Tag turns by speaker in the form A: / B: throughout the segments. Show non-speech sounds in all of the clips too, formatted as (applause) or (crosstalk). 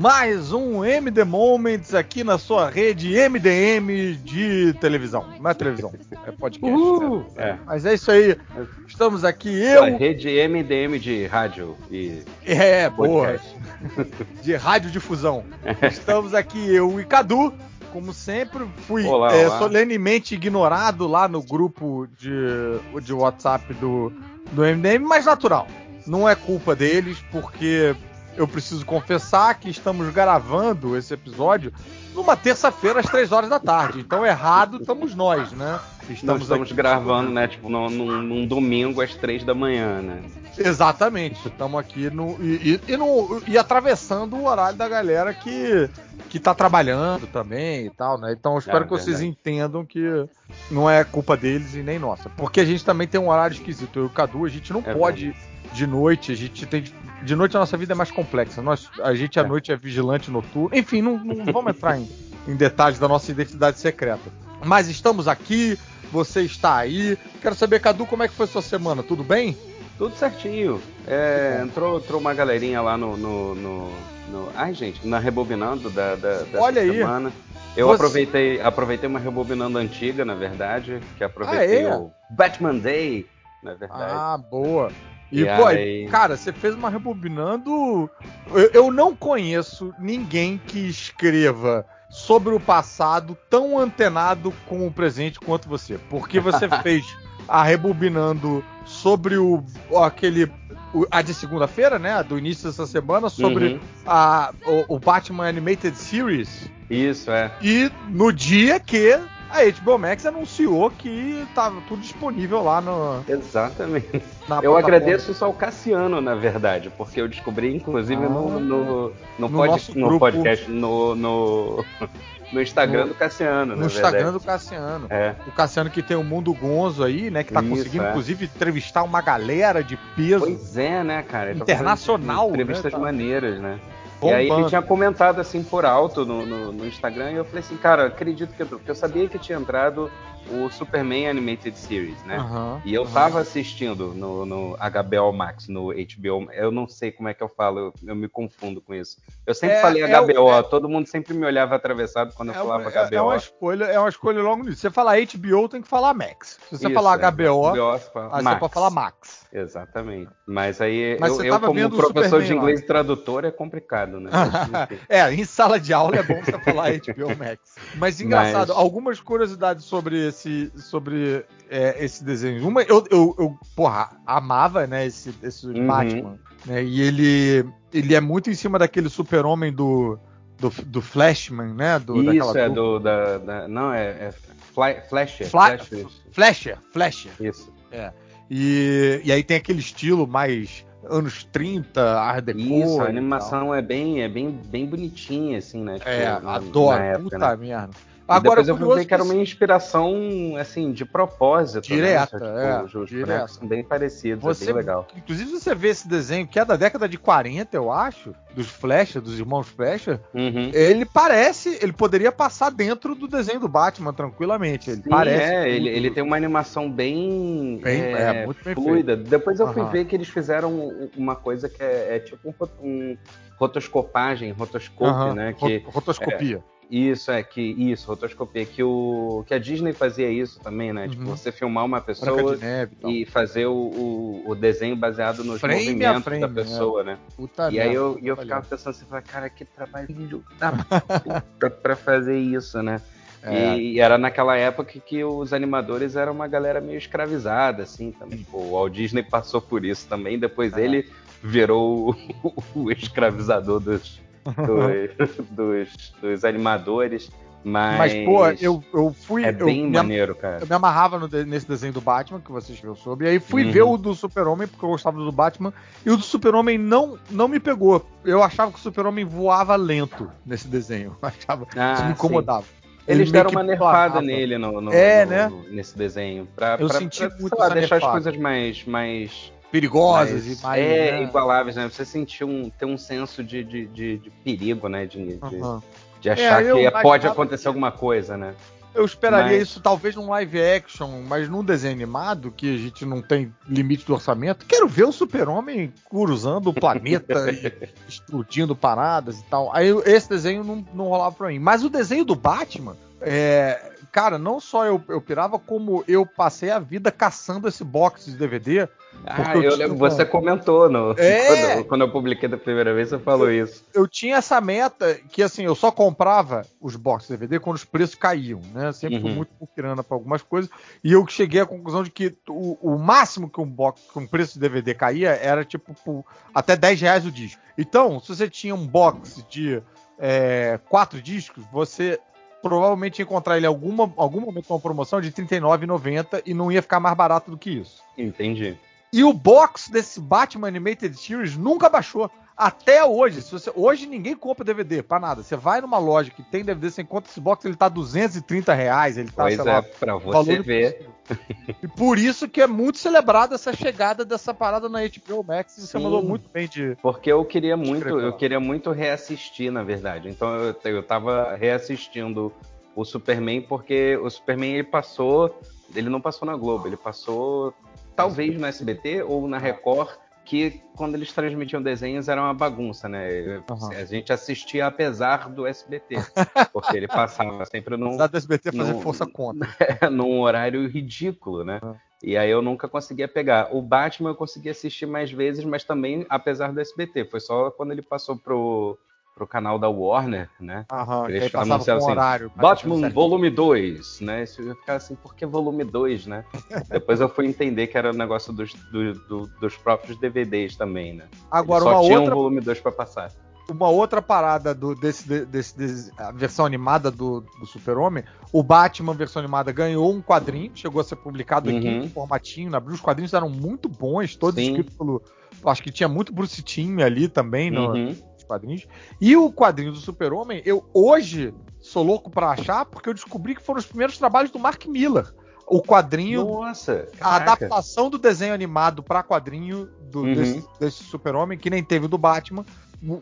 A: mais um MD Moments aqui na sua rede MDM de televisão. Não é televisão, é podcast.
B: Uhul.
A: É. Mas é isso aí. Estamos aqui, eu.
B: A rede MDM de rádio e.
A: É, boa. (laughs) de radiodifusão. Estamos aqui, eu e Cadu. Como sempre, fui
B: Olá,
A: é,
B: olá.
A: solenemente ignorado lá no grupo de, de WhatsApp do, do MDM, mas natural. Não é culpa deles, porque eu preciso confessar que estamos gravando esse episódio numa terça-feira às três horas da tarde. Então, errado estamos nós, né?
B: Estamos, estamos gravando, né? Tipo, num, num- domingo às três da manhã, né?
A: Exatamente. Estamos aqui no e, e- e no- e atravessando o horário da galera que, que tá trabalhando também e tal, né? Então eu espero
B: É,
A: que vocês
B: verdade.
A: entendam que não é culpa deles e nem nossa. Porque a gente também tem um horário esquisito. Eu e o Cadu, a gente não
B: É
A: pode de noite, a gente tem. De noite a nossa vida é mais complexa. Nós, a gente à
B: É.
A: noite é vigilante noturno. Enfim, não, não vamos entrar em, em detalhes da nossa identidade secreta. Mas estamos aqui, você está aí. Quero saber, Cadu, como é que foi sua semana? Tudo bem?
B: Tudo certinho. É, entrou, entrou uma galerinha lá no, no, no- no- Ai, gente, na Rebobinando da, da, dessa
A: Olha aí.
B: semana. Eu
A: Você-
B: aproveitei, aproveitei uma Rebobinando antiga, na verdade, que aproveitei
A: Ah, é?
B: o Batman Day, na verdade.
A: Ah, boa. E,
B: E
A: pô,
B: aí-
A: cara, você fez uma rebobinando. Eu, eu não conheço ninguém que escreva sobre o passado tão antenado com o presente quanto você. Porque você (laughs) fez a rebobinando sobre o aquele. a de segunda-feira, né? Do início dessa semana, sobre
B: Uhum.
A: a, o, o Batman Animated Series.
B: Isso, é.
A: E no dia que a HBO Max anunciou que tava tudo disponível lá no,
B: Exatamente. Eu agradeço isso ao Cassiano, na verdade, porque eu descobri, inclusive,
A: Ah.
B: no, no, no,
A: No
B: pod- no podcast, no, no, (laughs) no Instagram
A: No-
B: do Cassiano,
A: no Instagram do Cassiano.
B: É,
A: O Cassiano que tem o Mundo Gonzo aí, né? Que tá
B: Isso,
A: conseguindo,
B: é.
A: inclusive, entrevistar uma galera de peso.
B: pois é, né, cara? Tá
A: Internacional,
B: fazendo Entrevistas
A: né, tá
B: maneiras, né? E aí ele tinha comentado assim por alto no, no, no Instagram e eu falei assim, cara, acredito que eu, porque eu sabia que tinha entrado o Superman Animated Series, né?
A: Aham,
B: E eu
A: aham.
B: tava assistindo no, no HBO Max, no HBO. Eu não sei como é que eu falo, eu, eu me confundo com isso. Eu sempre
A: É-
B: falei
A: é o-
B: HBO,
A: é-
B: todo mundo sempre me olhava atravessado quando eu
A: É,
B: falava
A: uma- é-
B: HBO.
A: é uma escolha, é uma escolha logo nisso. Se você falar HBO, tem que falar Max. Se você
B: Isso,
A: falar
B: é.
A: HBO,
B: você fala
A: aí
B: Max.
A: você pode falar Max.
B: Exatamente. Mas aí,
A: Mas
B: eu, eu como professor de
A: Superman lá.
B: inglês e tradutor, é complicado, né? (laughs)
A: É, em sala de aula é bom você falar (laughs) HBO Max. Mas engraçado,
B: Mas-
A: algumas curiosidades sobre esse, sobre é, esse desenho. Uma, eu, eu, eu, porra, amava, né, esse, esse
B: Uhum.
A: Batman. Né, e ele, ele é muito em cima daquele super-homem do, do, do Flashman, né? Do,
B: Isso é
A: dupla.
B: do. Da, da- não, é, é Fly, Flasher.
A: Fla-
B: Flasher,
A: Flasher, Flasher.
B: Isso.
A: E, e aí tem aquele estilo mais anos 30, Art Deco.
B: Isso, a animação é bem, é bem, bem bonitinha, assim, né? Tipo,
A: É, adoro.
B: época,
A: Puta
B: né?
A: merda. Agora,
B: depois eu fui ver que era uma inspiração, assim, de propósito.
A: Direta,
B: né?
A: é,
B: Tipo, os
A: direta.
B: bonecos são bem parecidos,
A: Você,
B: é bem legal.
A: Inclusive, você vê esse desenho, que é da década de 40, eu acho, dos Flecha, dos irmãos Flecha,
B: Uhum.
A: ele parece, ele poderia passar dentro do desenho do Batman tranquilamente. Ele
B: Sim,
A: parece.
B: é, ele, ele tem uma animação bem,
A: Bem-
B: é,
A: é, bem
B: fluida. Depois eu fui ver que eles fizeram um- uma coisa que é, é tipo um, um rotoscopagem, rotoscope,
A: Aham,
B: né? Que
A: Rotoscopia.
B: Isso é que isso, rotoscopia que o que a Disney fazia isso também, né? Tipo,
A: Uhum.
B: você filmar uma pessoa
A: neve e
B: fazer o, o, o desenho baseado nos
A: Frame
B: movimentos
A: frame,
B: da
A: né?
B: pessoa, né?
A: Puta
B: E aí eu, eu ficava pensando assim, cara, que trabalho da puta (laughs) pra fazer isso, né?
A: É.
B: E, e era naquela época que os animadores eram uma galera meio escravizada, assim, também. Pô, o Walt Disney passou por isso também, depois
A: É.
B: ele virou o, (laughs) o escravizador dos, dos, dos, dos animadores. Mas,
A: Mas, pô, eu, eu fui.
B: é
A: eu
B: bem
A: me
B: maneiro, cara.
A: Eu me amarrava no nesse desenho do Batman que você escreveu sobre. E aí fui
B: Uhum.
A: ver o do Super-Homem, porque eu gostava do Batman. E o do Super-Homem não, não me pegou. Eu achava que o Super-Homem voava lento nesse desenho. (laughs) Eu achava.
B: Ah,
A: isso me
B: sim.
A: incomodava.
B: Eles
A: Ele
B: deram uma nerfada nele no, no-
A: É,
B: no-
A: né?
B: nesse desenho. Pra,
A: Eu
B: pra-
A: senti
B: pra,
A: muito
B: lá, deixar as coisas mais, mais
A: Perigosas
B: mais-
A: e mais.
B: é,
A: né?
B: igualáveis, né? Você sentir um, ter um senso de, de, de, de perigo, né? De, de,
A: Aham.
B: de achar
A: É,
B: que pode
A: achava
B: acontecer alguma coisa, né?
A: Eu esperaria mas... isso talvez num live action, mas num desenho animado, que a gente não tem limite do orçamento. Quero ver o super-homem cruzando o planeta (laughs) e explodindo paradas e tal. Aí esse desenho não, não rolava pra mim. Mas o desenho do Batman, é, cara, não só eu, eu pirava, como eu passei a vida caçando esse box de DVD.
B: Ah, eu, eu lembro, você comentou no, é... (laughs) quando, quando, eu publiquei da primeira vez, você falou
A: eu,
B: isso.
A: Eu tinha essa meta que, assim, eu só comprava os boxes de DVD quando os preços caíam, né? Sempre uhum. fui muito grana para algumas coisas. E eu cheguei à conclusão de que o, o máximo que um box com um preço de DVD caía era, tipo, por, até 10 reais o disco. Então, se você tinha um box de é, quatro discos, você provavelmente ia encontrar ele em alguma, algum momento com uma promoção de R$39,90 e não ia ficar mais barato do que isso.
B: Entendi.
A: E o box desse Batman Animated Series nunca baixou. Até hoje. Você, hoje ninguém compra DVD, para nada. Você vai numa loja que tem DVD, você encontra esse box, ele tá 230 reais. Ele tá,
B: pois é, lá, pra você ver.
A: E por isso que é muito celebrada essa chegada dessa parada na HBO Max. E você mandou muito bem de.
B: Porque eu queria muito, eu queria muito reassistir, na verdade. Então eu, eu tava reassistindo o Superman, porque o Superman ele passou. Ele não passou na Globo, ele passou talvez no SBT ou na Record que quando eles transmitiam desenhos era uma bagunça, né? Uhum. A gente assistia apesar do SBT, (laughs) porque ele passava sempre num.
A: Apesar do SBT fazer num, força contra. (laughs)
B: num horário ridículo, né? Uhum. E aí eu nunca conseguia pegar. O Batman eu consegui assistir mais vezes, mas também apesar do SBT. Foi só quando ele passou pro, pro canal da Warner, né?
A: Aham, eles anunciaram
B: assim,
A: horário,
B: Batman Volume 2, né? Isso ia ficar assim, por que volume 2, né? (laughs) Depois eu fui entender que era o um negócio dos, do, do, dos próprios DVDs também, né?
A: Agora, Eles só uma
B: tinha
A: outra...
B: um volume 2 para passar.
A: Uma outra parada do, desse, desse, desse, a versão animada do, do Super-Homem, o Batman versão animada ganhou um quadrinho, chegou a ser publicado aqui uhum. em formatinho na Os quadrinhos eram muito bons, todos Sim. escritos pelo. Acho que tinha muito Bruce Timm ali também no, uhum quadrinhos. E o quadrinho do Super-Homem, eu hoje sou louco para achar, porque eu descobri que foram os primeiros trabalhos do Mark Miller. O quadrinho.
B: Nossa!
A: A adaptação do desenho animado para quadrinho do, uhum. desse, desse Super-Homem, que nem teve o do Batman.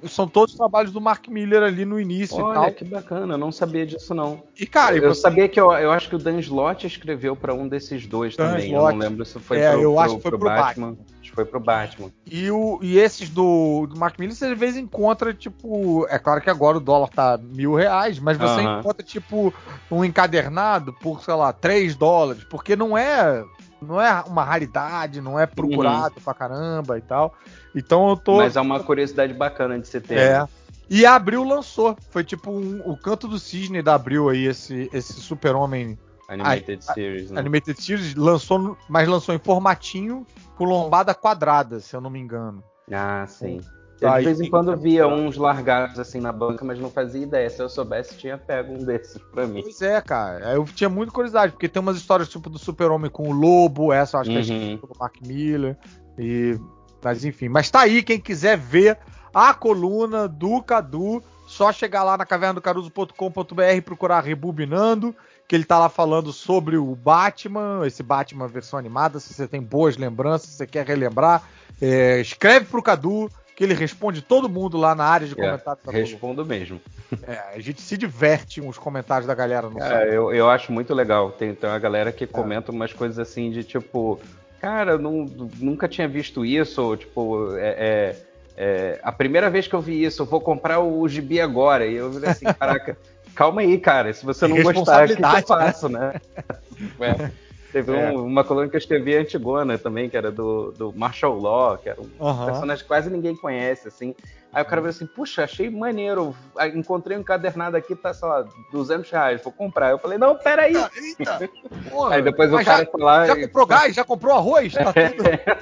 A: São todos trabalhos do Mark Miller ali no início
B: Olha,
A: e tal.
B: que bacana, eu não sabia disso não.
A: E cara,
B: eu você... sabia que eu, eu acho que o Dan Slott escreveu para um desses dois Dan também. Slott. Eu não lembro se foi
A: é,
B: pro,
A: eu
B: pro,
A: acho que foi pro, pro Batman. Batman
B: foi pro Batman.
A: E, o, e esses do, do Mark Miller, você às vezes encontra, tipo. É claro que agora o dólar tá mil reais, mas você encontra, tipo, um encadernado por, sei lá, 3 dólares. Porque não é. Não é uma raridade, não é procurado uhum. pra caramba e tal. Então eu tô.
B: Mas é uma curiosidade bacana de você ter.
A: É. Né? E a Abril lançou. Foi tipo um, o canto do cisne da Abril aí, esse, esse super-homem.
B: Animated a, Series, né?
A: Animated Series lançou, mas lançou em formatinho com lombada quadrada, se eu não me engano.
B: Ah, sim. Eu de vez em quando via uns largados assim na banca, mas não fazia ideia. Se eu soubesse, tinha pego um desses pra mim.
A: Pois é, cara. Eu tinha muita curiosidade, porque tem umas histórias tipo do Super-Homem com o Lobo, essa eu acho que é uhum. é do Mark Miller. E... Mas enfim. Mas tá aí, quem quiser ver a coluna do Cadu, só chegar lá na cavernadocaruso.com.br procurar Rebobinando que ele tá lá falando sobre o Batman, esse Batman versão animada, se você tem boas lembranças, se você quer relembrar, é, escreve pro Cadu, que ele responde todo mundo lá na área de é, comentários.
B: É, respondo mesmo.
A: É, a gente se diverte com os comentários da galera no
B: é, eu, eu acho muito legal. Tem, tem uma galera que é. comenta umas coisas assim de tipo, cara, não, nunca tinha visto isso, ou tipo, é, é, é, a primeira vez que eu vi isso, eu vou comprar o gibi agora. E eu falei assim, caraca (laughs) calma aí, cara. Se você não gostar, o que, que eu né? faço, né? (laughs) é. Teve é. um, uma coluna que eu escrevi Antigona também, que era do, do Marshall Law, que era um uhum. personagem que quase ninguém conhece, assim. Aí o cara falou assim, puxa, achei maneiro, encontrei um encadernado aqui, tá, sei lá, 200 reais, vou comprar. Eu falei, não, peraí. Eita, eita. (laughs) Porra, aí depois o cara
A: já,
B: foi lá...
A: Já comprou gás? Já comprou arroz? Tá (laughs) tudo...
B: É,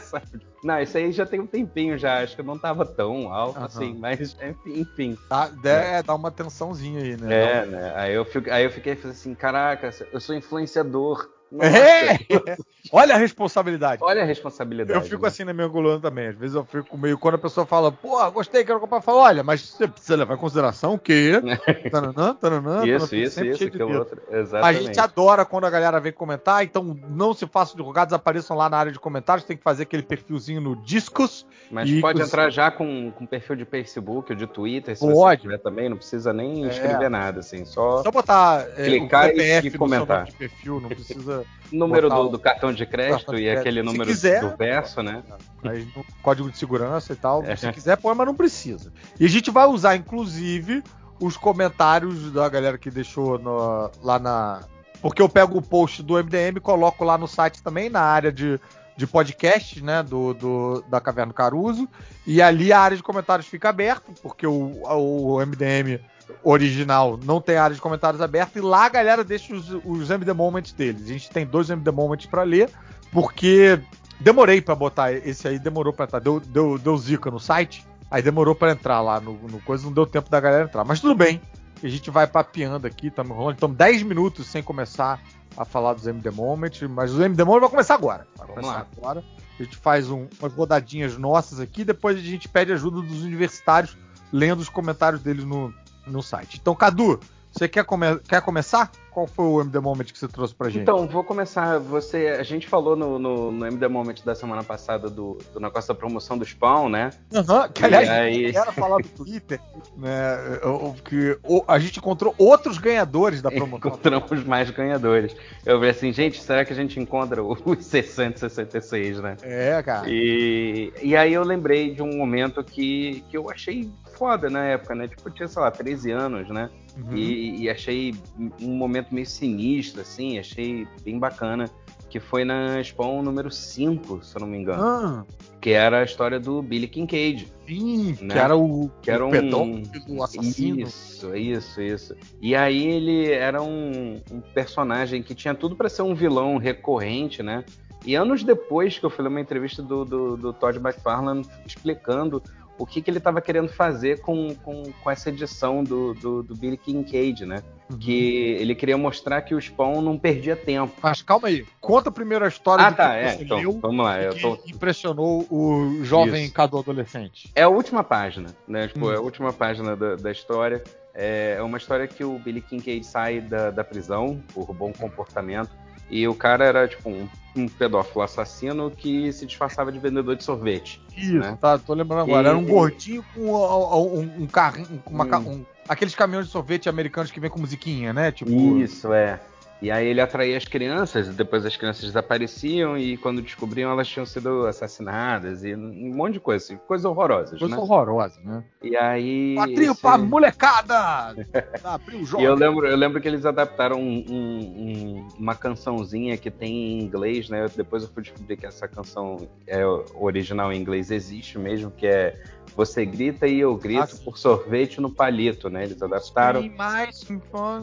B: não, isso aí já tem um tempinho já, acho que não tava tão alto uhum. assim, mas (laughs) enfim.
A: Tá, é, dá uma tensãozinha aí, né?
B: É, né? Aí eu, fico, aí eu fiquei assim, caraca, eu sou influenciador
A: É! Olha a responsabilidade.
B: Olha a responsabilidade.
A: Eu fico né? assim na minha coluna também. Às vezes eu fico meio. Quando a pessoa fala, pô, gostei, quero comprar, eu falo, olha, mas você precisa levar em consideração o quê? (laughs)
B: tananã, tananã, isso, isso, isso, que é outro.
A: Exatamente. A gente adora quando a galera vem comentar, então não se façam divulgados, apareçam lá na área de comentários, tem que fazer aquele perfilzinho no Discos.
B: Mas pode entrar já com, com perfil de Facebook ou de Twitter,
A: se pode. você
B: quiser também, não precisa nem é. escrever nada, assim, só,
A: só botar
B: é, clicar e, e comentar.
A: perfil, não precisa.
B: Número do, do, cartão de crédito cartão de e crédito. aquele número quiser, do verso, né?
A: Aí no código de segurança e tal. É. Se quiser, põe, mas não precisa. E a gente vai usar, inclusive, os comentários da galera que deixou no, lá na. Porque eu pego o post do MDM, coloco lá no site também, na área de, de podcast, né? Do, do, da Caverna Caruso. E ali a área de comentários fica aberta, porque o, o MDM original não tem área de comentários aberta. E lá a galera deixa os, os MD Moments deles. A gente tem dois MD Moments para ler, porque demorei para botar esse aí, demorou para entrar. Deu, deu, deu zica no site. Aí demorou para entrar lá no, no, coisa, não deu tempo da galera entrar. Mas tudo bem, a gente vai papeando aqui, estamos rolando. Estamos 10 minutos sem começar a falar dos MD Moment, mas o MD Moment vai começar agora. Vai Vamos começar lá. agora. A gente faz um, umas rodadinhas nossas aqui, depois a gente pede ajuda dos universitários lendo os comentários deles no, no site. Então, Cadu, você quer, come quer começar? Qual foi o MD Moment que você trouxe pra gente?
B: Então, vou começar. Você, a gente falou no, no, no MD Moment da semana passada do, do negócio da promoção do Spawn, né?
A: Aham, uhum, que aliás, aí... eu falar do Twitter, né? Que a gente encontrou outros ganhadores da promoção.
B: Encontramos mais ganhadores. Eu falei assim, gente, será que a gente encontra os (laughs) 666, né?
A: É, cara.
B: E, e aí eu lembrei de um momento que, que eu achei foda na época, né? Tipo, eu tinha, sei lá, 13 anos, né? Uhum. E, e, achei um momento meio sinistro, assim, achei bem bacana. Que foi na Spawn número 5, se eu não me engano. Ah. Que era a história do Billy Kincaid.
A: Sim, né? que era o,
B: que era o um pedófilo assassino. Isso, isso, isso. E aí ele era um, um personagem que tinha tudo para ser um vilão recorrente, né? E anos depois que eu fui ler uma entrevista do, do, do Todd McFarlane explicando o que, que ele estava querendo fazer com, com, com essa edição do, do, do Billy Kincaid, né? Uhum. Que ele queria mostrar que o Spawn não perdia tempo.
A: Mas calma aí, conta primeiro a história
B: ah, tá, é, então, leu, vamos lá. Eu
A: tô... impressionou o jovem Isso. Cadu adolescente.
B: É a última página, né? Tipo, hum. é a última página da, da história. É uma história que o Billy Kincaid sai da, da prisão por bom comportamento e o cara era, tipo, um, um pedófilo assassino que se disfarçava de vendedor de sorvete.
A: Isso, né? tá, tô lembrando agora. E, era um gordinho com um, um, um carrinho, hum. um, aqueles caminhões de sorvete americanos que vem com musiquinha, né?
B: Tipo... Isso, é. E aí ele atraía as crianças, depois as crianças desapareciam e quando descobriam elas tinham sido assassinadas e um monte de coisa, assim, coisa horrorosas,
A: coisa né? horrorosa, né?
B: E aí...
A: Quadril esse... pra molecada! (laughs)
B: Abriu o jogo. E eu lembro, eu lembro que eles adaptaram um, um, uma cançãozinha que tem em inglês, né? Depois eu fui descobrir que essa canção é original em inglês existe mesmo, que é você grita e eu grito ah, por sorvete no palito, né? Eles adaptaram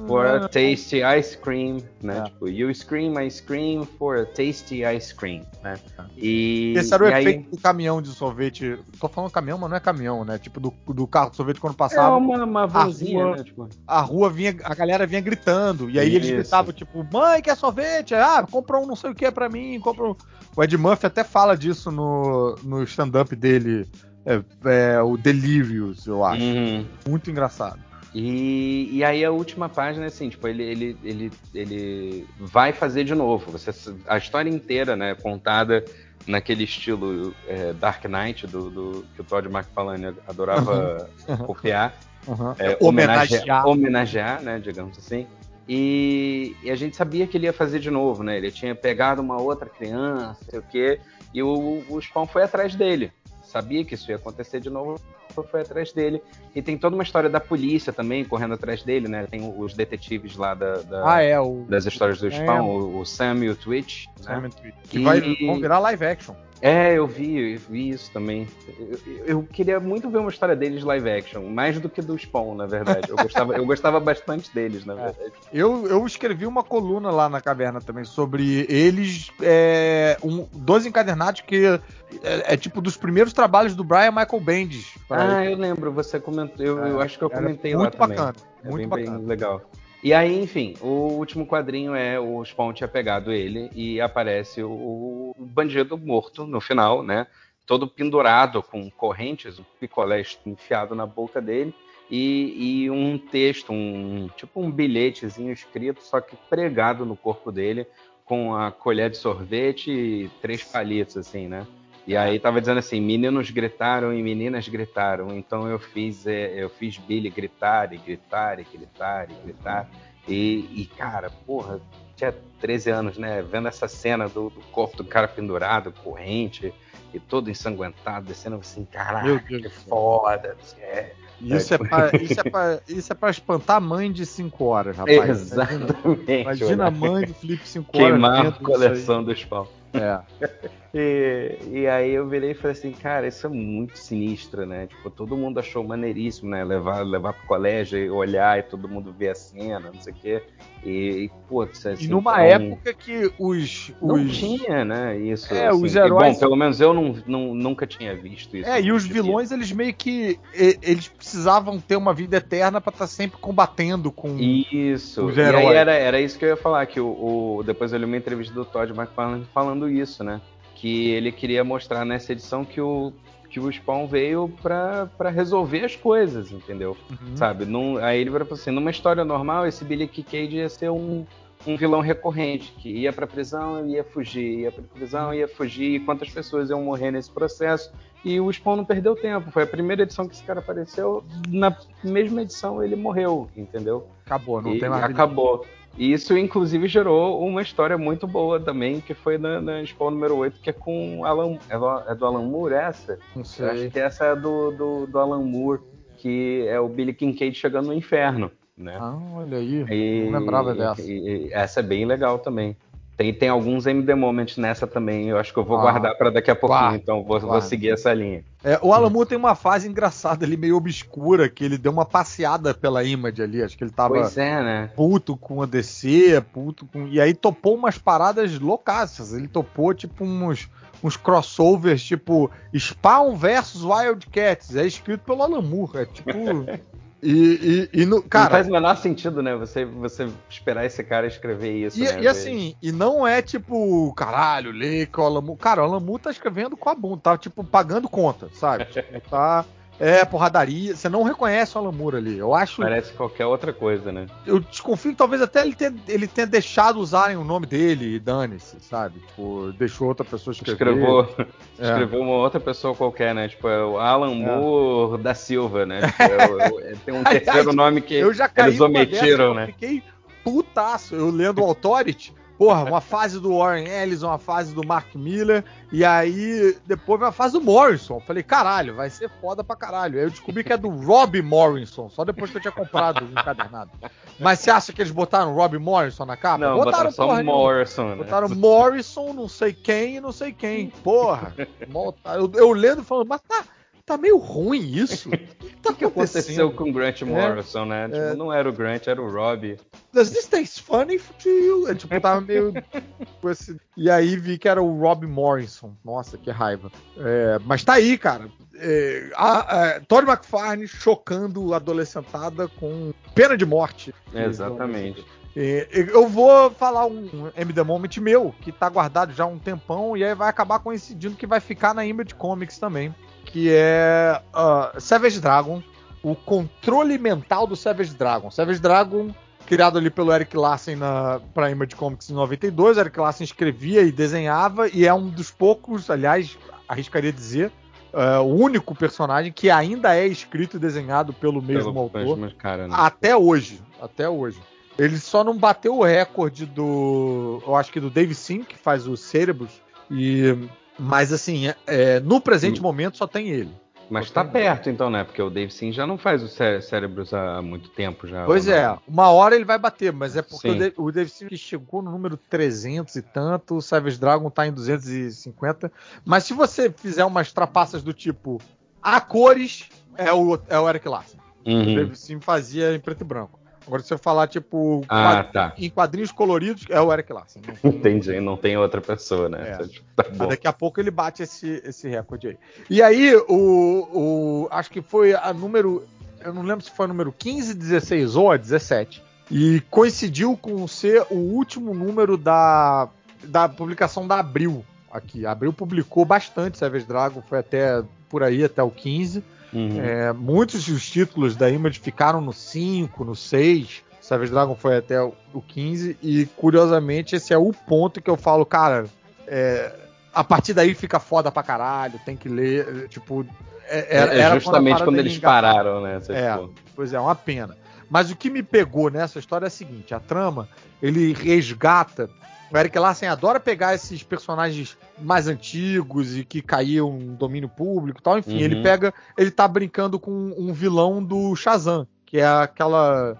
B: for a tasty ice cream, né? É. Tipo, you scream, I scream for a tasty ice cream, né?
A: E, Esse era o efeito aí... do caminhão de sorvete. Tô falando caminhão, mas não é caminhão, né? Tipo, do, do carro de sorvete quando passava. É
B: uma, uma vanzinha,
A: rua,
B: né? Tipo...
A: A rua vinha, a galera vinha gritando. E aí Isso. eles gritavam, tipo, mãe, quer sorvete? Ah, compra um não sei o que pra mim, compra um... O Ed Murphy até fala disso no, no stand-up dele é, é, o Delirious, eu acho. Uhum. Muito engraçado.
B: E, e aí a última página, assim, tipo, ele, ele, ele, ele vai fazer de novo. Você, a história inteira, né, contada naquele estilo é, Dark Knight do, do, que o Todd McFarlane adorava uhum. (laughs) copiar.
A: Uhum.
B: É, homenagear. homenagear, né, digamos assim. E, e, a gente sabia que ele ia fazer de novo, né? Ele tinha pegado uma outra criança, sei o quê, e o, o Spawn foi atrás dele sabia que isso ia acontecer de novo, foi atrás dele. E tem toda uma história da polícia também correndo atrás dele, né? Tem os detetives lá da, da
A: ah, é, o...
B: das histórias do Spawn, é, o, o Sam e o Twitch. Sam né?
A: Twitch. Que e... vai, vão virar live action.
B: É, eu vi, eu vi isso também. Eu, eu, queria muito ver uma história deles live action, mais do que do Spawn, na verdade. Eu gostava, eu gostava bastante deles, na é. verdade. É.
A: Eu, eu escrevi uma coluna lá na caverna também sobre eles, é, um, dois encadernados que é, é, tipo dos primeiros trabalhos do Brian Michael Bendis.
B: Ah, ele. eu lembro, você comentou, eu, eu acho que eu comentei lá
A: muito
B: também.
A: Bacana,
B: é
A: muito
B: bem,
A: bacana.
B: Bem legal. E aí, enfim, o último quadrinho é o Spawn tinha pegado ele e aparece o, o bandido morto no final, né? Todo pendurado com correntes, um picolé enfiado na boca dele e, e, um texto, um tipo um bilhetezinho escrito, só que pregado no corpo dele com a colher de sorvete e três palitos, assim, né? E aí tava dizendo assim, meninos gritaram e meninas gritaram, então eu fiz, é, eu fiz Billy gritar e gritar e gritar e gritar. E, e, cara, porra, tinha 13 anos, né? Vendo essa cena do, do corpo do cara pendurado, corrente e todo ensanguentado, descendo assim, caraca, que foda. É,
A: isso é, pra, (laughs) isso, é pra, isso é pra espantar a mãe de 5 horas, rapaz.
B: Exatamente.
A: Imagina, a mãe do Felipe 5
B: horas. Queimar a coleção dos pau.
A: É. (laughs)
B: e, e aí eu virei e falei assim, cara, isso é muito sinistro, né? Tipo, todo mundo achou maneiríssimo, né? Levar, levar pro colégio e olhar e todo mundo ver a cena, não sei o quê. E, putz, assim,
A: E numa então, época que os, os.
B: Não tinha, né? Isso.
A: É, assim. os heróis.
B: E, bom, pelo menos eu não, não, nunca tinha visto isso.
A: É, e os vilões, eles meio que. Eles precisavam ter uma vida eterna para estar tá sempre combatendo com.
B: Isso. Os heróis. E aí era, era isso que eu ia falar, que o, o depois eu li uma entrevista do Todd McFarlane falando isso, né? Que ele queria mostrar nessa edição que o que o Spawn veio para resolver as coisas, entendeu? Uhum. Sabe? Num, aí ele falou assim, numa história normal, esse Billy Cage ia ser um, um vilão recorrente, que ia pra prisão e ia fugir, ia pra prisão ia fugir, e quantas pessoas iam morrer nesse processo. E o Spawn não perdeu tempo. Foi a primeira edição que esse cara apareceu. Na mesma edição ele morreu, entendeu?
A: Acabou, não
B: e
A: tem mais.
B: Acabou. E isso, inclusive, gerou uma história muito boa também, que foi na, na Spawn número 8, que é com Alan. É do, é do Alan Moore essa?
A: Não sei.
B: Eu acho que essa é do, do, do Alan Moore, que é o Billy Kincaid chegando no inferno. Né?
A: Ah, olha aí. E, não lembrava dessa.
B: E, e, essa é bem legal também. Tem, tem alguns MD Moments nessa também. Eu acho que eu vou ah, guardar para daqui a pouquinho, guarda,
A: então
B: vou, vou, seguir essa linha.
A: É, o Alamu tem uma fase engraçada ali, meio obscura, que ele deu uma passeada pela Image ali. Acho que ele tava
B: pois é, né?
A: puto com a DC, puto com. E aí topou umas paradas loucaças. Ele topou, tipo, uns, uns crossovers, tipo, Spawn versus Wildcats. É escrito pelo Alamur. É tipo. (laughs) E, e, e no, cara,
B: não faz o menor sentido, né? Você, você esperar esse cara escrever isso.
A: E,
B: né,
A: e assim, e não é tipo, caralho, lê que o Alamu. Cara, o Alamu tá escrevendo com a bunda, tá tipo pagando conta, sabe? Tipo, tá. É, porradaria. Você não reconhece o Alan Moore ali. Eu acho.
B: Parece qualquer outra coisa, né?
A: Eu desconfio que talvez até ele tenha, ele tenha deixado usarem o nome dele e dane-se, sabe? Tipo, deixou outra pessoa escrever.
B: Escreveu, (laughs) é. escreveu uma outra pessoa qualquer, né? Tipo, é o Alan é. Moore da Silva, né? (laughs) Tipo, é, é, tem um terceiro nome que eles omitiram, né?
A: Eu fiquei putaço. Eu lendo o Authority. Porra, uma fase do Warren Ellis, uma fase do Mark Miller, e aí depois uma fase do Morrison. Falei, caralho, vai ser foda pra caralho. Aí eu descobri que é do Rob Morrison, só depois que eu tinha comprado o encadernado. Mas você acha que eles botaram Rob Morrison na capa?
B: Não, botaram, botaram só Morrison, né?
A: Botaram Morrison, não sei quem e não sei quem. Porra. eu, eu lendo falando, mas tá tá meio ruim isso. (laughs)
B: O que, que, aconteceu com o Grant é, Morrison, é, né? Tipo, é... não era o Grant, era o Rob.
A: Does this taste funny to you? É, tipo, tava meio. (laughs) esse... E aí vi que era o Rob Morrison. Nossa, que raiva. É, mas tá aí, cara. É, a, a, Todd McFarlane chocando a adolescentada com pena de morte.
B: Exatamente.
A: Eu vou falar um MD Moment meu, que tá guardado já há um tempão, e aí vai acabar coincidindo que vai ficar na Image Comics também que é uh, Savage Dragon, o controle mental do Savage Dragon. Savage Dragon, criado ali pelo Eric Larsen na, pra Image Comics em 92, Eric Larsen escrevia e desenhava, e é um dos poucos, aliás, arriscaria dizer, uh, o único personagem que ainda é escrito e desenhado pelo mesmo pelo autor mesmo cara, né? até hoje. Até hoje. Ele só não bateu o recorde do. Eu acho que do Dave Sim, que faz o Cerebros. E mas assim, é, é, no presente hum. momento só tem ele.
B: Mas está perto então, né? Porque o Dave Sim já não faz os cé cérebros há muito tempo já.
A: Pois é, uma hora ele vai bater, mas é porque o Dave, o Dave Sim chegou no número 300 e tanto, o Savage Dragon está em 250. Mas se você fizer umas trapaças do tipo a cores, é o, é o Eric Larson. Uhum. O Dave Sim fazia em preto e branco. Agora, se você falar, tipo,
B: ah, tá.
A: em quadrinhos coloridos, é o Eric Larson.
B: Não (laughs) Entendi, não tem outra pessoa, né?
A: É. Tipo, tá daqui a pouco ele bate esse, esse recorde aí. E aí, o, o. Acho que foi a número. Eu não lembro se foi a número 15, 16 ou a 17. E coincidiu com ser o último número da, da publicação da Abril aqui. A Abril publicou bastante Savage Dragon, foi até por aí, até o 15. Uhum. É, muitos dos títulos da Image ficaram no 5, no 6. Savage Dragon foi até o 15. E curiosamente, esse é o ponto que eu falo, cara. É, a partir daí fica foda pra caralho, tem que ler. Tipo,
B: é, era, é justamente quando, quando eles pararam, né?
A: É, pois é, uma pena. Mas o que me pegou nessa história é o seguinte: a trama, ele resgata. O Eric Larsen adora pegar esses personagens mais antigos e que caíam no domínio público e tal. Enfim, uhum. ele pega. Ele tá brincando com um vilão do Shazam, que é aquela.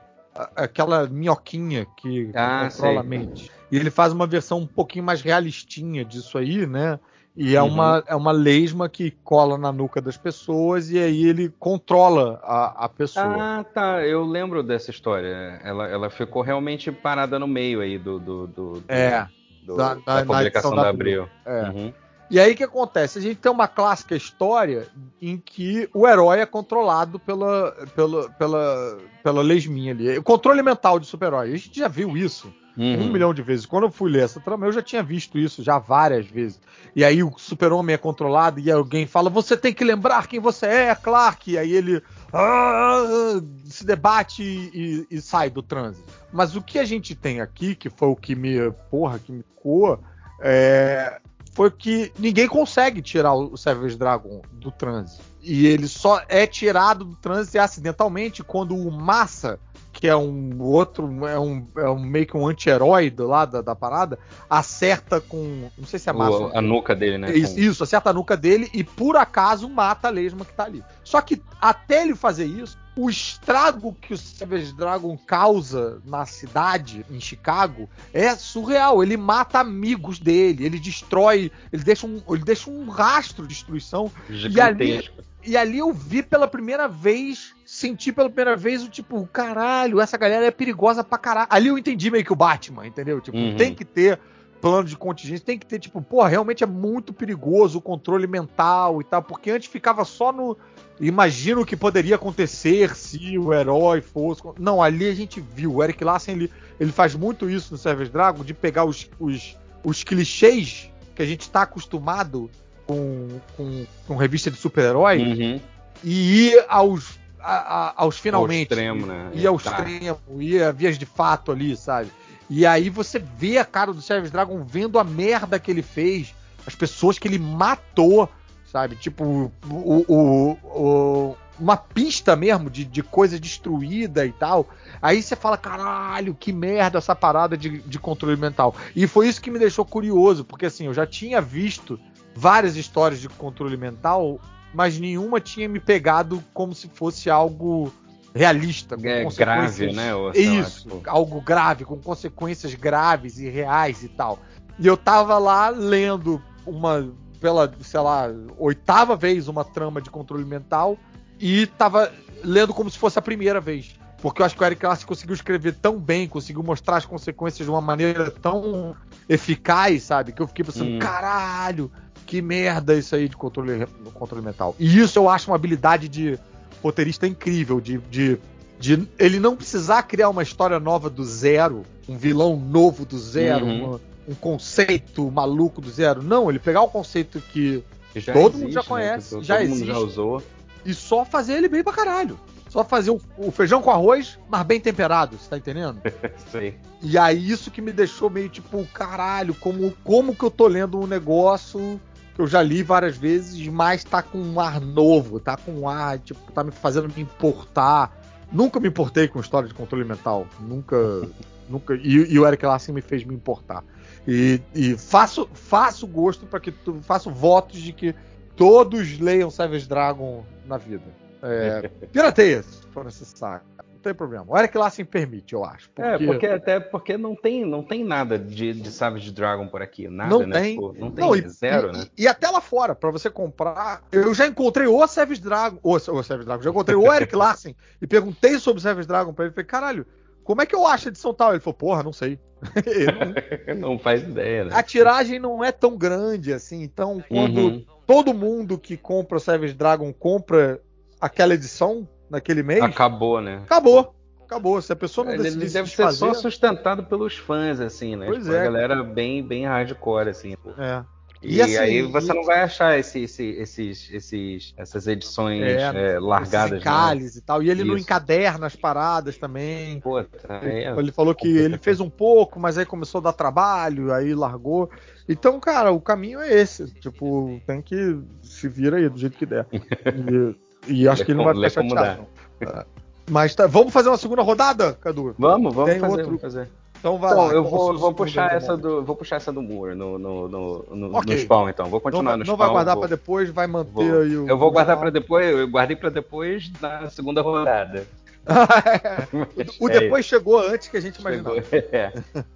A: aquela minhoquinha que ah, controla sei. a mente. E ele faz uma versão um pouquinho mais realistinha disso aí, né? E é, uhum. uma, é uma lesma que cola na nuca das pessoas e aí ele controla a, a pessoa.
B: Ah, tá. Eu lembro dessa história. Ela, ela ficou realmente parada no meio aí do. do, do
A: é.
B: Do, da, da, da, publicação da Abril.
A: É. Uhum. E aí o que acontece? A gente tem uma clássica história em que o herói é controlado pela, pela, pela, pela lesminha ali. O controle mental de super-herói. A gente já viu isso Uhum. Um milhão de vezes. Quando eu fui ler essa trama, eu já tinha visto isso já várias vezes. E aí o super-homem é controlado e alguém fala: Você tem que lembrar quem você é, Clark. E aí ele ah, se debate e, e, sai do trânsito. Mas o que a gente tem aqui, que foi o que me. Porra, que me coa, é, foi que ninguém consegue tirar o Savage Dragon do trânsito. E ele só é tirado do trânsito acidentalmente quando o Massa que é um outro, é um, é um meio que um anti-herói do lado da, da, parada, acerta com. Não sei se é massa.
B: a nuca dele, né?
A: Isso, com... isso, acerta a nuca dele e por acaso mata a lesma que tá ali. Só que até ele fazer isso, o estrago que o Savage Dragon causa na cidade, em Chicago, é surreal. Ele mata amigos dele, ele destrói, ele deixa um, ele deixa um rastro de destruição. E ali, e ali eu vi pela primeira vez senti pela primeira vez o tipo, caralho, essa galera é perigosa pra caralho. Ali eu entendi meio que o Batman, entendeu? Tipo, uhum. tem que ter plano de contingência, tem que ter, tipo, pô, realmente é muito perigoso o controle mental e tal, porque antes ficava só no. Imagina o que poderia acontecer se o herói fosse. Não, ali a gente viu. O Eric Larsen ele, ele faz muito isso no Savage Dragon, de pegar os, os, os clichês que a gente tá acostumado com, com, com revista de super-herói uhum. e ir aos a, a, aos finalmente.
B: Ao extremo, né?
A: Ia ao tá. extremo, ia vias de fato ali, sabe? E aí você vê a cara do Savage Dragon vendo a merda que ele fez, as pessoas que ele matou, sabe? Tipo, o, o, o uma pista mesmo de, de coisa destruída e tal. Aí você fala, caralho, que merda essa parada de, de controle mental. E foi isso que me deixou curioso, porque assim, eu já tinha visto várias histórias de controle mental mas nenhuma tinha me pegado como se fosse algo realista.
B: Com é, grave, né? Ou,
A: Isso, lá, tipo... algo grave, com consequências graves e reais e tal. E eu tava lá lendo uma, pela, sei lá, oitava vez uma trama de controle mental e tava lendo como se fosse a primeira vez. Porque eu acho que o Eric Larson conseguiu escrever tão bem, conseguiu mostrar as consequências de uma maneira tão eficaz, sabe? Que eu fiquei pensando, hum. caralho, que merda isso aí de controle, controle mental. E isso eu acho uma habilidade de roteirista incrível, de, de, de ele não precisar criar uma história nova do zero, um vilão novo do zero, uhum. uma, um conceito maluco do zero. Não, ele pegar o conceito que já todo existe, mundo já né? conhece, né? já todo existe,
B: já usou.
A: e só fazer ele bem pra caralho. Só fazer o, o, feijão com arroz, mas bem temperado, você tá entendendo? (laughs)
B: Sim.
A: E aí isso que me deixou meio tipo, caralho, como, como que eu tô lendo um negócio que eu já li várias vezes, mas tá com um ar novo, tá com um ar, tipo, tá me fazendo me importar. Nunca me importei com história de controle mental. Nunca. (laughs) nunca e, e, o Eric Larsen me fez me importar. E, e faço, faço gosto para que tu. Faço votos de que todos leiam Savage Dragon na vida. É, (laughs) pirateia, se for necessário tem problema. O Eric Larsen permite, eu acho.
B: É, porque... É, porque até porque não tem, não tem nada de, de Savage Dragon por aqui. Nada, não né? Tem. Tipo, não tem não, e, zero,
A: e,
B: né?
A: E, até lá fora, para você comprar. Eu já encontrei o Savage Dragon. O, o Savage Dragon, já encontrei o Eric (laughs) Larsen e perguntei sobre o Savage Dragon pra ele. Falei, caralho, como é que eu acho a edição tal? Ele falou, porra, não sei. (laughs)
B: não... (laughs) não... faz ideia, né?
A: A tiragem não é tão grande assim. Então, quando uhum. todo mundo que compra o Savage Dragon compra aquela edição, naquele mês.
B: Acabou, né?
A: Acabou. acabou. Se a pessoa não decidir
B: ele
A: se
B: deve ser
A: desfazer,
B: só sustentado pelos fãs, assim, né?
A: Pois
B: Tipo,
A: é,
B: A galera bem, bem hardcore, assim. pô.
A: É.
B: E,
A: E assim,
B: aí você
A: e-
B: não vai achar esse, esse- esses, esses, essas edições
A: É,
B: é, largadas,
A: esses encalhes e tal. E ele não
B: Isso.
A: encaderna as paradas também.
B: né? Puta, é,
A: Ele falou que ele fez um pouco, mas aí começou a dar trabalho, aí largou. Então, cara, o caminho é esse. Tipo, tem que se vira aí do jeito que der. (laughs) E, e acho
B: Lê
A: que ele não vai ficar chateado. não. É. Mas tá, vamos fazer uma segunda rodada, Cadu?
B: Vamos, vamos
A: Tem
B: fazer,
A: outro-
B: vamos fazer.
A: Então vai
B: Então,
A: lá.
B: eu vou, vou puxar essa do, vou puxar essa do Moore no, no, no, no,
A: Ok.
B: no Spawn, então. Vou
A: Não,
B: continuar
A: vai-
B: no
A: não
B: Spawn.
A: vai guardar pra depois, vai manter
B: vou-
A: aí o.
B: Eu vou guardar
A: Spawn.
B: pra depois, eu guardei pra depois na segunda rodada. (laughs)
A: o
B: É
A: depois chegou antes que a gente
B: Chegou,
A: imaginava. (laughs)
B: é.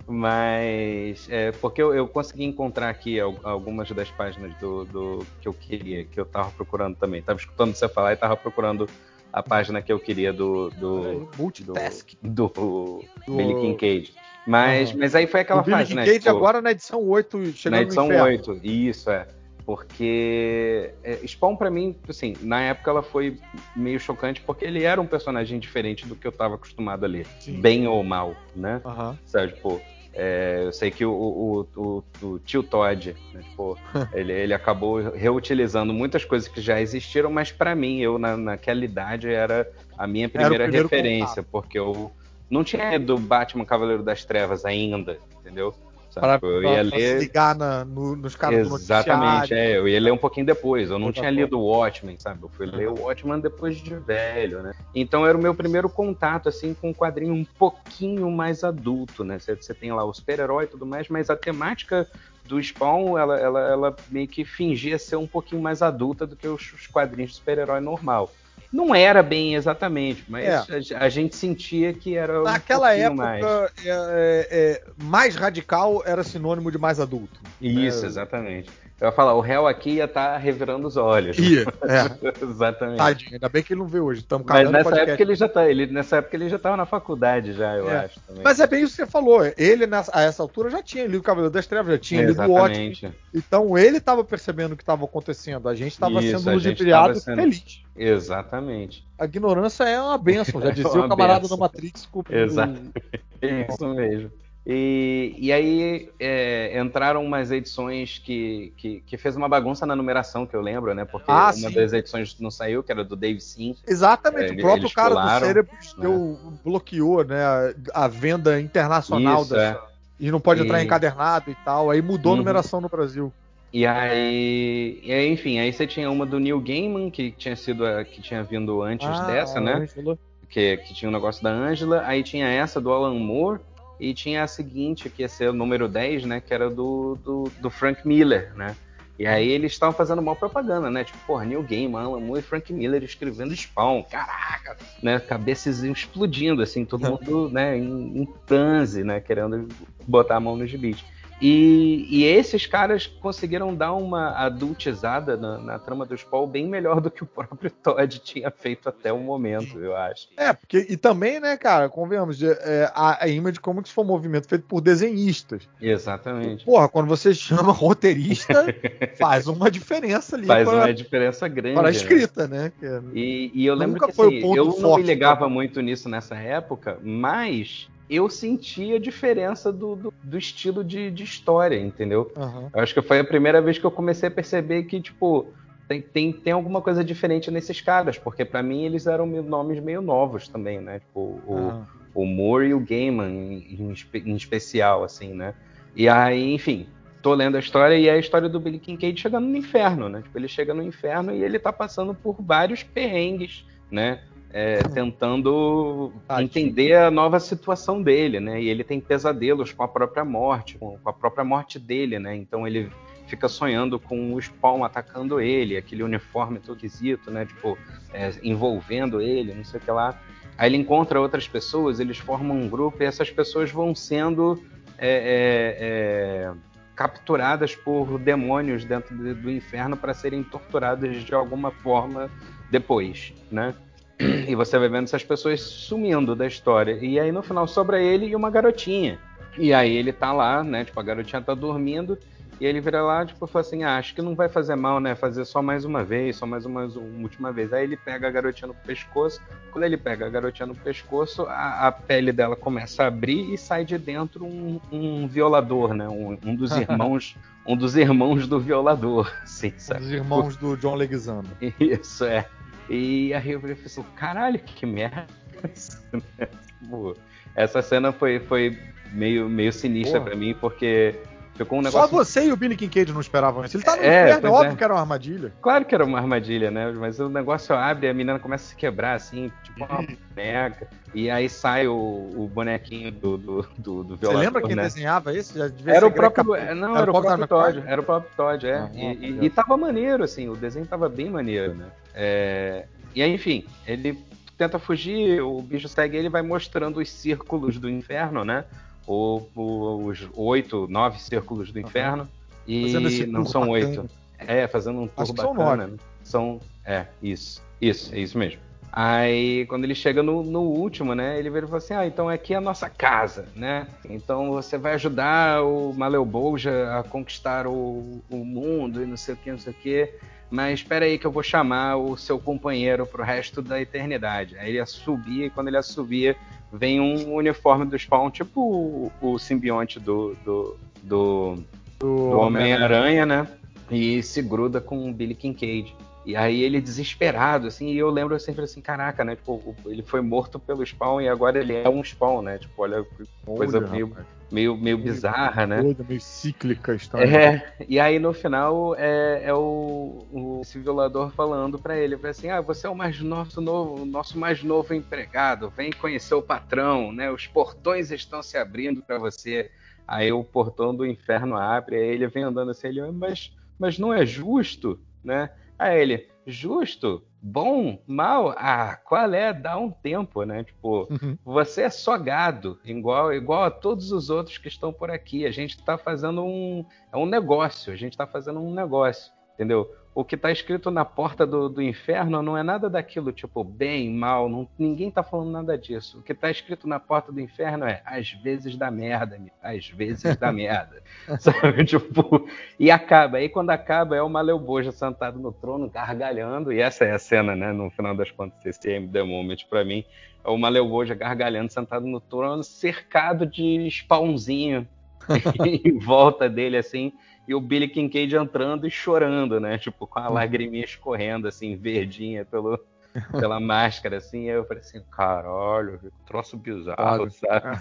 B: Mas é, porque eu, eu consegui encontrar aqui al- algumas das páginas do, do que eu queria, que eu tava procurando também. Tava escutando você falar e tava procurando a página que eu queria do do,
A: Multitask.
B: do,
A: Do-
B: Billy Kincaid. Mas,
A: Aham.
B: mas aí foi aquela
A: o Billy
B: fase, né?
A: Kincaid
B: tipo,
A: agora na edição 8, chegando
B: na edição
A: no inferno.
B: 8, isso é. Porque é, Spawn pra mim, assim, na época ela foi meio chocante porque ele era um personagem diferente do que eu tava acostumado a ler.
A: Sim.
B: Bem ou mal, né?
A: Aham.
B: Sabe, tipo, é, eu sei que o, o, o, o tio Todd, né, tipo, (laughs) ele, ele acabou reutilizando muitas coisas que já existiram, mas pra mim, eu na, naquela idade era a minha primeira referência, porque eu não tinha lido Batman Cavaleiro das Trevas ainda, entendeu? Sabe,
A: Para,
B: tipo, eu
A: pra-
B: ia
A: pra se
B: ler
A: ligar na- no- nos caras do
B: Exatamente, é, eu ia ler um pouquinho depois. Eu não tinha
A: Exatamente.
B: lido o Watchmen, sabe? Eu fui ler o Watchmen depois de velho, né? Então era o meu primeiro contato, assim, com um quadrinho um pouquinho mais adulto, né? Você, você tem lá o super-herói e tudo mais, mas a temática do Spawn, ela, ela, ela meio que fingia ser um pouquinho mais adulta do que os, os quadrinhos de super-herói normal. Não era bem exatamente, mas
A: É.
B: a, a gente sentia que era
A: Naquela
B: um pouquinho mais.
A: época, é, é, é, mais radical era sinônimo de mais adulto.
B: Isso,
A: É.
B: exatamente. Eu ia falar, o réu aqui ia estar revirando os olhos.
A: Ia, (laughs) é.
B: Exatamente.
A: Tadinho, ainda bem que ele não vê hoje. Estamos
B: Mas nessa
A: podcast.
B: época ele já tá, ele, nessa época ele já estava na faculdade já, eu
A: É.
B: acho. Também.
A: Mas é bem isso que você falou. Ele, nessa, a essa altura, já tinha lido o Cavaleiro das Trevas, já tinha lido o Watchmen.
B: Exatamente.
A: Então ele estava percebendo o que estava acontecendo. A gente estava sendo ludibriado
B: sendo-
A: feliz.
B: Exatamente.
A: A ignorância é uma benção, já (laughs)
B: É
A: dizia
B: uma
A: o camarada
B: benção.
A: da Matrix. Com,
B: Exato. (laughs) É Isso mesmo. E, e aí é, entraram umas edições que, que, que fez uma bagunça na numeração, que eu lembro, né? Porque
A: Ah,
B: uma
A: sim.
B: das edições não saiu, que era do Dave Sim.
A: Exatamente,
B: É,
A: o próprio cara
B: pularam,
A: do Cérebros
B: né?
A: deu, bloqueou né, a, a venda internacional
B: Isso,
A: dessa. E não pode entrar
B: E-
A: encadernado e tal. Aí mudou a
B: Uhum.
A: numeração no Brasil.
B: E aí, e aí, enfim, aí você tinha uma do Neil Gaiman, que tinha sido a, que tinha vindo antes
A: Ah,
B: dessa, né? Que, que tinha o negócio da Angela, aí tinha essa do Alan Moore, e tinha a seguinte, que ia ser o número 10, né? Que era do, do, do Frank Miller, né? E aí eles estavam fazendo mal propaganda, né? Tipo, porra, Neil Gaiman, Alan Moore e Frank Miller escrevendo Spawn, caraca! Né? Cabeças explodindo, assim, todo (laughs) mundo né, em, em transe, né? Querendo botar a mão nos gibis. E, e esses caras conseguiram dar uma adultizada na, na trama do Spawn bem melhor do que o próprio (laughs) Todd tinha feito até o momento, eu acho.
A: É, porque, e também, né, cara, convenhamos, de- é, a, a Image Comics foi um movimento feito por desenhistas.
B: Exatamente.
A: Porra, quando você chama (laughs) roteirista, faz uma diferença ali
B: Faz
A: para,
B: uma diferença grande.
A: para a
B: né?
A: escrita, né? É-
B: E, e eu lembro
A: Nunca
B: que
A: foi o
B: assim, eu não me ligava
A: da-
B: muito nisso nessa época, mas eu sentia a diferença do, do, do estilo de, de história, entendeu?
A: Aham.
B: Eu acho que foi a primeira vez que eu comecei a perceber que, tipo, tem, tem, tem alguma coisa diferente nesses caras, porque pra mim eles eram nomes meio novos também, né? Tipo, o,
A: aham.
B: o Moore e o Gaiman em, em em especial, assim, né? E aí, enfim, tô lendo a história e é a história do Billy Kincaid chegando no inferno, né? Tipo, ele chega no inferno e ele tá passando por vários perrengues, né? É, tentando
A: Tadinho.
B: entender a nova situação dele, né? E ele tem pesadelos com a própria morte, com, a própria morte dele, né? Então ele fica sonhando com o Spawn atacando ele, aquele uniforme todo esquisito, né? Tipo, é, envolvendo ele, não sei o que lá. Aí ele encontra outras pessoas, eles formam um grupo e essas pessoas vão sendo é, é, é, capturadas por demônios dentro de- do inferno para serem torturadas de alguma forma depois, né? E você vai vendo essas pessoas sumindo da história. E aí no final sobra ele e uma garotinha. E aí ele tá lá, né? Tipo, a garotinha tá dormindo E ele vira lá, tipo, fala assim: ah, acho que não vai fazer mal, né? Fazer só mais uma vez, só mais uma, uma última vez. Aí ele pega a garotinha no pescoço. Quando ele pega a garotinha no pescoço, a, a pele dela começa a abrir e sai de dentro um, um violador, né? Um, um dos (laughs) irmãos. um dos irmãos do violador. Sim,
A: sabe? Um dos irmãos do John Leguizamo. (laughs)
B: Isso, é. E aí eu falei assim, caralho, que merda. Tipo, essa cena foi, foi meio, meio sinistra para mim, porque Ficou um negócio...
A: Só você e o Billy Kincaid não esperavam isso. Ele tá no é, inferno, é óbvio é. que era uma armadilha.
B: Claro que era uma armadilha, né? Mas o negócio abre e a menina começa a se quebrar, assim, tipo uma boneca. E aí sai o, o bonequinho do, do, do, do
A: Você lembra quem né? desenhava isso?
B: era o próprio. Cap... Não, era, era, o próprio Todd. Era o próprio Todd, é. Ah, e, e, e, tava maneiro, assim, o desenho tava bem maneiro, né? É... E aí, enfim, ele tenta fugir, o bicho segue ele vai mostrando os círculos do inferno, né? Ou, os oito, nove círculos do inferno. Uhum. E não são oito. É, fazendo um tour bacana. São, nove. Né? são É, isso. Isso, é isso mesmo. Aí, quando ele chega no, no, último, né, ele vira e fala assim: Ah, então aqui é a nossa casa, né? Então você vai ajudar o Maleubolja a conquistar o, o mundo e não sei o que, não sei o que. Mas espera aí que eu vou chamar o seu companheiro pro resto da eternidade. Aí ele subir e quando ele subir vem um uniforme do Spawn, tipo o, o simbionte do, do, do, do Homem-Aranha, né? E se gruda com o Billy Kincaid. E aí ele desesperado, assim, e eu lembro sempre assim, caraca, né? Tipo, ele foi morto pelo Spawn e agora ele é um Spawn, né? Tipo, olha, coisa olha, meio, meio, meio bizarra, né?
A: Doida, meio cíclica a história.
B: É, e aí no final é, é o, o esse violador falando para ele, assim, ah, você é o mais nosso novo, nosso mais novo empregado, vem conhecer o patrão, né? Os portões estão se abrindo para você. Aí o portão do inferno abre, aí ele vem andando assim, ele, mas, mas não é justo, né? Aí ele, justo? Bom? Mal? Ah, qual é? Dá um tempo, né? Tipo, uhum. você é só gado, igual, igual a todos os outros que estão por aqui. A gente está fazendo um, é um negócio, a gente está fazendo um negócio, entendeu? O que está escrito na porta do, do, inferno não é nada daquilo, tipo, bem, mal, não, ninguém está falando nada disso. O que está escrito na porta do inferno é às vezes da merda, às vezes da (laughs) merda. Sabe? Tipo, e acaba. Aí quando acaba, é o Maleuboja sentado no trono, gargalhando, e essa é a cena, né? No final das contas, esse é The Moment pra mim. É o Maleuboja gargalhando, sentado no trono, cercado de spawnzinho (laughs) em volta dele, assim e o Billy Kincaid entrando e chorando, né? Tipo, com a lagriminha escorrendo, assim, verdinha pelo, pela (laughs) máscara, assim. Aí eu falei assim, caralho, troço bizarro, sabe?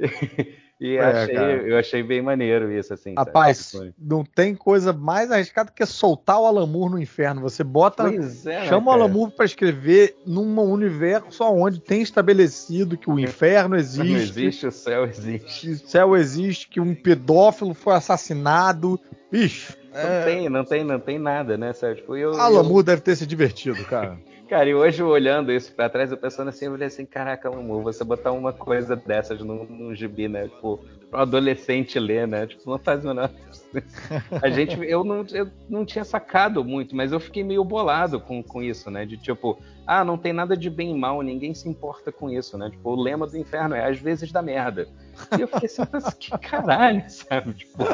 B: (laughs) (laughs) e é, achei, eu achei bem maneiro isso, assim.
A: Rapaz, sabe? não tem coisa mais arriscada que soltar o Alamur no inferno. Você bota, é, né, chama né, o Alamur para escrever num universo onde tem estabelecido que o inferno existe. Não
B: existe, o céu existe.
A: O céu existe, que um pedófilo foi assassinado. Bicho,
B: não é... tem, não tem, não tem nada, né, Sérgio? Tipo, eu,
A: Alamu eu... deve ter se divertido, cara. (laughs)
B: cara, e hoje olhando isso pra trás, eu pensando assim, eu falei assim, caraca, Alamu, você botar uma coisa dessas num, num gibi, né? Tipo, um adolescente ler, né? Tipo, não faz o menor. (laughs) A gente, eu não, eu não tinha sacado muito, mas eu fiquei meio bolado com, com isso, né? De tipo, ah, não tem nada de bem e mal, ninguém se importa com isso, né? Tipo, o lema do inferno é às vezes da merda. (laughs) E eu fiquei assim, que caralho, sabe? Tipo,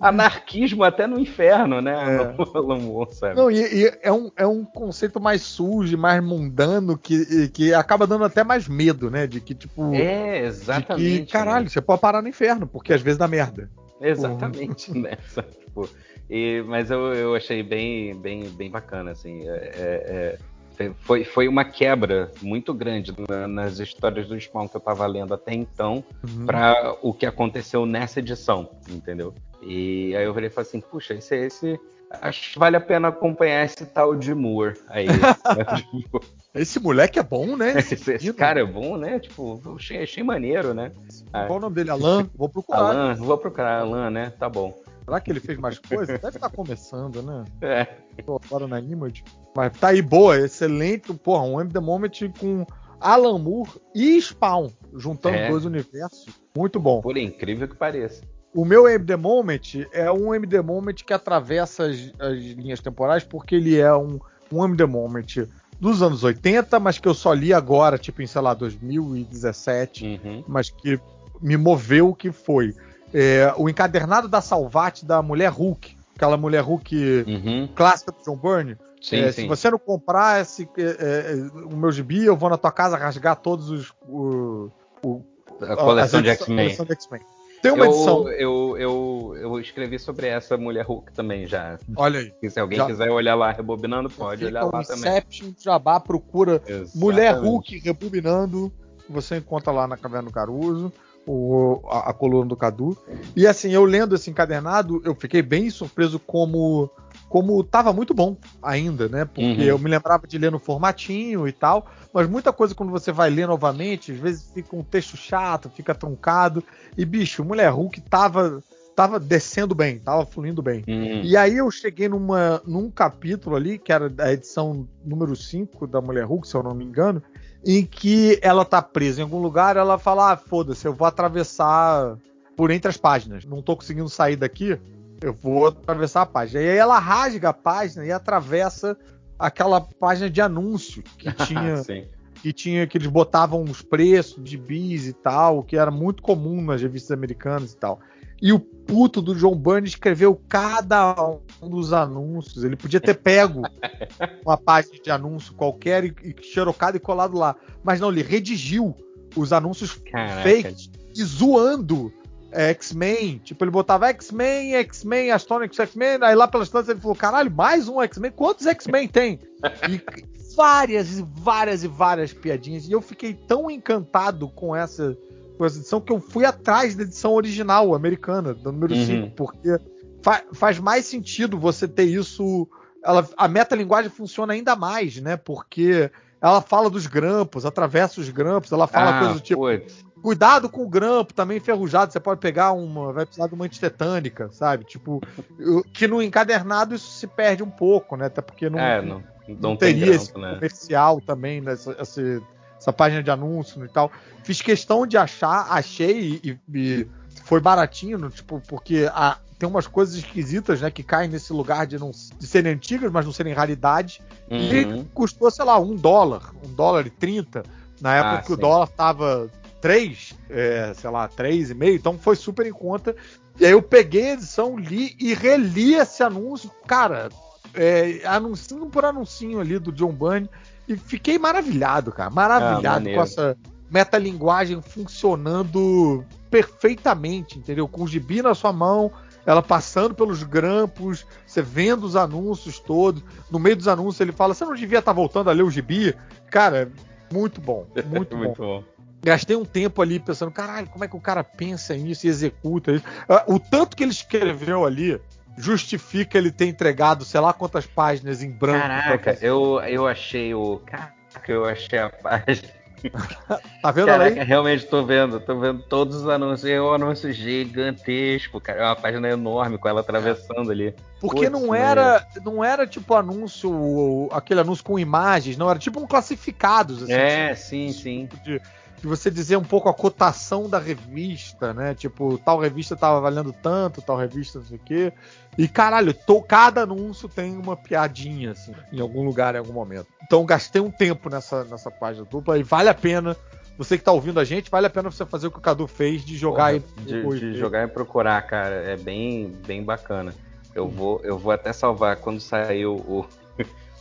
B: anarquismo até no inferno, né?
A: É. (laughs) sabe? Não, e, e, é, um, é um conceito mais sujo, mais mundano, que, que acaba dando até mais medo, né? De que, tipo.
B: É, exatamente.
A: Que, caralho, né? você pode parar no inferno, porque às vezes dá merda.
B: Exatamente, uhum. né? (laughs) Tipo, e, mas eu, eu achei bem, bem, bem bacana, assim. É, é, foi, foi uma quebra muito grande na, nas histórias do Spawn que eu tava lendo até então uhum. para o que aconteceu nessa edição, entendeu? E aí eu falei assim, puxa, esse, esse acho que vale a pena acompanhar esse tal de Moore aí. (laughs)
A: esse moleque é bom, né? (laughs)
B: Esse, esse, cara é bom, né? Tipo, achei, achei maneiro, né?
A: Qual o nome dele? Alan? Vou procurar.
B: Alan, vou procurar. Alan, né? Tá bom.
A: Será que ele fez mais coisas? Deve estar começando, né? (laughs) É. Tô agora na Image. Mas tá aí boa, excelente. Porra, um M The Moment com Alan Moore e Spawn, juntando é. dois universos. Muito bom.
B: Por incrível que pareça.
A: O meu MD Moment é um MD Moment que atravessa as, as linhas temporais porque ele é um, um MD Moment dos anos 80, mas que eu só li agora, tipo em, sei lá, 2017, uhum. mas que me moveu o que foi. É, o encadernado da Salvati da Mulher Hulk, aquela Mulher Hulk
B: Uhum.
A: clássica do John Byrne.
B: Sim,
A: É,
B: sim.
A: Se você não comprar esse, é, é, o meu gibi, eu vou na tua casa rasgar todos os. O, o-
B: A coleção de X-Men.
A: Tem uma
B: eu,
A: edição.
B: Eu, eu, eu escrevi sobre essa mulher Hulk também já.
A: Olha aí.
B: E se alguém
A: Já-
B: quiser olhar lá rebobinando, pode olhar lá também.
A: Inception Jabá procura
B: Exatamente.
A: Mulher Hulk rebobinando. Você encontra lá na Caverna do Caruso. O, a, a coluna do Cadu. E assim, eu lendo esse encadernado, eu fiquei bem surpreso como como tava muito bom ainda, né? Porque
B: Uhum.
A: eu me lembrava de ler no formatinho e tal, mas muita coisa quando você vai ler novamente, às vezes fica um texto chato, fica truncado. E bicho, Mulher Hulk tava tava descendo bem, tava fluindo bem.
B: Hum.
A: E aí eu cheguei numa, num capítulo ali, que era da edição número 5 da Mulher Hulk, se eu não me engano, em que ela tá presa em algum lugar, ela fala: ah, foda-se, eu vou atravessar por entre as páginas. Não tô conseguindo sair daqui, eu vou atravessar a página. E aí ela rasga a página e atravessa aquela página de anúncio que (laughs) tinha que tinha que eles botavam os preços de bis e tal, que era muito comum nas revistas americanas e tal. E o puto do John Byrne escreveu cada um dos anúncios. Ele podia ter pego (laughs) uma página de anúncio qualquer e, e xerocado e colado lá. Mas não, ele redigiu os anúncios
B: Caraca.
A: fakes e zoando é, X-Men. Tipo, ele botava X-Men, X-Men, Astronix X-Men. Aí lá pelas tantas ele falou: caralho, mais um X-Men? Quantos X-Men tem? (laughs) E várias e várias e várias piadinhas. E eu fiquei tão encantado com essa, com essa edição que eu fui atrás da edição original americana, do número
B: Uhum.
A: 5, porque fa- faz mais sentido você ter isso. Ela, a metalinguagem funciona ainda mais, né? Porque ela fala dos grampos, atravessa os grampos, ela fala
B: ah,
A: coisa do tipo.
B: putz.
A: Cuidado com o grampo, também enferrujado. Você pode pegar uma. Vai precisar de uma antitetânica, sabe? Tipo, que no encadernado isso se perde um pouco, né? Até porque não,
B: É, não, não,
A: não teria
B: grampo,
A: esse
B: né?
A: comercial também, né? essa, essa, página de anúncio e tal. Fiz questão de achar, achei e, e foi baratinho, tipo, porque a- tem umas coisas esquisitas, né? Que caem nesse lugar de, não, de serem antigas, mas não serem raridade.
B: Uhum.
A: E custou, sei lá, um dólar, um dólar e trinta. Na época
B: Ah,
A: que o
B: sim.
A: dólar tava 3, é, sei lá, 3,5, então foi super em conta. E aí eu peguei a edição, li e reli esse anúncio, cara, é, anuncinho por anuncinho ali do John Bunny, e fiquei maravilhado, cara,
B: Ah,
A: maravilhado
B: maneiro.
A: com essa metalinguagem funcionando perfeitamente, entendeu? Com o gibi na sua mão, ela passando pelos grampos, você vendo os anúncios todos. No meio dos anúncios ele fala: Você não devia estar voltando a ler o gibi? Cara, muito bom, (laughs) muito bom.
B: Muito bom.
A: Gastei um tempo ali pensando: caralho, como é que o cara pensa nisso e executa isso? Ah, O tanto que ele escreveu ali justifica ele ter entregado, sei lá quantas páginas em branco.
B: Caraca, eu, eu achei o. Caraca, eu achei a página. (laughs)
A: Tá vendo
B: Caraca, realmente tô vendo, tô vendo todos os anúncios. É um anúncio gigantesco, cara. É uma página enorme com ela atravessando ali.
A: Porque
B: Putz,
A: não era, não era tipo anúncio, aquele anúncio com imagens, não, era tipo um classificados, assim,
B: É, sim, sim.
A: de, de você dizer um pouco a cotação da revista, né? Tipo, tal revista tava valendo tanto, tal revista não sei o quê. E caralho, to- cada anúncio tem uma piadinha, assim, em algum lugar, em algum momento. Então gastei um tempo nessa, nessa página dupla e vale a pena. Você que tá ouvindo a gente, vale a pena você fazer o que o Cadu fez de jogar
B: Porra,
A: aí.
B: de, de jogar e procurar, cara, é bem, bem bacana. Eu vou, eu vou até salvar quando sair o.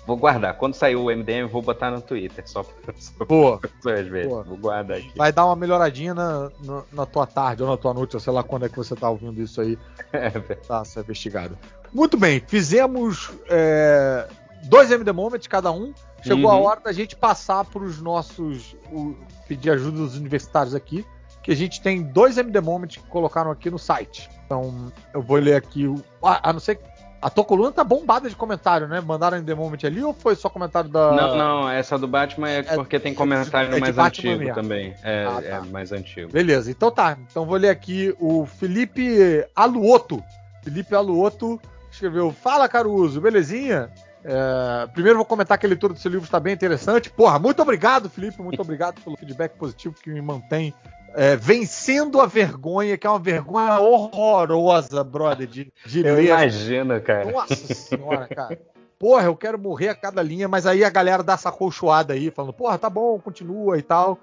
B: vou guardar. Quando sair o MDM, eu vou botar no Twitter. Só pra (laughs) às vezes.
A: Boa.
B: Vou guardar aqui.
A: Vai dar uma melhoradinha na, na, na tua tarde ou na tua noite, ou sei lá quando é que você tá ouvindo isso aí. (laughs)
B: É,
A: Tá, ser investigado. Muito bem, fizemos é, dois MD Moments cada um. Chegou a
B: Uhum.
A: hora da gente passar para os nossos. o- pedir ajuda dos universitários aqui. Que a gente tem dois MD Moments que colocaram aqui no site. Então, eu vou ler aqui. O, a, a não ser que. A tua coluna tá bombada de comentário, né? Mandaram MD Moment ali ou foi só comentário da.
B: Não, não, essa do Batman é
A: É-
B: porque tem comentário
A: é
B: mais
A: Batman
B: antigo
A: mesmo.
B: também. É,
A: Ah, tá.
B: é mais antigo.
A: Beleza, então tá. Então vou ler aqui o Felipe Aluoto. Felipe Aluoto escreveu: Fala, Caruso, belezinha? É, primeiro vou comentar que a leitura do seu livro está bem interessante. Porra, muito obrigado, Felipe. Muito obrigado pelo feedback positivo que me mantém é, vencendo a vergonha, que é uma vergonha horrorosa, brother, de, de
B: Eu
A: ler.
B: imagino, cara.
A: Nossa senhora, cara. Porra, eu quero morrer a cada linha, mas aí a galera dá essa colchoada aí, falando, porra, tá bom, continua e tal.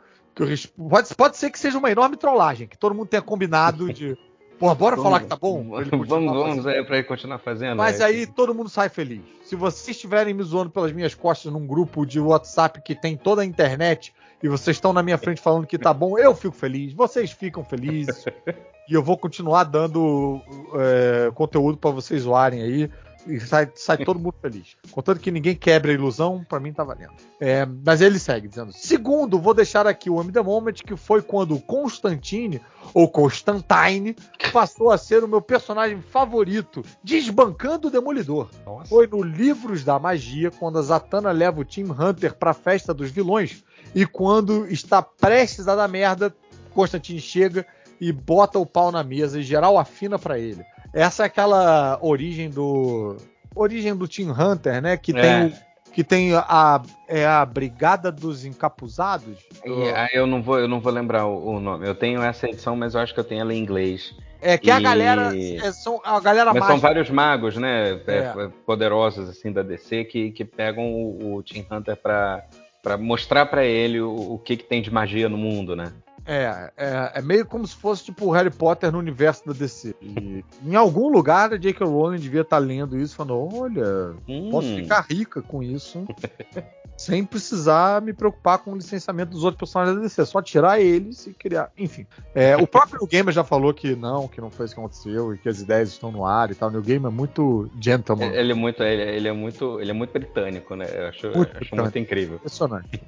A: Pode, pode ser que seja uma enorme trollagem, que todo mundo tenha combinado de. Porra, bora
B: Vamos-
A: falar que tá bom?
B: Vamos,
A: continuar
B: vamos,
A: fazendo.
B: é, pra ele continuar fazendo.
A: Mas
B: é.
A: aí todo mundo sai feliz. Se vocês estiverem me zoando pelas minhas costas num grupo de WhatsApp que tem toda a internet e vocês estão na minha frente falando que tá bom, eu fico feliz, vocês ficam felizes. (laughs) e eu vou continuar dando é, conteúdo pra vocês zoarem aí. E sai, sai (laughs) todo mundo feliz. Contanto que ninguém quebre a ilusão, pra mim tá valendo. É, mas ele segue dizendo: segundo, vou deixar aqui o M The Moment, que foi quando o Constantine, ou Constantine, (laughs) passou a ser o meu personagem favorito, desbancando o Demolidor.
B: Nossa.
A: Foi no Livros da Magia, quando a Zatanna leva o Team Hunter pra festa dos vilões, e quando está prestes a dar merda, Constantine chega e bota o pau na mesa e geral afina pra ele. Essa é aquela origem do. Origem do Team Hunter, né? Que
B: É.
A: tem, o, que tem a, é a Brigada dos Encapuzados.
B: Ah, eu não vou, eu não vou lembrar o, o nome. Eu tenho essa edição, mas eu acho que eu tenho ela em inglês.
A: É que a
B: E-
A: galera. é, são a galera
B: Mas
A: mágica.
B: são vários magos, né? é,
A: É.
B: Poderosos assim da DC que, que pegam o, o Team Hunter pra, pra mostrar pra ele o, o que, que tem de magia no mundo, né?
A: É, é, é meio como se fosse tipo o Harry Potter no universo da DC. E em algum lugar a J.K. Rowling devia estar lendo isso, falando: olha,
B: Hum.
A: posso ficar rica com isso, (laughs) sem precisar me preocupar com o licenciamento dos outros personagens da DC. Só tirar eles e criar. Enfim. É, o próprio Gamer já falou que não, que não foi isso que aconteceu e que as ideias estão no ar e tal. O New Gamer é muito gentleman.
B: Ele é muito, ele, ele é muito, ele é muito britânico, né? Eu acho,
A: Muito
B: acho muito incrível.
A: Impressionante.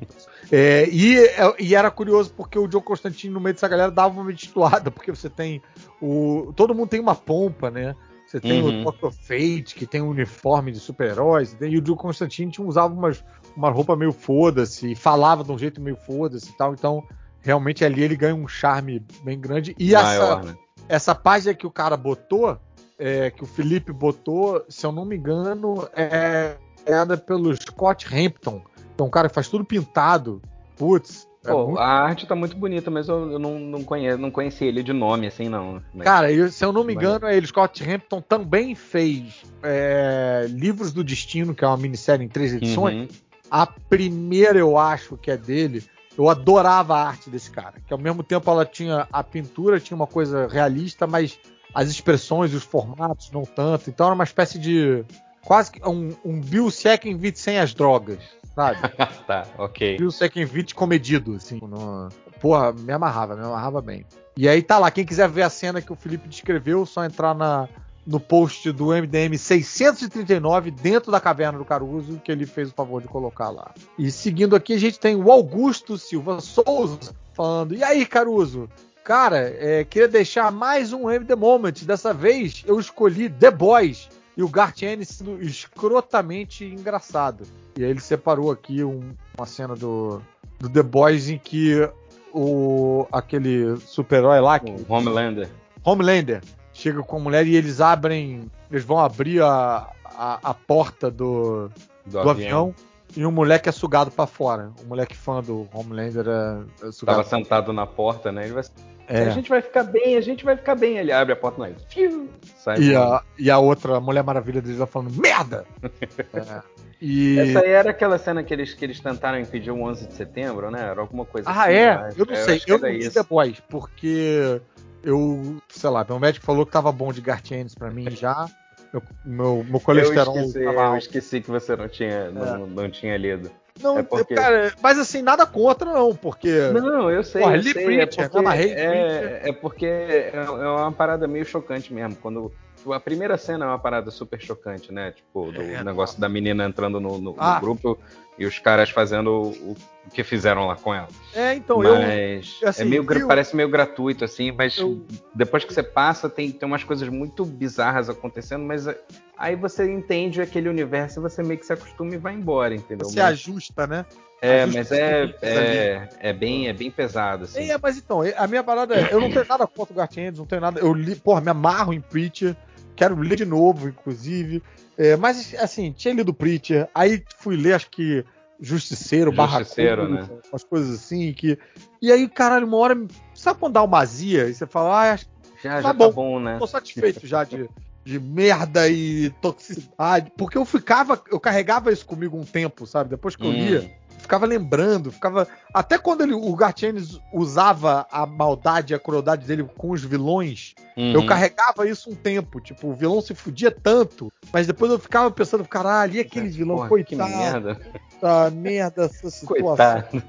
A: É, e, é- e era curioso porque o Joe Constantino, no meio dessa galera, dava uma titulada, porque você tem o. Todo mundo tem uma pompa, né? Você tem
B: Uhum.
A: o Dr. Fate, que tem um uniforme de super-heróis, e o Constantino tinha- usava umas, uma roupa meio foda-se, e falava de um jeito meio foda-se e tal. Então, realmente ali ele ganha um charme bem grande. E
B: Maior,
A: essa,
B: né?
A: essa página que o cara botou, é, que o Felipe botou, se eu não me engano, é era pelo Scott Hampton. Então, um cara que faz tudo pintado. Putz. É
B: Pô,
A: muito-
B: a arte tá muito bonita, mas eu, eu não, não, conheço, não conheci ele de nome, assim, não. Mas-
A: Cara, eu- se eu não me engano, ele, Scott Hampton, também fez é, Livros do Destino, que é uma minissérie em três edições.
B: Uhum.
A: A primeira, eu acho que é dele. Eu adorava a arte desse cara. Que ao mesmo tempo ela tinha. A pintura tinha uma coisa realista, mas as expressões e os formatos não tanto. Então era uma espécie de. Quase que um, um Bill Seckenwitz sem as drogas, sabe? (laughs)
B: tá, ok.
A: Bill Seckenwitz comedido, assim. No... Porra, me amarrava, me amarrava bem. E aí tá lá, quem quiser ver a cena que o Felipe descreveu, só entrar na, no post do MDM 639 dentro da caverna do Caruso, que ele fez o favor de colocar lá. E seguindo aqui, a gente tem o Augusto Silva Souza falando: E aí, Caruso? Cara, é, queria deixar mais um MD Moment. Dessa vez eu escolhi The Boys e o Garth Ennis sendo escrotamente engraçado. E aí ele separou aqui um- uma cena do, do The Boys em que o aquele super-herói lá, que,
B: O Homelander.
A: Homelander, chega com a mulher e eles abrem, eles vão abrir a, a, a porta do,
B: Do,
A: do avião. e um moleque é sugado pra fora. O moleque fã do Homelander é, é sugado.
B: Tava sentado na porta, né? Ele vai...
A: É.
B: A gente vai ficar bem, a gente vai ficar bem. Ele abre a porta, mas... Fiu, sai
A: E a, e a outra, a Mulher Maravilha deles, vai falando merda! (laughs) É. E.
B: Essa aí era aquela cena que eles, que eles tentaram impedir o 11 de setembro, né? Era alguma coisa
A: Ah,
B: assim.
A: é?
B: acho.
A: Eu não
B: É,
A: sei. Eu
B: era
A: não vi
B: isso.
A: Boys, porque eu, sei lá, meu médico falou que tava bom de Gartienes pra mim já. Meu, meu, meu colesterol
B: eu esqueci,
A: tava
B: eu esqueci que você não tinha, não, não tinha lido.
A: Não,
B: é porque-
A: cara, mas assim, nada contra, não, porque.
B: Não, eu sei,
A: Porra,
B: eu sei.
A: Preacher,
B: é, porque,
A: amarrei Lee
B: é, é porque é é uma parada meio chocante mesmo. Quando a primeira cena é uma parada super chocante, né? Tipo, do
A: É,
B: negócio da menina entrando no, no- no
A: Ah.
B: grupo e os caras fazendo o, o que fizeram lá com ela.
A: É, então, eu.
B: mas
A: assim,
B: é meio,
A: eu-
B: parece meio gratuito, assim, mas
A: Eu-
B: depois que você passa, tem, tem umas coisas muito bizarras acontecendo, mas é- aí você entende aquele universo e você meio que se acostuma e vai embora, entendeu?
A: Se
B: Mas-
A: ajusta, né?
B: é,
A: ajusta
B: mas é, é, é, bem, é bem pesado, assim.
A: É, mas então, a minha parada é, eu não tenho nada contra o Gartienes, não tenho nada. Eu li, porra, me amarro em Preacher, quero ler de novo, inclusive. É, mas, assim, tinha lido Preacher, aí fui ler, acho que Justiceiro,
B: Justiceiro, né?
A: umas coisas assim, que. E aí, caralho, uma hora. Sabe quando dá uma azia? E você fala, ah, acho
B: Já,
A: Tá
B: já
A: bom.
B: tá bom, né?
A: tô satisfeito já de, de merda e toxicidade. Porque eu ficava, eu carregava isso comigo um tempo, sabe? Depois que eu
B: Hum.
A: lia, ficava lembrando, ficava. Até quando ele, o Gartienes usava a maldade e a crueldade dele com os vilões, uhum. eu carregava isso um tempo. Tipo, o vilão se fudia tanto, mas depois eu ficava pensando, caralho, e aquele vilão, Porra, coitado. Que merda. Ah, merda essa situação. Coitado.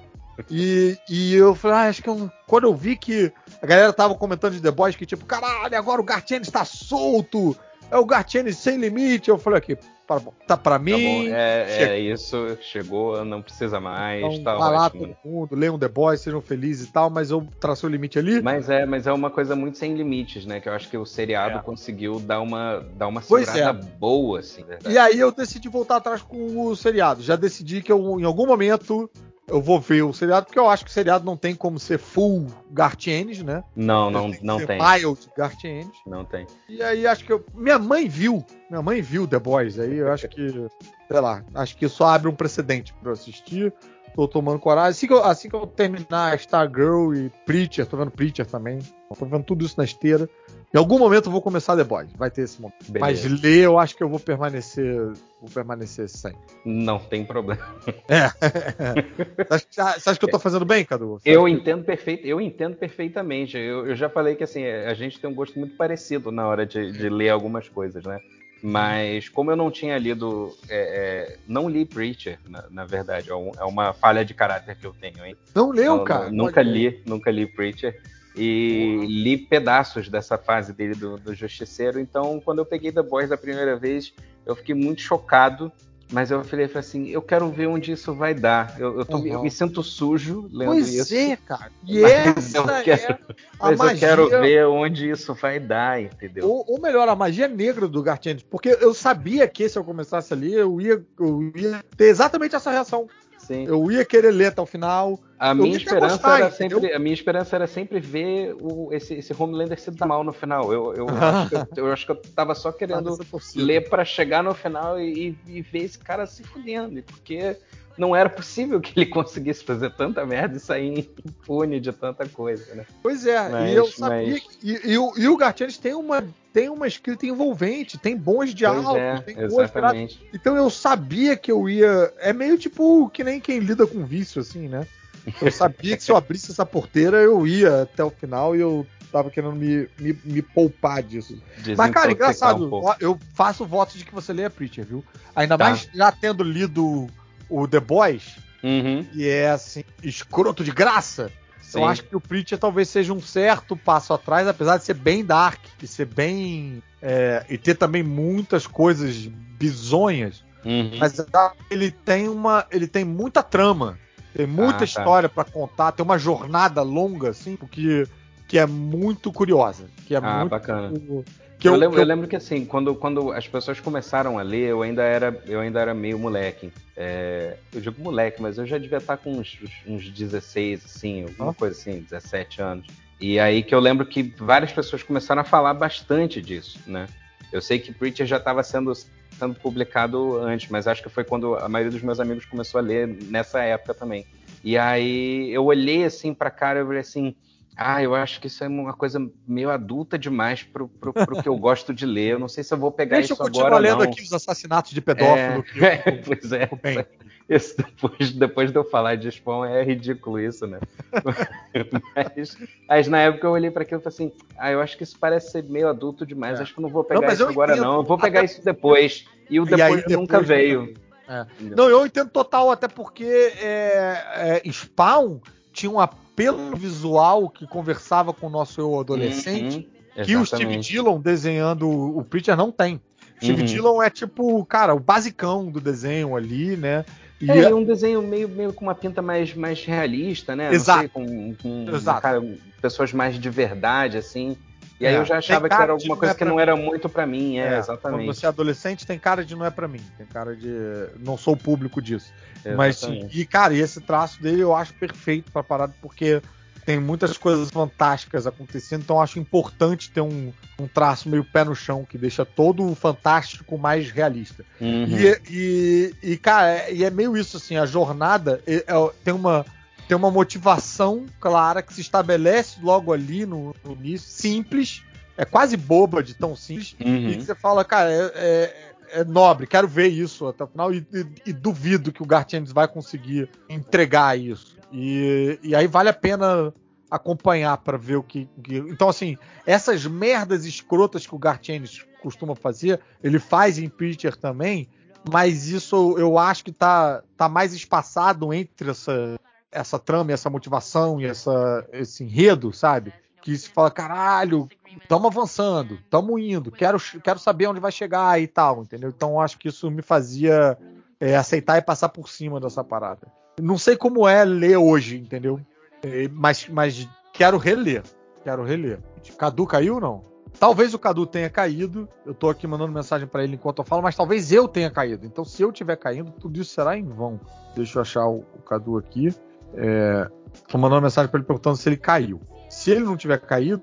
A: E, e eu falei, ah, acho que eu, quando eu vi que a galera tava comentando de The Boys que, tipo, caralho, agora o Gartienes está solto, é o Gartienes sem limite. Eu falei aqui, tá, tá pra mim.
B: Tá é, é, isso, chegou, não precisa mais. Então, tá
A: vai lá todo mundo, leiam The Boys, sejam felizes e tal, mas eu tracei o limite ali.
B: Mas é, mas é uma coisa muito sem limites, né? Que eu acho que o seriado é. conseguiu dar uma, dar uma segurada é. boa, assim.
A: Verdade. E aí eu decidi voltar atrás com o seriado. Já decidi que eu, em algum momento eu vou ver o seriado, porque eu acho que o seriado não tem como ser full Gartienes, né?
B: Não, não tem. Não tem.
A: Mild Gartienes.
B: Não tem.
A: E aí acho que eu. Minha mãe viu. Minha mãe viu The Boys. Aí eu acho que. sei lá. Acho que só abre um precedente para eu assistir. Tô tomando coragem. Assim que, eu, assim que eu terminar Stargirl e Preacher, tô vendo Preacher também. Tô vendo tudo isso na esteira. Em algum momento eu vou começar The Boys, vai ter esse momento. Beleza. Mas ler eu acho que eu vou permanecer, vou permanecer sem.
B: Não tem problema.
A: É. (laughs) você, acha, você acha que eu tô fazendo bem, Cadu? Você
B: eu entendo perfeito, eu entendo perfeitamente. Eu, eu, já falei que assim a gente tem um gosto muito parecido na hora de, de ler algumas coisas, né? Mas como eu não tinha lido, é, é, não li Preacher, na, na verdade, é, um, é, uma falha de caráter que eu tenho, hein?
A: Não leu, eu, cara?
B: Nunca li, nunca li Preacher e li pedaços dessa fase dele do, do Justiceiro. Então, quando eu peguei The Boys a primeira vez, eu fiquei muito chocado. Mas eu falei, assim, eu quero ver onde isso vai dar. Eu, eu, tô, uhum. eu me sinto sujo lendo
A: pois
B: isso.
A: Pois é, cara. (laughs) E mas
B: eu quero, é mas magia... eu quero ver onde isso vai dar, entendeu?
A: Ou, ou melhor, a magia negra do Gartiennes. Porque eu sabia que se eu começasse ali, eu ia, eu ia ter exatamente essa reação. Sim. Eu ia querer ler até o final.
B: A minha, esperança gostar, era sempre, a minha esperança era sempre ver o, esse, esse Homelander se dar mal no final. Eu, eu, (laughs) acho, que eu, eu acho que eu tava só querendo ler para chegar no final e, e, ver esse cara se fudendo. Porque não era possível que ele (laughs) conseguisse fazer tanta merda e sair impune de tanta coisa, né?
A: Pois é, mas, e eu sabia mas... que, e, e, o, e o Gartienes tem uma, tem uma escrita envolvente, tem bons diálogos, é, tem
B: exatamente.
A: boas Então eu sabia que eu ia. É meio tipo que nem quem lida com vício, assim, né? Eu sabia que se eu abrisse essa porteira, eu ia até o final e eu tava querendo me, me, me poupar disso. Mas, cara, engraçado, um eu faço voto de que você leia Preacher, viu? Ainda tá. mais já tendo lido o The Boys,
B: uhum.
A: e é assim, escroto de graça. Sim. Eu acho que o Preacher talvez seja um certo passo atrás, apesar de ser bem dark, e ser bem. É, e ter também muitas coisas bizonhas.
B: Uhum.
A: Mas ele tem uma. Ele tem muita trama. Tem muita ah, tá. história para contar, tem uma jornada longa, assim, porque que é muito curiosa. Que é
B: ah,
A: muito,
B: bacana. Que eu, eu, lembro, que eu... eu, lembro, que assim, quando, quando as pessoas começaram a ler, eu ainda era, eu ainda era meio moleque. É, eu digo moleque, mas eu já devia estar com uns, uns 16, assim, alguma oh. coisa assim, 17 anos. E aí que eu lembro que várias pessoas começaram a falar bastante disso, né? Eu sei que Preacher já estava sendo, sendo publicado antes, mas acho que foi quando a maioria dos meus amigos começou a ler nessa época também. E aí eu olhei assim para cara e falei assim, ah, eu acho que isso é uma coisa meio adulta demais pro, pro, pro que eu gosto de ler. Eu não sei se eu vou pegar Deixa isso agora. Deixa eu continuar lendo
A: aqui os assassiнаtos de pedófilo.
B: É, eu, (laughs) pois é. (laughs) Isso depois, depois de eu falar de Spawn é ridículo isso, né? (laughs) mas, mas, na época eu olhei para aquilo e falei assim: ah, eu acho que isso parece ser meio adulto demais. É. Acho que eu não vou pegar não, isso agora, entendo. não. Eu vou pegar até... isso depois. E o depois, depois nunca veio.
A: É. Não, eu entendo total, até porque é, é, Spawn tinha um apelo visual que conversava com o nosso eu adolescente, uhum, que o Steve Dillon desenhando o Preacher não tem. Steve uhum. Dillon é tipo, cara, o basicão do desenho ali, né?
B: E é, é um desenho meio, meio com uma pinta mais, mais realista, né?
A: Exato.
B: Sei, com, com Exato. Cara, pessoas mais de verdade, assim. E aí é, eu já achava que era alguma coisa é que não era muito para mim, é, é, exatamente.
A: Quando você é adolescente, tem cara de não é para mim, tem cara de não sou o público disso. Mas e cara, esse traço dele eu acho perfeito para parada porque tem muitas coisas fantásticas acontecendo, então acho importante ter um, um traço meio pé no chão que deixa todo o fantástico mais realista.
B: Uhum.
A: E, e, e, cara, é, e é meio isso assim, a jornada é, é, tem uma tem uma motivação clara que se estabelece logo ali no, no início, simples, é quase boba de tão simples,
B: uhum.
A: e que você fala, cara, é, é, é nobre, quero ver isso até o final e, e, e duvido que o Garth Ennis vai conseguir entregar isso. E, e aí vale a pena acompanhar para ver o que, que, Então, assim, essas merdas escrotas que o Garth Ennis costuma fazer, ele faz em Preacher também, mas isso eu acho que tá, tá mais espaçado entre essa, essa trama, essa motivação e essa, esse enredo, sabe? Que se fala, caralho, estamos avançando, estamos indo, quero, quero saber onde vai chegar e tal, entendeu? Então acho que isso me fazia é, aceitar e passar por cima dessa parada. Não sei como é ler hoje, entendeu? É, mas, mas quero reler. Quero reler. Cadu caiu ou não? Talvez o Cadu tenha caído. Eu tô aqui mandando mensagem para ele enquanto eu falo, mas talvez eu tenha caído. Então, se eu tiver caindo, tudo isso será em vão. Deixa eu achar o, o Cadu aqui. É, tô mandando mensagem para ele perguntando se ele caiu. Se ele não tiver caído.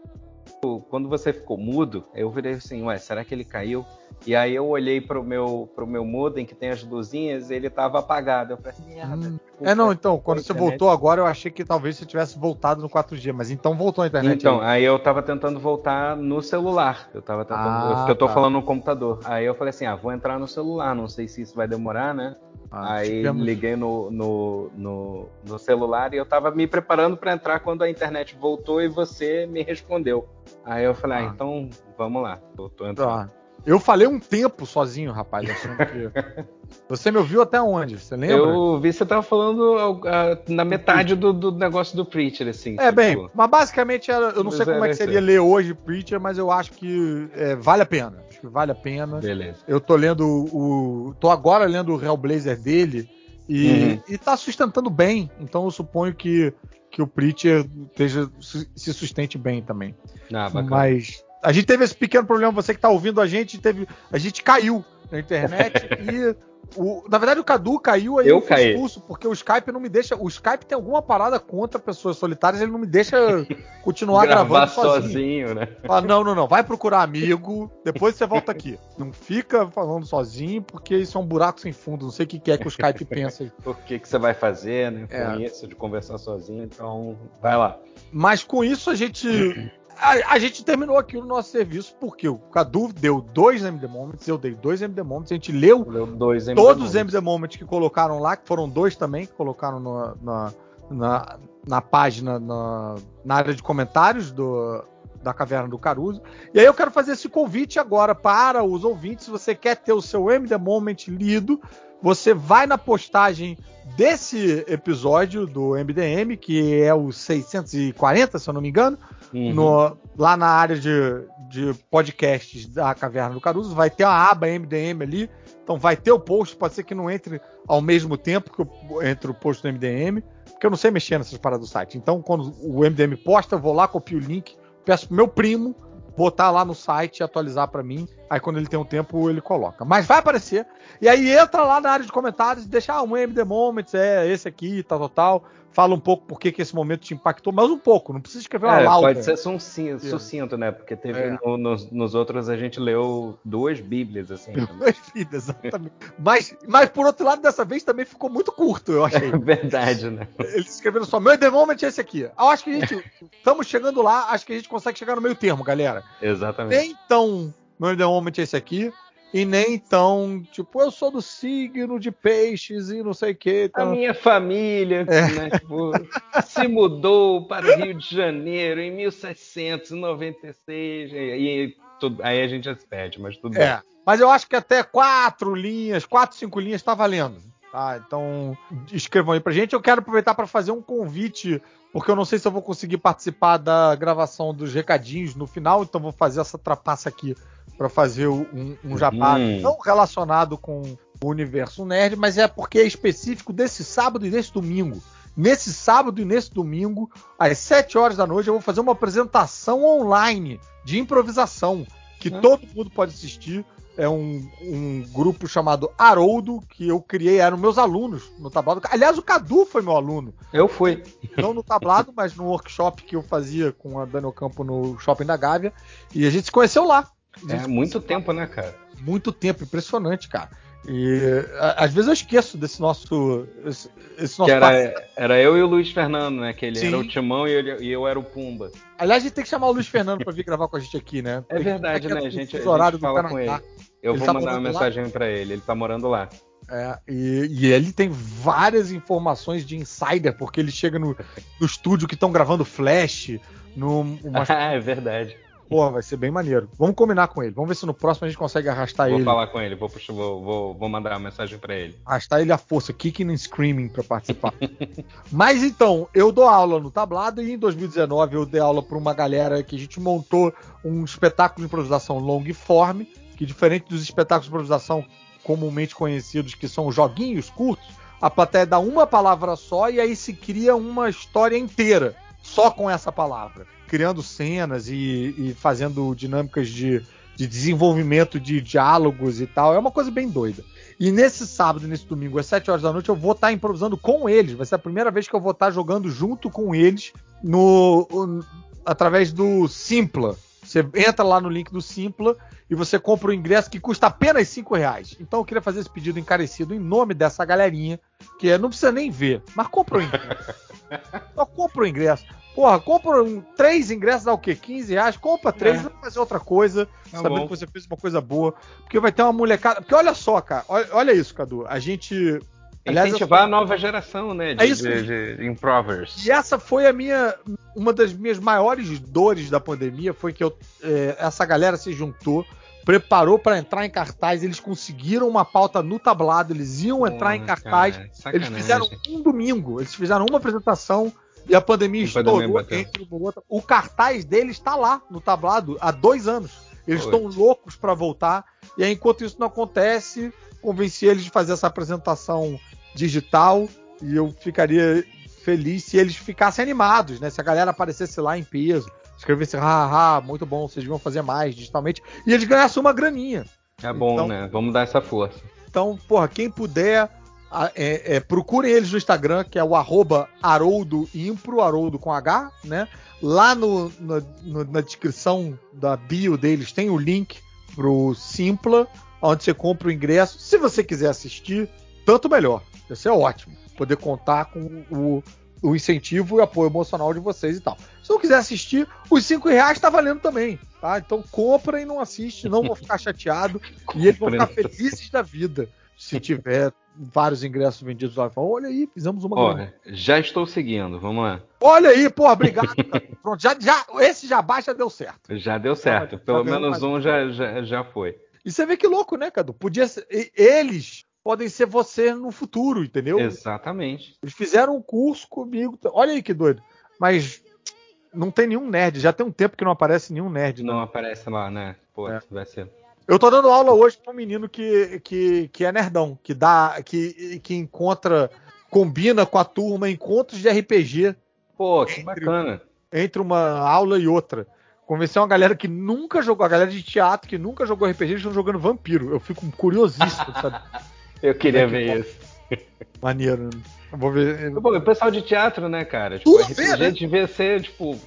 B: Quando você ficou mudo, eu virei assim, ué, será que ele caiu? E aí eu olhei pro meu, pro meu modem que tem as luzinhas e ele tava apagado. Eu falei assim, merda.
A: Hum. É, não, então, quando você voltou agora, eu achei que talvez você tivesse voltado no 4G, mas então voltou a internet.
B: Então, aí, aí eu tava tentando voltar no celular. Eu tava tentando. Ah, eu, eu tô tá. falando no computador. Aí eu falei assim, ah, vou entrar no celular, não sei se isso vai demorar, né? Ah, aí tivemos... liguei no, no, no, no, celular e eu tava me preparando para entrar quando a internet voltou e você me respondeu. Aí eu falei, ah, ah então vamos lá, tô, tô entrando. Tá.
A: Eu falei um tempo sozinho, rapaz, que. Você me ouviu até onde? Você lembra?
B: Eu vi você tava falando uh, na metade do, do, negócio do Preacher, assim.
A: É, tipo... bem, mas basicamente era, eu não sei como é que seria ler hoje Preacher, mas eu acho que é, vale a pena. Acho que vale a pena.
B: Beleza.
A: Eu tô lendo o. tô agora lendo o Hellblazer dele e, uhum. e tá sustentando bem. Então eu suponho que, que o Preacher esteja, se sustente bem também. Ah, bacana. Mas a gente teve esse pequeno problema, você que está ouvindo a gente, teve, a gente caiu na internet (laughs) e o, na verdade o Cadu caiu aí
B: eu, eu caí.
A: expulso, porque o Skype não me deixa, o Skype tem alguma parada contra pessoas solitárias, ele não me deixa (laughs) continuar gravando sozinho. sozinho né? Fala, não, não, não, vai procurar amigo, depois você volta aqui. Não fica falando sozinho, porque isso é um buraco sem fundo, não sei o que é que o Skype (laughs) pensa.
B: Por que, que você vai fazer, né, com é. isso, de conversar sozinho, então vai lá.
A: Mas com isso a gente a, a, gente terminou aqui o nosso serviço porque o Cadu deu dois MD Moments, eu dei dois MD Moments, a gente leu
B: dois
A: MD todos os MD Moments que colocaram lá, que foram dois também, que colocaram no, na, na, na, página, na, na área de comentários do, da Caverna do Caruso. E aí eu quero fazer esse convite agora para os ouvintes, se você quer ter o seu MD Moment lido, você vai na postagem desse episódio do MDM, que é o 640, se eu não me engano, uhum. no, lá na área de, de podcasts da Caverna do Caruso, vai ter uma aba MDM ali, então vai ter o post, pode ser que não entre ao mesmo tempo que eu, entre o post do MDM, porque eu não sei mexer nessas paradas do site. Então, quando o MDM posta, eu vou lá, copio o link, peço pro meu primo botar lá no site e atualizar para mim. Aí quando ele tem um tempo, ele coloca. Mas vai aparecer. E aí entra lá na área de comentários e deixa ah, um MD Moments, é esse aqui, tal, tal, tal fala um pouco por que, esse momento te impactou, mas um pouco, não precisa escrever uma é, lauda.
B: Pode ser sucinto, sucinto, né? Porque teve é. no, nos, nos, outros a gente leu duas bíblias, assim.
A: Duas bíblias, exatamente. mas, mas por outro lado, dessa vez também ficou muito curto, eu achei. (laughs) É
B: verdade, né?
A: Eles escreveram só, meu The Moment é esse aqui. Eu acho que a gente, estamos chegando lá, acho que a gente consegue chegar no meio termo, galera.
B: Exatamente.
A: Então, meu The Moment é esse aqui e nem tão, tipo, eu sou do signo de peixes e não sei o que.
B: Então... A minha família é. né, tipo, se mudou para o Rio de Janeiro em 1796 e, tudo, aí a gente já se perde, mas tudo é.
A: bem. Mas eu acho que até quatro linhas, quatro, cinco linhas está valendo. Tá? Então, escrevam aí pra gente. Eu quero aproveitar para fazer um convite, porque eu não sei se eu vou conseguir participar da gravação dos recadinhos no final, então vou fazer essa trapaça aqui para fazer um, um jabá hum. não relacionado com o universo nerd, mas é porque é específico desse sábado e desse domingo. Nesse sábado e nesse domingo, às 7 horas da noite, eu vou fazer uma apresentação online de improvisação que hum. todo mundo pode assistir. É um, um, grupo chamado Haroldo, que eu criei, eram meus alunos no tablado. Aliás, o Cadu foi meu aluno.
B: Eu fui.
A: Não no tablado, (laughs) mas no workshop que eu fazia com a Daniel Campo no Shopping da Gávea. E a gente se conheceu lá.
B: É muito tempo, né, cara?
A: Muito tempo, impressionante, cara. E às vezes eu esqueço desse nosso. Esse, esse nosso
B: era, era eu e o Luiz Fernando, né? Que ele Sim. era o Timão e, ele, e, eu era o Pumba.
A: Aliás, a gente tem que chamar o Luiz Fernando para vir gravar com a gente aqui, né?
B: É verdade, né? A gente, a gente fala com ele. Eu ele vou tá mandar uma mensagem para ele, ele tá morando lá.
A: É, e, e, ele tem várias informações de insider, porque ele chega no, no estúdio que estão gravando Flash. No,
B: umas... Ah, (laughs) é verdade.
A: Pô, vai ser bem maneiro. Vamos combinar com ele. Vamos ver se no próximo a gente consegue arrastar
B: vou
A: ele.
B: Vou falar com ele, vou, vou, vou, vou mandar uma mensagem para ele.
A: Arrastar ele à força, kicking and screaming para participar. (laughs) Mas então, eu dou aula no tablado e em 2019 eu dei aula para uma galera que a gente montou um espetáculo de improvisação long form, que diferente dos espetáculos de improvisação comumente conhecidos, que são joguinhos curtos, a plateia dá uma palavra só e aí se cria uma história inteira só com essa palavra criando cenas e, e fazendo dinâmicas de, de desenvolvimento de diálogos e tal. É uma coisa bem doida. E nesse sábado, nesse domingo, às 7 horas da noite, eu vou estar improvisando com eles. Vai ser a primeira vez que eu vou estar jogando junto com eles no, no através do Simpla. Você entra lá no link do Simpla e você compra o ingresso que custa apenas 5 reais. Então eu queria fazer esse pedido encarecido em nome dessa galerinha, que é, não precisa nem ver, mas compra o ingresso. (laughs) Só compra o ingresso. Porra, compra um, três ingressos, dá o quê? 15 reais? Compra três, é. vai fazer outra coisa, tá sabendo bom. que você fez uma coisa boa. Porque vai ter uma molecada. Porque olha só, cara, olha, olha isso, Cadu. A gente.
B: Aliás, Incentivar essa... a nova geração, né? De, é isso. De, de, de improvers.
A: E essa foi a minha. Uma das minhas maiores dores da pandemia foi que eu, é, essa galera se juntou preparou para entrar em cartaz, eles conseguiram uma pauta no tablado, eles iam entrar em cartaz. Cara, eles fizeram um domingo, eles fizeram uma apresentação e a pandemia estourou entre uma outra. O cartaz dele está lá no tablado há dois anos. Eles estão loucos para voltar. E aí, enquanto isso não acontece, convenci eles de fazer essa apresentação digital. E eu ficaria feliz se eles ficassem animados, né? Se a galera aparecesse lá em peso, escrevesse, haha, muito bom, vocês vão fazer mais digitalmente. E eles ganhassem uma graninha.
B: É bom, então, né? Vamos dar essa força.
A: Então, porra, quem puder é, é, procurem eles no Instagram, que é o arroba Haroldo Impro, Haroldo com H, né? Lá no, no, na descrição da bio deles tem o link pro Simpla, onde você compra o ingresso. Se você quiser assistir, tanto melhor. Isso é ótimo. Poder contar com o, o incentivo e apoio emocional de vocês e tal. Se não quiser assistir, os 5 reais tá valendo também, tá? Então compra e não assiste, não vou ficar chateado e eles vão ficar felizes da vida se tiver vários ingressos vendidos lá. Fala, Olha aí, fizemos uma
B: Olha, já estou seguindo, vamos lá.
A: Olha aí, pô, obrigado. (laughs) Pronto, já, já, esse jabá já deu certo.
B: Já deu certo, pelo menos um já, já, já foi.
A: E você vê que louco, né, Cadu? Podia ser, eles podem ser você no futuro, entendeu?
B: Exatamente.
A: Eles fizeram um curso comigo. Olha aí que doido. Mas não tem nenhum nerd. Já tem um tempo que não aparece nenhum nerd.
B: Não né? aparece lá, né? Pô, é. vai ser.
A: Eu tô dando aula hoje pra um menino que, que, que é nerdão, que dá. Que, que encontra. Combina com a turma encontros de RPG.
B: Pô, que entre, bacana.
A: Entre uma aula e outra. Convencer uma galera que nunca jogou, a galera de teatro que nunca jogou RPG, eles estão jogando vampiro. Eu fico curiosíssimo, sabe? (laughs)
B: Eu queria é que ver isso. (laughs)
A: Maneiro. Né? Vou ver.
B: Bom, o pessoal de teatro, né, cara? Tipo, Tudo RPG né? devia ser, tipo,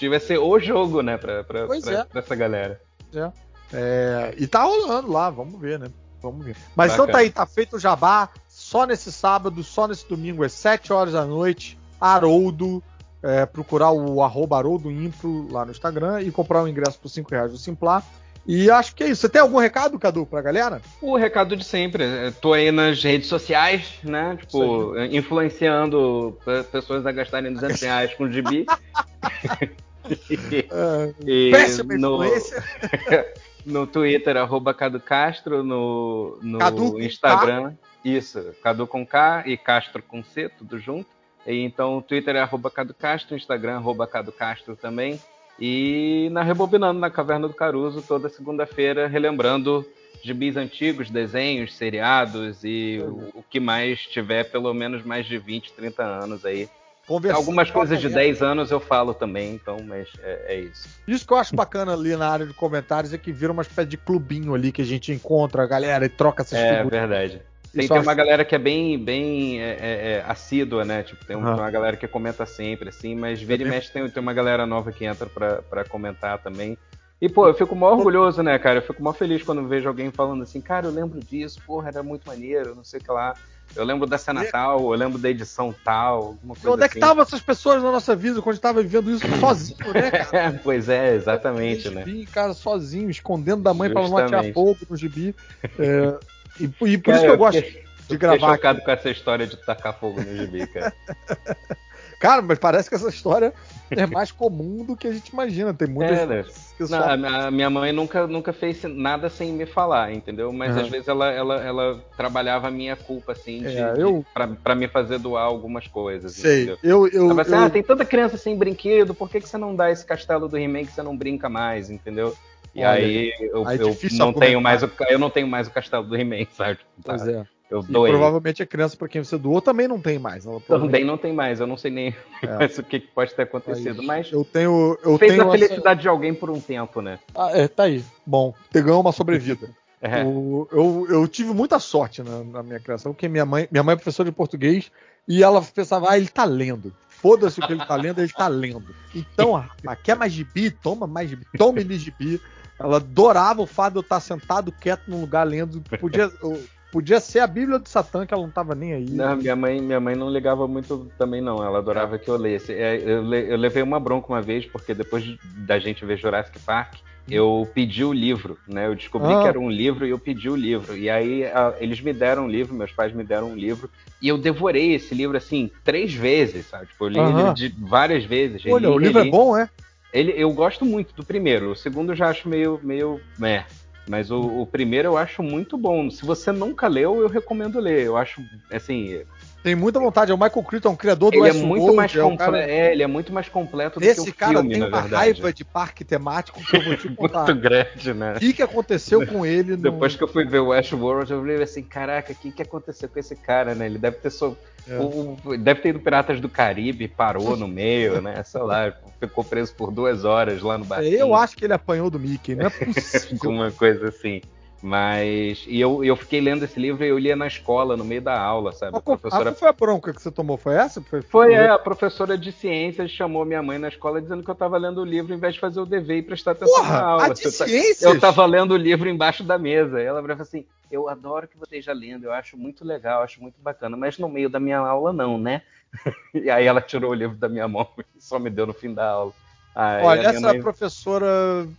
B: devia ser o jogo, né, pra, pra, pra, é. pra essa galera.
A: É. É, e tá rolando lá, vamos ver, né? Vamos ver. Mas Bacana. então tá aí, tá feito o jabá. Só nesse sábado, só nesse domingo, às 7 horas da noite. Haroldo. É, procurar o arroba Haroldo Impro lá no Instagram e comprar um ingresso por 5 reais do Simplar. E acho que é isso. Você tem algum recado, Cadu, pra galera?
B: O recado de sempre. É, tô aí nas redes sociais, né? Tipo, influenciando pessoas a gastarem 200 (laughs) reais com gibi. (laughs) (laughs)
A: e péssima no... influência.
B: No Twitter, arroba Cadu Castro, no, no Cadu Instagram. Isso, Cadu com K e Castro com C, tudo junto. E, então o Twitter é arroba Cadu Castro, Instagram arroba Cadu Castro também. E na Rebobinando na Caverna do Caruso, toda segunda-feira, relembrando gibis antigos, desenhos, seriados e o, o que mais tiver, pelo menos mais de 20, 30 anos aí Algumas coisas de 10 anos eu falo também, então, mas é, é, isso.
A: Isso que eu acho bacana ali na área de comentários é que vira uma espécie de clubinho ali que a gente encontra a galera e troca essas
B: é, figuras. É verdade. Tem, tem uma galera que é bem, bem é, é, é assídua, né? Tipo, tem, uhum. uma galera que comenta sempre, assim, mas vira e mexe tem, tem uma galera nova que entra pra, pra comentar também. E, pô, eu fico mó orgulhoso, né, cara? Eu fico mó feliz quando vejo alguém falando assim, cara, eu lembro disso, porra, era muito maneiro, não sei o que lá. Eu lembro da cena e... tal, eu lembro da edição tal,
A: Onde é que estavam assim. essas pessoas na nossa vida quando a gente tava vivendo isso sozinho, né, (laughs)
B: cara? pois é, exatamente,
A: né?
B: Gibi,
A: cara, sozinho, escondendo da mãe para não atirar fogo no gibi. É, e, e, por cara, isso que eu, eu gosto fiquei, de gravar.
B: Fiquei chocado com essa história de tacar fogo no gibi, cara. (laughs)
A: Cara, mas parece que essa história é mais comum do que a gente imagina. Tem muitas. É, né?
B: Não, a minha mãe nunca, nunca fez nada sem me falar, entendeu? Mas às vezes ela, ela, ela trabalhava a minha culpa, assim, de, é, eu... pra, pra me fazer doar algumas coisas.
A: Sei. Entendeu? Eu, eu,
B: assim,
A: eu...
B: Ah, tem tanta criança sem brinquedo, por que, que você não dá esse castelo do He-Man que você não brinca mais, entendeu? E Olha, aí eu, aí é eu não tenho mais o, eu não tenho mais o castelo do He-Man, (laughs) sabe?
A: Pois é. Eu doei. provavelmente a criança para quem você doou também não tem mais.
B: Ela Também não tem mais. Eu não sei nem (laughs) é. (laughs) o que pode ter acontecido. Mas
A: eu tenho. Eu
B: fez
A: tenho
B: a felicidade essa... de alguém por um tempo, né?
A: Ah, é, tá aí. Bom, você ganhou uma sobrevida. (laughs) é. o, eu, eu tive muita sorte na, na, minha criação, porque minha mãe, minha mãe é professora de português e ela pensava, ah, ele tá lendo. Foda-se o que ele tá lendo, ele tá lendo. Então, quer mais gibi? Toma mais gibi. Tome-lhe gibi. Ela adorava o fato de eu estar sentado quieto num lugar lendo. Podia, eu, Podia ser a Bíblia de Satã, que ela não tava nem aí.
B: Não, minha mãe, minha mãe não ligava muito também, não. Ela adorava é. que eu lesse. É, eu, levei uma bronca uma vez, porque depois da gente ver Jurassic Park, eu pedi o livro, né? Eu descobri ah. que era um livro e eu pedi o livro. E aí a, eles me deram um livro, meus pais me deram um livro. E eu devorei esse livro, assim, três vezes, sabe? Tipo, eu li ele de várias vezes.
A: Olha, o livro é bom, é?
B: Ele, eu gosto muito do primeiro. O segundo eu já acho meio, meio, né? Mas o, o, primeiro eu acho muito bom. Se você nunca leu, eu recomendo ler. Eu acho, assim.
A: Tem muita vontade. É o Michael Crichton, criador do
B: ele é muito mais é. Cara... É, ele é muito mais completo do
A: Esse
B: que o
A: cara
B: filme,
A: tem uma
B: verdade.
A: raiva de parque temático que eu vou te (laughs) contar.
B: muito grande, né?
A: O que, que aconteceu com ele?
B: No... Depois que eu fui ver o Westworld, eu falei assim, caraca, o que, que aconteceu com esse cara, né? Ele deve ter so... É. O, deve ter ido Piratas do Caribe, parou no meio, né? (laughs) Sei lá, ficou preso por duas horas lá no barquinho.
A: Eu acho que ele apanhou do Mickey, não é (laughs) possível.
B: Alguma coisa assim. Mas. E eu, eu fiquei lendo esse livro e eu lia na escola, no meio da aula, sabe?
A: A, a professora. foi a bronca que você tomou? Foi essa?
B: Foi, foi é, a professora de ciências chamou minha mãe na escola dizendo que eu estava lendo o livro em vez de fazer o dever e prestar atenção Porra, na aula. A
A: de eu, ciências?
B: Eu estava lendo o livro embaixo da mesa. E ela falou assim: Eu adoro que você esteja lendo, eu acho muito legal, acho muito bacana, mas no meio da minha aula não, né? (laughs) e aí ela tirou o livro da minha mão (laughs) e só me deu no fim da aula.
A: Aí Olha, essa mãe... professora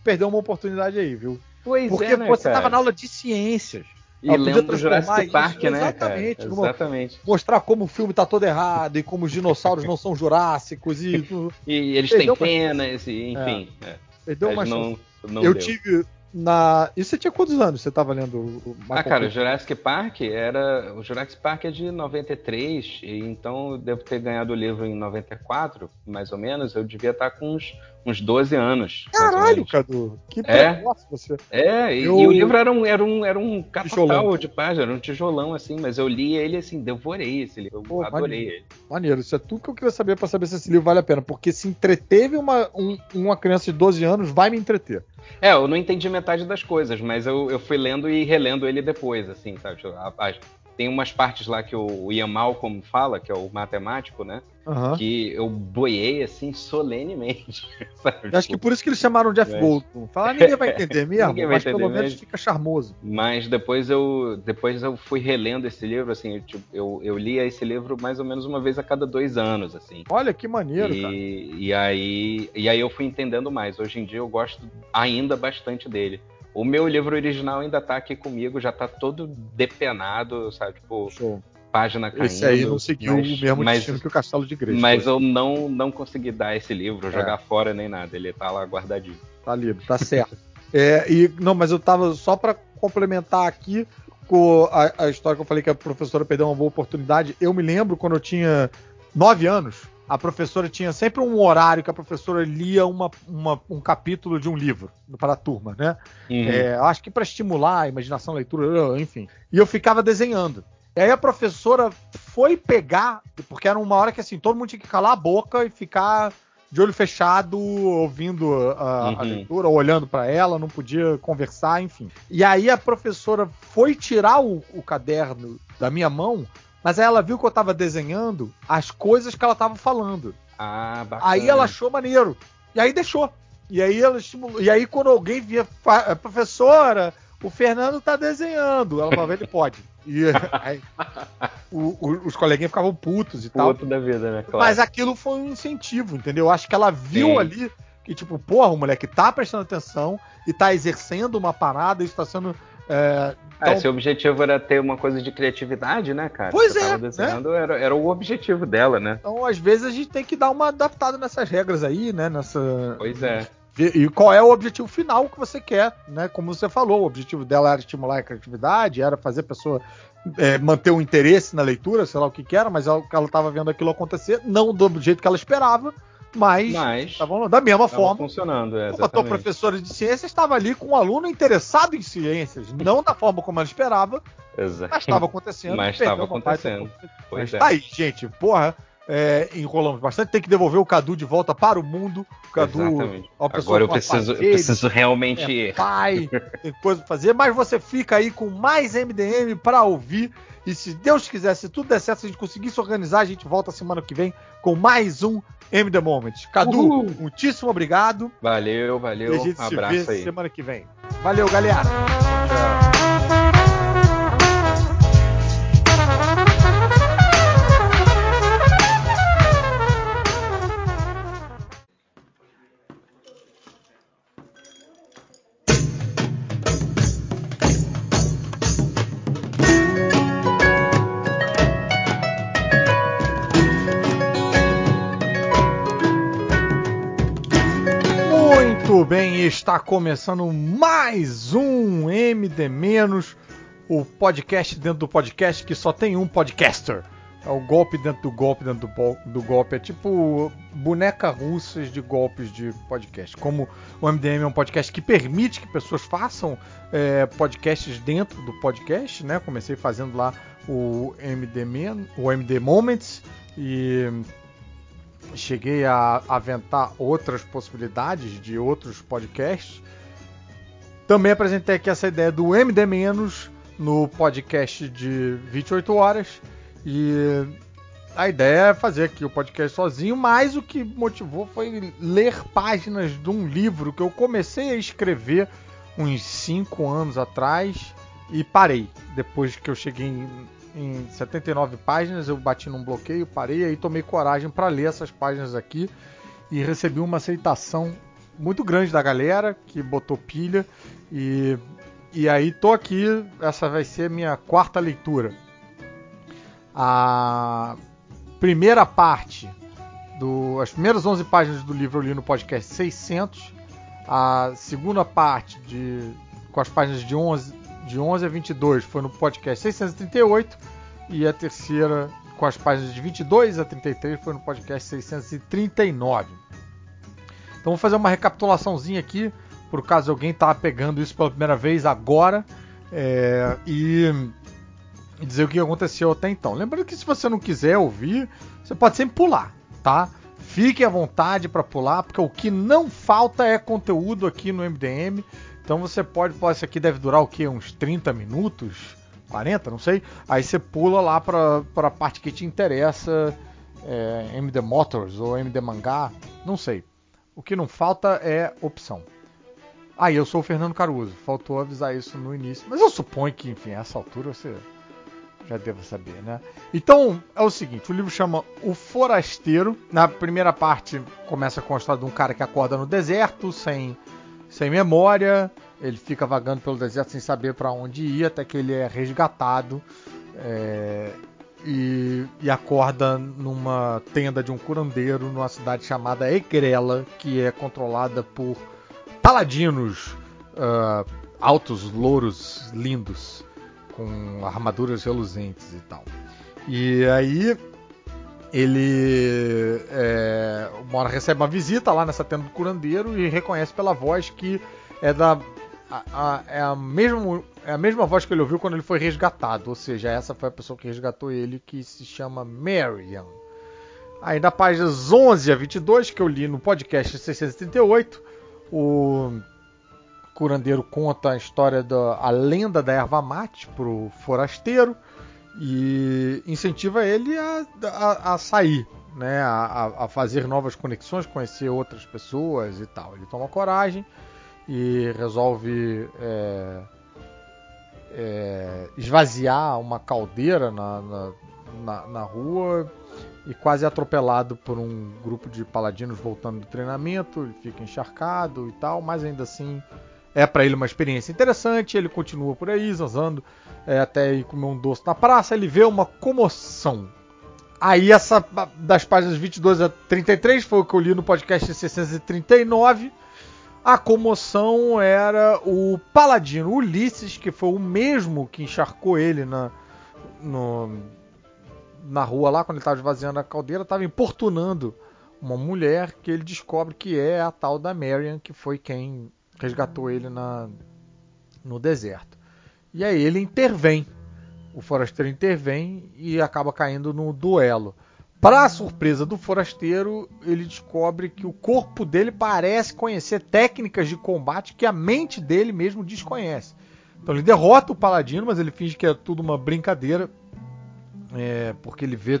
A: perdeu uma oportunidade aí, viu?
B: Pois
A: Porque
B: é, né,
A: você estava na aula de ciências.
B: E lendo do Jurassic Park, né?
A: Exatamente.
B: Cara? Exatamente.
A: Mostrar como o filme tá todo errado e como os dinossauros não são jurássicos e. (laughs)
B: e eles têm penas, e, enfim. É. É.
A: Perdeu uma não, não Eu deu. tive na. E você tinha quantos anos você estava lendo o
B: Ah, cara, o Jurassic Park era. O Jurassic Park é de 93, e então eu devo ter ganhado o livro em 94, mais ou menos. Eu devia estar com uns, uns 12 anos.
A: Caralho, Cadu! Que
B: é, você. É, e, eu... e, o livro era um, era um, era um capital de página, era um tijolão, assim, mas eu li ele assim, devorei esse livro. Pô, adorei
A: maneiro.
B: ele.
A: Maneiro, isso é tudo que eu queria saber para saber se esse livro vale a pena. Porque se entreteve uma, um, uma criança de 12 anos, vai me entreter.
B: É, eu não entendi metade das coisas, mas eu, eu fui lendo e relendo ele depois, assim, sabe? Tipo, a, a, tem umas partes lá que o Ian Malcolm fala, que é o matemático, né? Uhum. Que eu boiei assim solenemente. (laughs)
A: Sabe? Acho que por isso que eles chamaram Jeff mas... Goldblum. Falar, ninguém vai entender (laughs) mesmo, ninguém vai mas entender pelo menos fica charmoso.
B: Mas depois eu, depois eu fui relendo esse livro, assim, eu, tipo, eu, eu lia esse livro mais ou menos uma vez a cada dois anos, assim.
A: Olha que maneiro, e,
B: cara. E aí, e aí eu fui entendendo mais. Hoje em dia eu gosto ainda bastante dele. O meu livro original ainda tá aqui comigo, já tá todo depenado, sabe? Tipo, Show. página caindo.
A: Esse aí não seguiu mas, o mesmo mas, destino que o Castelo de Igreja.
B: Mas foi. eu não, não consegui dar esse livro, é. jogar fora nem nada. Ele tá lá guardadinho.
A: Tá livre, tá certo. (laughs) é, e, não, mas eu tava só para complementar aqui com a, a história que eu falei que a professora perdeu uma boa oportunidade. Eu me lembro quando eu tinha nove anos, a professora tinha sempre um horário que a professora lia uma, uma, um capítulo de um livro para a turma, né? Uhum. É, acho que para estimular a imaginação, a leitura, enfim. E eu ficava desenhando. E aí a professora foi pegar, porque era uma hora que assim, todo mundo tinha que calar a boca e ficar de olho fechado, ouvindo a, uhum. a leitura, olhando para ela, não podia conversar, enfim. E aí a professora foi tirar o, o caderno da minha mão mas aí ela viu que eu tava desenhando as coisas que ela tava falando.
B: Ah, bacana.
A: Aí ela achou maneiro. E aí deixou. E aí ela estimulou. E aí quando alguém via, professora, o Fernando tá desenhando. Ela falava, ele pode. E (laughs) aí, o, o, os coleguinhas ficavam putos e tal.
B: Puto da vida, né?
A: Claro. Mas aquilo foi um incentivo, entendeu? Eu acho que ela viu Sim. ali que, tipo, porra, o moleque tá prestando atenção e tá exercendo uma parada, isso tá sendo. É,
B: então... é, seu objetivo era ter uma coisa de criatividade, né, cara?
A: Pois é. Desenhando,
B: né? era, era o objetivo dela, né?
A: Então, às vezes, a gente tem que dar uma adaptada nessas regras aí, né? Nessa.
B: Pois é.
A: E qual é o objetivo final que você quer, né? Como você falou, o objetivo dela era estimular a criatividade, era fazer a pessoa é, manter um interesse na leitura, sei lá o que, que era, mas ela estava vendo aquilo acontecer, não do jeito que ela esperava, mas, estavam da mesma forma.
B: funcionando, é,
A: Como a tua professora de ciências estava ali com um aluno interessado em ciências, não da forma como ela esperava,
B: Exato.
A: mas estava acontecendo.
B: Mas estava acontecendo.
A: Pois mas é. tá aí, gente, porra é, enrolamos bastante. Tem que devolver o Cadu de volta para o mundo. O Cadu,
B: Agora eu preciso, eu preciso realmente.
A: É pai, tem coisa pra fazer. Mas você fica aí com mais MDM para ouvir. E se Deus quiser, se tudo der certo, se a gente conseguir se organizar, a gente volta semana que vem com mais um MD Moment. Cadu, Uhul. muitíssimo obrigado.
B: Valeu, valeu.
A: E a gente
B: um abraço
A: se
B: vê aí.
A: semana que vem. Valeu, galera. Está começando mais um MD menos, o podcast dentro do podcast que só tem um podcaster. É o golpe dentro do golpe dentro do, do golpe. É tipo boneca russas de golpes de podcast. Como o MDM é um podcast que permite que pessoas façam é, podcasts dentro do podcast, né? Comecei fazendo lá o MD, Men, o MD Moments e cheguei a aventar outras possibilidades de outros podcasts. Também apresentei aqui essa ideia do MD- no podcast de 28 horas. E a ideia é fazer aqui o podcast sozinho, mas o que motivou foi ler páginas de um livro que eu comecei a escrever uns 5 anos atrás e parei. Depois que eu cheguei em em 79 páginas, eu bati num bloqueio, parei aí tomei coragem para ler essas páginas aqui e recebi uma aceitação muito grande da galera que botou pilha e e aí tô aqui, essa vai ser minha quarta leitura. A primeira parte do as primeiras 11 páginas do livro eu li no podcast 600. A segunda parte de com as páginas de 11 de 11 a 22 foi no podcast 638 e a terceira com as páginas de 22 a 33 foi no podcast 639. Então vou fazer uma recapitulaçãozinha aqui, por caso alguém tá pegando isso pela primeira vez agora é, e, dizer o que aconteceu até então. Lembrando que se você não quiser ouvir, você pode sempre pular, tá? Fique à vontade para pular, porque o que não falta é conteúdo aqui no MDM. Então você pode, pô, isso aqui deve durar o quê? Uns 30 minutos? 40, não sei. Aí você pula lá para a parte que te interessa, é, MD Motors ou MD Mangá, não sei. O que não falta é opção. Ah, eu sou o Fernando Caruso, faltou avisar isso no início, mas eu suponho que, enfim, a essa altura você já deva saber, né? Então, é o seguinte, o livro chama O Forasteiro. Na primeira parte começa com a história de um cara que acorda no deserto, sem sem memória, ele fica vagando pelo deserto sem saber para onde ir, até que ele é resgatado é, e, e, acorda numa tenda de um curandeiro numa cidade chamada Egrela, que é controlada por paladinos uh, altos, louros, lindos, com armaduras reluzentes e tal. E aí ele é, recebe uma visita lá nessa tenda do curandeiro e reconhece pela voz que é da a, a, é, a mesma, é a mesma voz que ele ouviu quando ele foi resgatado, ou seja, essa foi a pessoa que resgatou ele, que se chama Marian. Aí na páginas 11 a 22, que eu li no podcast 638, o curandeiro conta a história da a lenda da erva mate pro forasteiro e incentiva ele a, a, a sair, né, a, a, fazer novas conexões, conhecer outras pessoas e tal. Ele toma coragem e resolve é, é, esvaziar uma caldeira na, na, na, na rua e quase atropelado por um grupo de paladinos voltando do treinamento. Ele fica encharcado e tal, mas ainda assim é para ele uma experiência interessante. Ele continua por aí, zanzando, é, até ir comer um doce na praça. Ele vê uma comoção. Aí, essa das páginas 22 a 33 foi o que eu li no podcast 639. A comoção era o paladino Ulisses, que foi o mesmo que encharcou ele na, no, na rua lá, quando ele estava esvaziando a caldeira, estava importunando uma mulher que ele descobre que é a tal da Marion, que foi quem resgatou ele na, no deserto. E aí ele intervém. O forasteiro intervém e acaba caindo no duelo. Para surpresa do forasteiro, ele descobre que o corpo dele parece conhecer técnicas de combate que a mente dele mesmo desconhece. Então ele derrota o paladino, mas ele finge que é tudo uma brincadeira, é, porque ele vê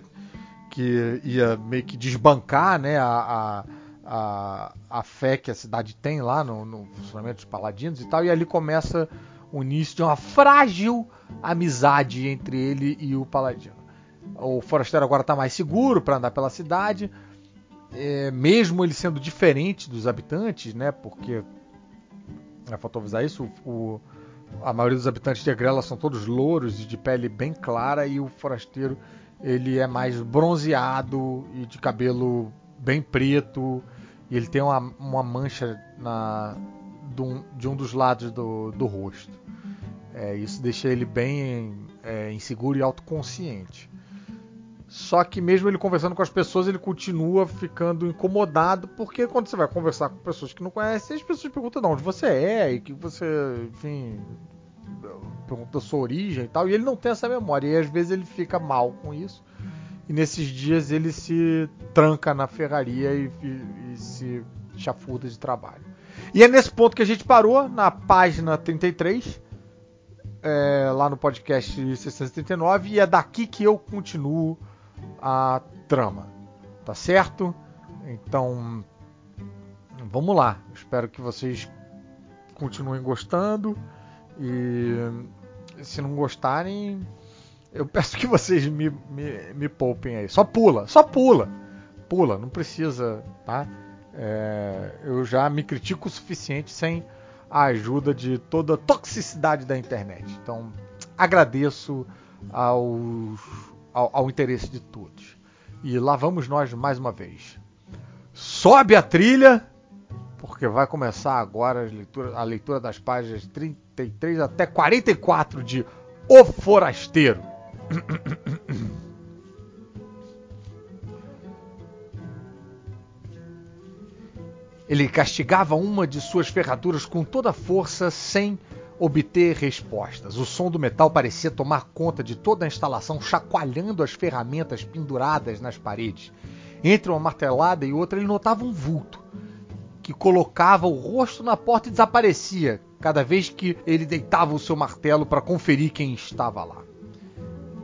A: que ia meio que desbancar né, a, a, fé que a cidade tem lá no, no funcionamento dos paladinos e tal, e ali começa o início de uma frágil amizade entre ele e o paladino. O forasteiro agora está mais seguro para andar pela cidade, é, mesmo ele sendo diferente dos habitantes, né? Porque é, faltou avisar isso. O, a maioria dos habitantes de Agrela são todos louros e de pele bem clara e o forasteiro ele é mais bronzeado e de cabelo bem preto e ele tem uma, uma mancha na, de, um, de um dos lados do, do rosto. É, isso deixa ele bem é, inseguro e autoconsciente. Só que mesmo ele conversando com as pessoas, ele continua ficando incomodado, porque quando você vai conversar com pessoas que não conhecem, as pessoas perguntam de onde você é e que você, enfim, pergunta da sua origem e tal, e ele não tem essa memória, e às vezes ele fica mal com isso. E nesses dias ele se tranca na ferraria e, e, e se chafuda de trabalho. E é nesse ponto que a gente parou, na página 33, é, lá no podcast 639, e é daqui que eu continuo a trama. Tá certo? Então, vamos lá. Espero que vocês continuem gostando. E se não gostarem, eu peço que vocês me, me, me poupem aí. Só pula, só pula. Pula, não precisa, tá? É, eu já me critico o suficiente sem a ajuda de toda a toxicidade da internet. Então, agradeço aos ao, ao interesse de todos. E lá vamos nós mais uma vez. Sobe a trilha, porque vai começar agora a leitura, a leitura das páginas 33 até 44 de O Forasteiro. Ele castigava uma de suas ferraduras com toda a força, sem obter respostas. O som do metal parecia tomar conta de toda a instalação, chacoalhando as ferramentas penduradas nas paredes. Entre uma martelada e outra, ele notava um vulto que colocava o rosto na porta e desaparecia cada vez que ele deitava o seu martelo para conferir quem estava lá.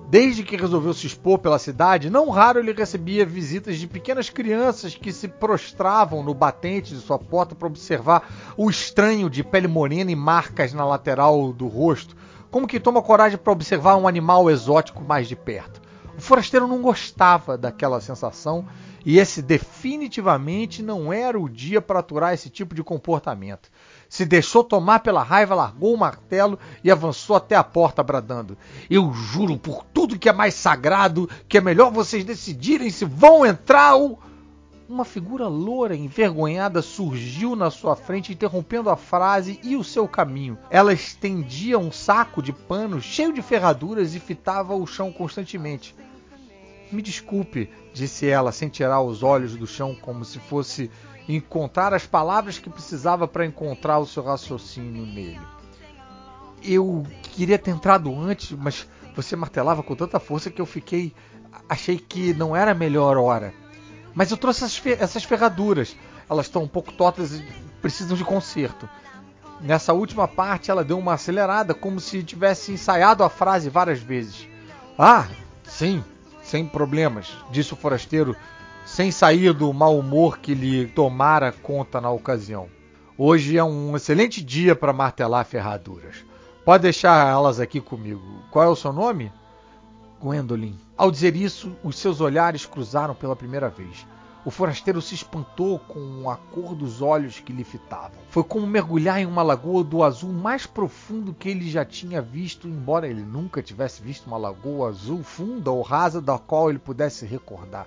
A: Desde que resolveu se expor pela cidade, não raro ele recebia visitas de pequenas crianças que se prostravam no batente de sua porta para observar o estranho de pele morena e marcas na lateral do rosto, como que toma coragem para observar um animal exótico mais de perto. O forasteiro não gostava daquela sensação e esse definitivamente não era o dia para aturar esse tipo de comportamento se deixou tomar pela raiva, largou o martelo e avançou até a porta, bradando: Eu juro por tudo que é mais sagrado que é melhor vocês decidirem se vão entrar ou. Uma figura loura, envergonhada, surgiu na sua frente, interrompendo a frase e o seu caminho. Ela estendia um saco de pano cheio de ferraduras e fitava o chão constantemente. Me desculpe, disse ela, sem tirar os olhos do chão, como se fosse encontrar as palavras que precisava para encontrar o seu raciocínio nele. Eu queria ter entrado antes, mas você martelava com tanta força que eu fiquei. Achei que não era a melhor hora. Mas eu trouxe essas, essas ferraduras. Elas estão um pouco tortas e precisam de conserto. Nessa última parte, ela deu uma acelerada, como se tivesse ensaiado a frase várias vezes. Ah, sim, sem problemas, disse o forasteiro, sem sair do mau humor que lhe tomara conta na ocasião. Hoje é um excelente dia para martelar ferraduras. Pode deixar elas aqui comigo. Qual é o seu nome? Gwendolyn. Ao dizer isso, os seus olhares cruzaram pela primeira vez. O forasteiro se espantou com a cor dos olhos que lhe fitavam. Foi como mergulhar em uma lagoa do azul mais profundo que ele já tinha visto, embora ele nunca tivesse visto uma lagoa azul funda ou rasa da qual ele pudesse recordar.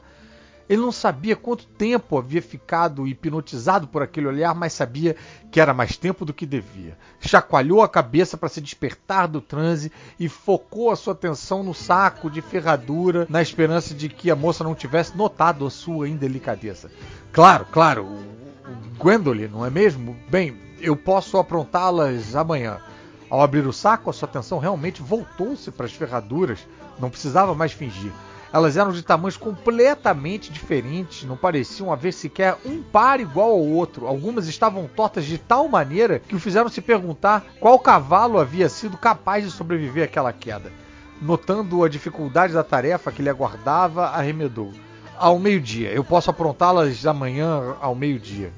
A: Ele não sabia quanto tempo havia ficado hipnotizado por aquele olhar, mas sabia que era mais tempo do que devia. Chacoalhou a cabeça para se despertar do transe e focou a sua atenção no saco de ferradura, na esperança de que a moça não tivesse notado a sua indelicadeza. Claro, claro, o Gwendolyn, não é mesmo? Bem, eu posso aprontá-las amanhã. Ao abrir o saco, a sua atenção realmente voltou-se para as ferraduras. Não precisava mais fingir. Elas eram de tamanhos completamente diferentes, não pareciam haver sequer um par igual ao outro. Algumas estavam tortas de tal maneira que o fizeram se perguntar qual cavalo havia sido capaz de sobreviver àquela queda. Notando a dificuldade da tarefa que lhe aguardava, arremedou. Ao meio-dia, eu posso aprontá-las amanhã ao meio-dia.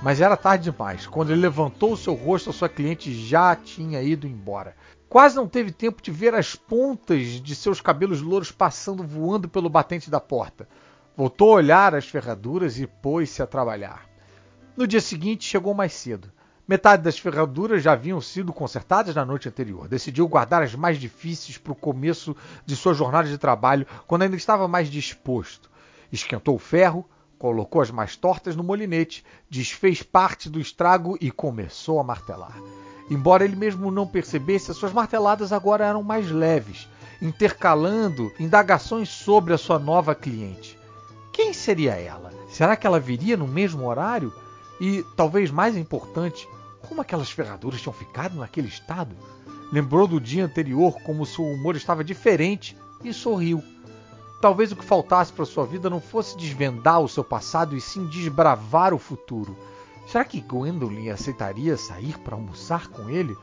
A: Mas era tarde demais. Quando ele levantou o seu rosto, a sua cliente já tinha ido embora. Quase não teve tempo de ver as pontas de seus cabelos louros passando voando pelo batente da porta. Voltou a olhar as ferraduras e pôs-se a trabalhar. No dia seguinte, chegou mais cedo. Metade das ferraduras já haviam sido consertadas na noite anterior. Decidiu guardar as mais difíceis para o começo de sua jornada de trabalho, quando ainda estava mais disposto. Esquentou o ferro, colocou as mais tortas no molinete, desfez parte do estrago e começou a martelar. Embora ele mesmo não percebesse, as suas marteladas agora eram mais leves, intercalando indagações sobre a sua nova cliente. Quem seria ela? Será que ela viria no mesmo horário? E, talvez mais importante, como aquelas ferraduras tinham ficado naquele estado? Lembrou do dia anterior como seu humor estava diferente e sorriu. Talvez o que faltasse para sua vida não fosse desvendar o seu passado e sim desbravar o futuro. Será que Gwendolyn aceitaria sair para almoçar com ele?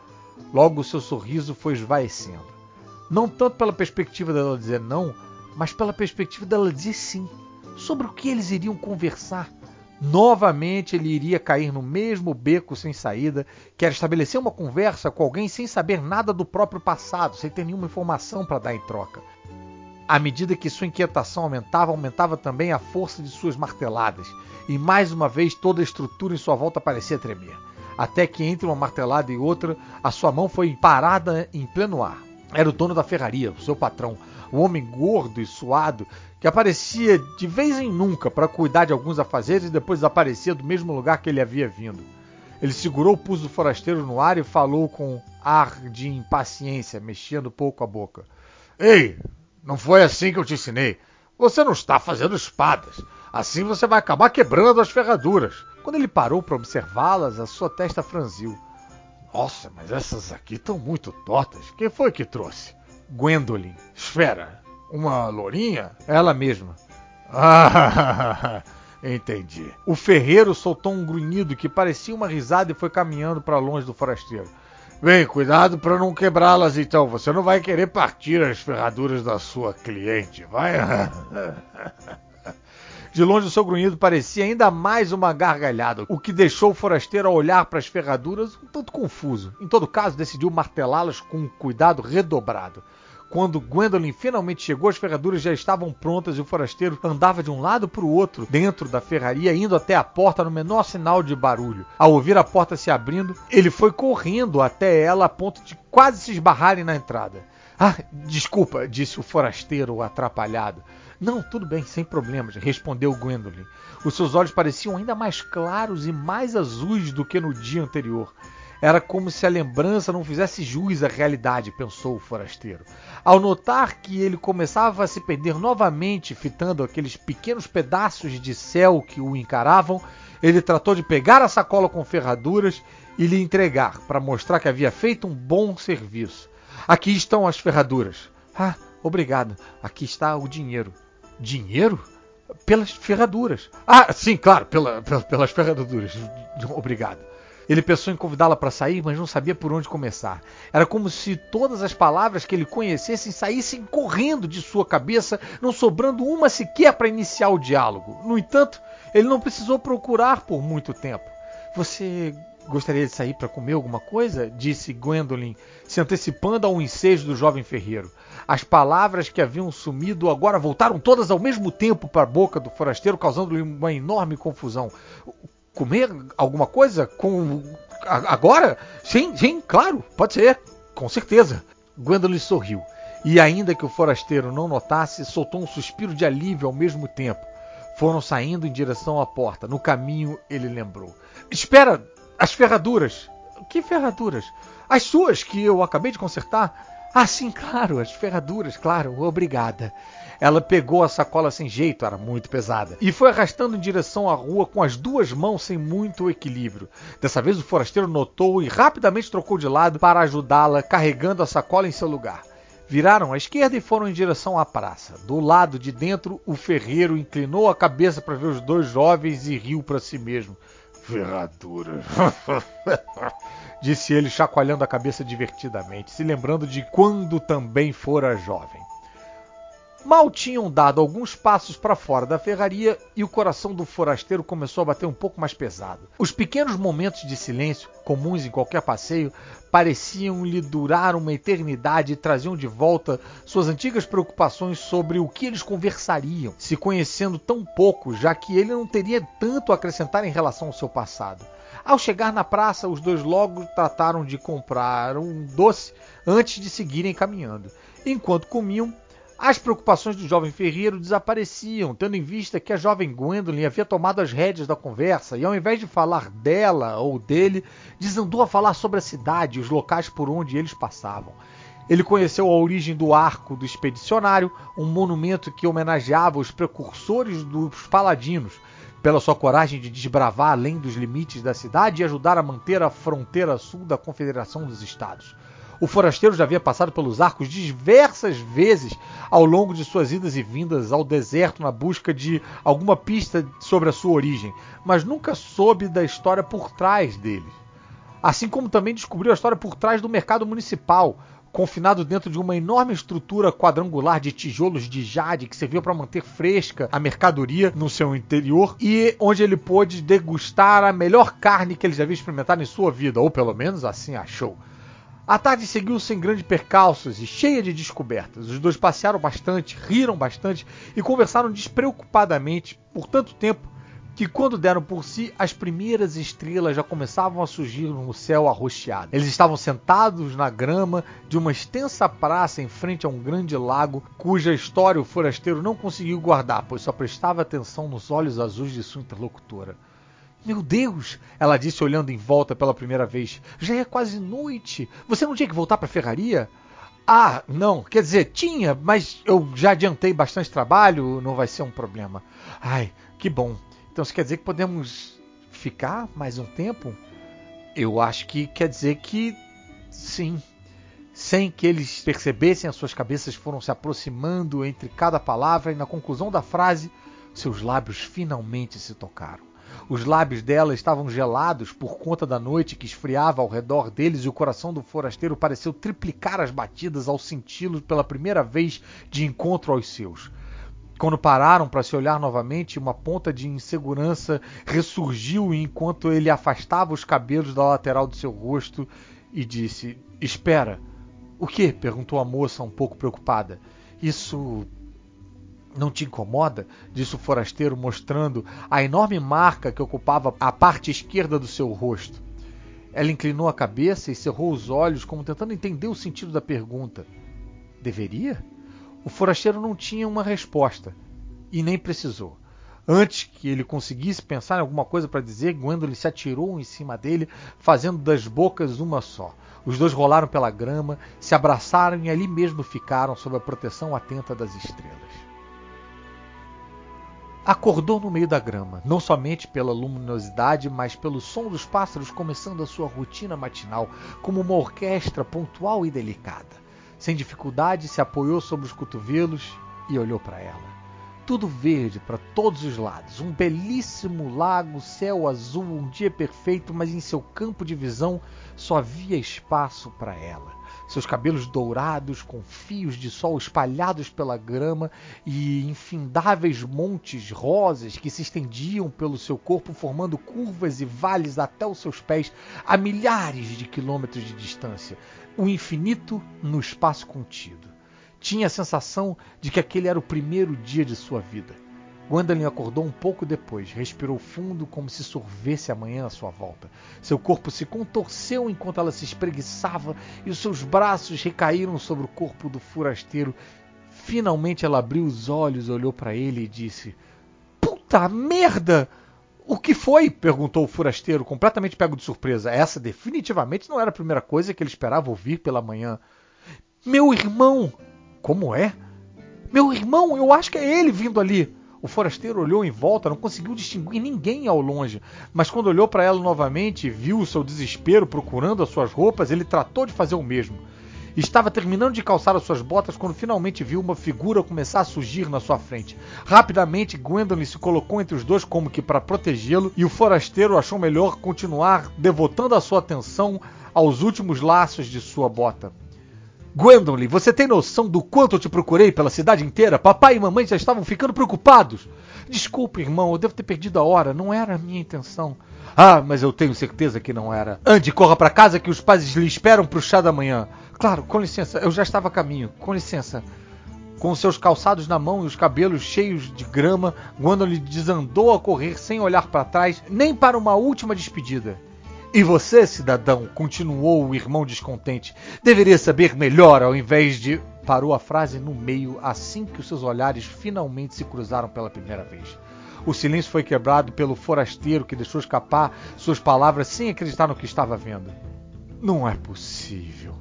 A: Logo seu sorriso foi esvaecendo. Não tanto pela perspectiva dela dizer não, mas pela perspectiva dela dizer sim. Sobre o que eles iriam conversar. Novamente ele iria cair no mesmo beco sem saída, que era estabelecer uma conversa com alguém sem saber nada do próprio passado, sem ter nenhuma informação para dar em troca. À medida que sua inquietação aumentava, aumentava também a força de suas marteladas e mais uma vez toda a estrutura em sua volta parecia tremer. Até que entre uma martelada e outra, a sua mão foi parada em pleno ar. Era o dono da ferraria, o seu patrão, um homem gordo e suado que aparecia de vez em nunca para cuidar de alguns afazeres e depois desaparecia do mesmo lugar que ele havia vindo. Ele segurou o pulso do forasteiro no ar e falou com ar de impaciência, mexendo pouco a boca. Ei, não foi assim que eu te ensinei. Você não está fazendo espadas. Assim você vai acabar quebrando as ferraduras. Quando ele parou para observá-las, a sua testa franziu. Nossa, mas essas aqui estão muito tortas. Quem foi que trouxe? Gwendolyn. Esfera. Uma lourinha? Ela mesma. Ah, (laughs) entendi. O ferreiro soltou um grunhido que parecia uma risada e foi caminhando para longe do forasteiro. Bem, cuidado para não quebrá-las então. Você não vai querer partir as ferraduras da sua cliente, vai? (laughs) De longe, o seu grunhido parecia ainda mais uma gargalhada, o que deixou o forasteiro a olhar para as ferraduras um tanto confuso. Em todo caso, decidiu martelá-las com um cuidado redobrado. Quando Gwendolyn finalmente chegou, as ferraduras já estavam prontas e o forasteiro andava de um lado para o outro dentro da ferraria, indo até a porta no menor sinal de barulho. Ao ouvir a porta se abrindo, ele foi correndo até ela a ponto de quase se esbarrarem na entrada. Ah, desculpa, disse o forasteiro atrapalhado. Não, tudo bem, sem problemas, respondeu Gwendolyn. Os seus olhos pareciam ainda mais claros e mais azuis do que no dia anterior. Era como se a lembrança não fizesse jus à realidade, pensou o forasteiro. Ao notar que ele começava a se perder novamente, fitando aqueles pequenos pedaços de céu que o encaravam, ele tratou de pegar a sacola com ferraduras e lhe entregar, para mostrar que havia feito um bom serviço. Aqui estão as ferraduras. Ah, obrigado. Aqui está o dinheiro. Dinheiro? Pelas ferraduras. Ah, sim, claro, pela, pelas ferraduras. Obrigado. Ele pensou em convidá-la para sair, mas não sabia por onde começar. Era como se todas as palavras que ele conhecesse saíssem correndo de sua cabeça, não sobrando uma sequer para iniciar o diálogo. No entanto, ele não precisou procurar por muito tempo. Você gostaria de sair para comer alguma coisa? disse Gwendolyn, se antecipando ao ensejo do jovem ferreiro. As palavras que haviam sumido agora voltaram todas ao mesmo tempo para a boca do forasteiro, causando-lhe uma enorme confusão. Comer alguma coisa? Com. Agora? Sim, sim, claro, pode ser. Com certeza. Gwendolyn sorriu. E ainda que o forasteiro não notasse, soltou um suspiro de alívio ao mesmo tempo. Foram saindo em direção à porta. No caminho, ele lembrou: Espera! As ferraduras! Que ferraduras? As suas que eu acabei de consertar? Ah, sim, claro, as ferraduras, claro, obrigada. Ela pegou a sacola sem jeito, era muito pesada, e foi arrastando em direção à rua com as duas mãos sem muito equilíbrio. Dessa vez o forasteiro notou e rapidamente trocou de lado para ajudá-la, carregando a sacola em seu lugar. Viraram à esquerda e foram em direção à praça. Do lado de dentro, o ferreiro inclinou a cabeça para ver os dois jovens e riu para si mesmo. Ferradura. (laughs) Disse ele, chacoalhando a cabeça divertidamente, se lembrando de quando também fora jovem. Mal tinham dado alguns passos para fora da ferraria e o coração do forasteiro começou a bater um pouco mais pesado. Os pequenos momentos de silêncio, comuns em qualquer passeio, pareciam-lhe durar uma eternidade e traziam de volta suas antigas preocupações sobre o que eles conversariam, se conhecendo tão pouco, já que ele não teria tanto a acrescentar em relação ao seu passado. Ao chegar na praça, os dois logo trataram de comprar um doce antes de seguirem caminhando. Enquanto comiam, as preocupações do jovem ferreiro desapareciam, tendo em vista que a jovem Gwendolyn havia tomado as rédeas da conversa e, ao invés de falar dela ou dele, desandou a falar sobre a cidade e os locais por onde eles passavam. Ele conheceu a origem do Arco do Expedicionário, um monumento que homenageava os precursores dos paladinos, pela sua coragem de desbravar além dos limites da cidade e ajudar a manter a fronteira sul da Confederação dos Estados. O forasteiro já havia passado pelos arcos diversas vezes ao longo de suas idas e vindas ao deserto na busca de alguma pista sobre a sua origem, mas nunca soube da história por trás deles. Assim como também descobriu a história por trás do mercado municipal, confinado dentro de uma enorme estrutura quadrangular de tijolos de jade que serviu para manter fresca a mercadoria no seu interior e onde ele pôde degustar a melhor carne que ele já havia experimentado em sua vida, ou pelo menos assim achou. A tarde seguiu sem grandes percalços e cheia de descobertas. Os dois passearam bastante, riram bastante e conversaram despreocupadamente por tanto tempo que, quando deram por si, as primeiras estrelas já começavam a surgir no céu arroxeado. Eles estavam sentados na grama de uma extensa praça em frente a um grande lago, cuja história o forasteiro não conseguiu guardar, pois só prestava atenção nos olhos azuis de sua interlocutora. Meu Deus! Ela disse olhando em volta pela primeira vez. Já é quase noite. Você não tinha que voltar para a ferraria? Ah, não. Quer dizer, tinha, mas eu já adiantei bastante trabalho, não vai ser um problema. Ai, que bom. Então isso quer dizer que podemos ficar mais um tempo? Eu acho que quer dizer que sim. Sem que eles percebessem, as suas cabeças foram se aproximando entre cada palavra e na conclusão da frase, seus lábios finalmente se tocaram. Os lábios dela estavam gelados por conta da noite que esfriava ao redor deles e o coração do forasteiro pareceu triplicar as batidas ao senti-lo pela primeira vez de encontro aos seus. Quando pararam para se olhar novamente, uma ponta de insegurança ressurgiu enquanto ele afastava os cabelos da lateral do seu rosto e disse: Espera. O que? perguntou a moça, um pouco preocupada. Isso não te incomoda? disse o forasteiro, mostrando a enorme marca que ocupava a parte esquerda do seu rosto. Ela inclinou a cabeça e cerrou os olhos, como tentando entender o sentido da pergunta. Deveria? O forasteiro não tinha uma resposta e nem precisou. Antes que ele conseguisse pensar em alguma coisa para dizer, Gwendolyn se atirou em cima dele, fazendo das bocas uma só. Os dois rolaram pela grama, se abraçaram e ali mesmo ficaram sob a proteção atenta das estrelas. Acordou no meio da grama, não somente pela luminosidade, mas pelo som dos pássaros começando a sua rotina matinal, como uma orquestra pontual e delicada. Sem dificuldade, se apoiou sobre os cotovelos e olhou para ela. tudo verde para todos os lados, um belíssimo lago, céu azul, um dia perfeito, mas em seu campo de visão só havia espaço para ela. Seus cabelos dourados, com fios de sol espalhados pela grama e infindáveis montes rosas que se estendiam pelo seu corpo, formando curvas e vales até os seus pés a milhares de quilômetros de distância. O infinito no espaço contido. Tinha a sensação de que aquele era o primeiro dia de sua vida. Gwendolyn acordou um pouco depois, respirou fundo como se sorvesse a manhã à sua volta. Seu corpo se contorceu enquanto ela se espreguiçava e os seus braços recaíram sobre o corpo do forasteiro. Finalmente ela abriu os olhos, olhou para ele e disse: Puta merda! O que foi? perguntou o forasteiro, completamente pego de surpresa. Essa definitivamente não era a primeira coisa que ele esperava ouvir pela manhã. Meu irmão! Como é? Meu irmão, eu acho que é ele vindo ali. O forasteiro olhou em volta, não conseguiu distinguir ninguém ao longe, mas quando olhou para ela novamente e viu o seu desespero procurando as suas roupas, ele tratou de fazer o mesmo. Estava terminando de calçar as suas botas quando finalmente viu uma figura começar a surgir na sua frente. Rapidamente, Gwendolyn se colocou entre os dois como que para protegê-lo e o forasteiro achou melhor continuar devotando a sua atenção aos últimos laços de sua bota. Gwendolyn, você tem noção do quanto eu te procurei pela cidade inteira? Papai e mamãe já estavam ficando preocupados. Desculpe, irmão, eu devo ter perdido a hora. Não era a minha intenção. Ah, mas eu tenho certeza que não era. Ande, corra para casa que os pais lhe esperam pro chá da manhã. Claro, com licença, eu já estava a caminho. Com licença. Com seus calçados na mão e os cabelos cheios de grama, Gwendolyn desandou a correr sem olhar para trás, nem para uma última despedida. E você, cidadão, continuou o irmão descontente, deveria saber melhor ao invés de. Parou a frase no meio assim que os seus olhares finalmente se cruzaram pela primeira vez. O silêncio foi quebrado pelo forasteiro que deixou escapar suas palavras sem acreditar no que estava vendo. Não é possível.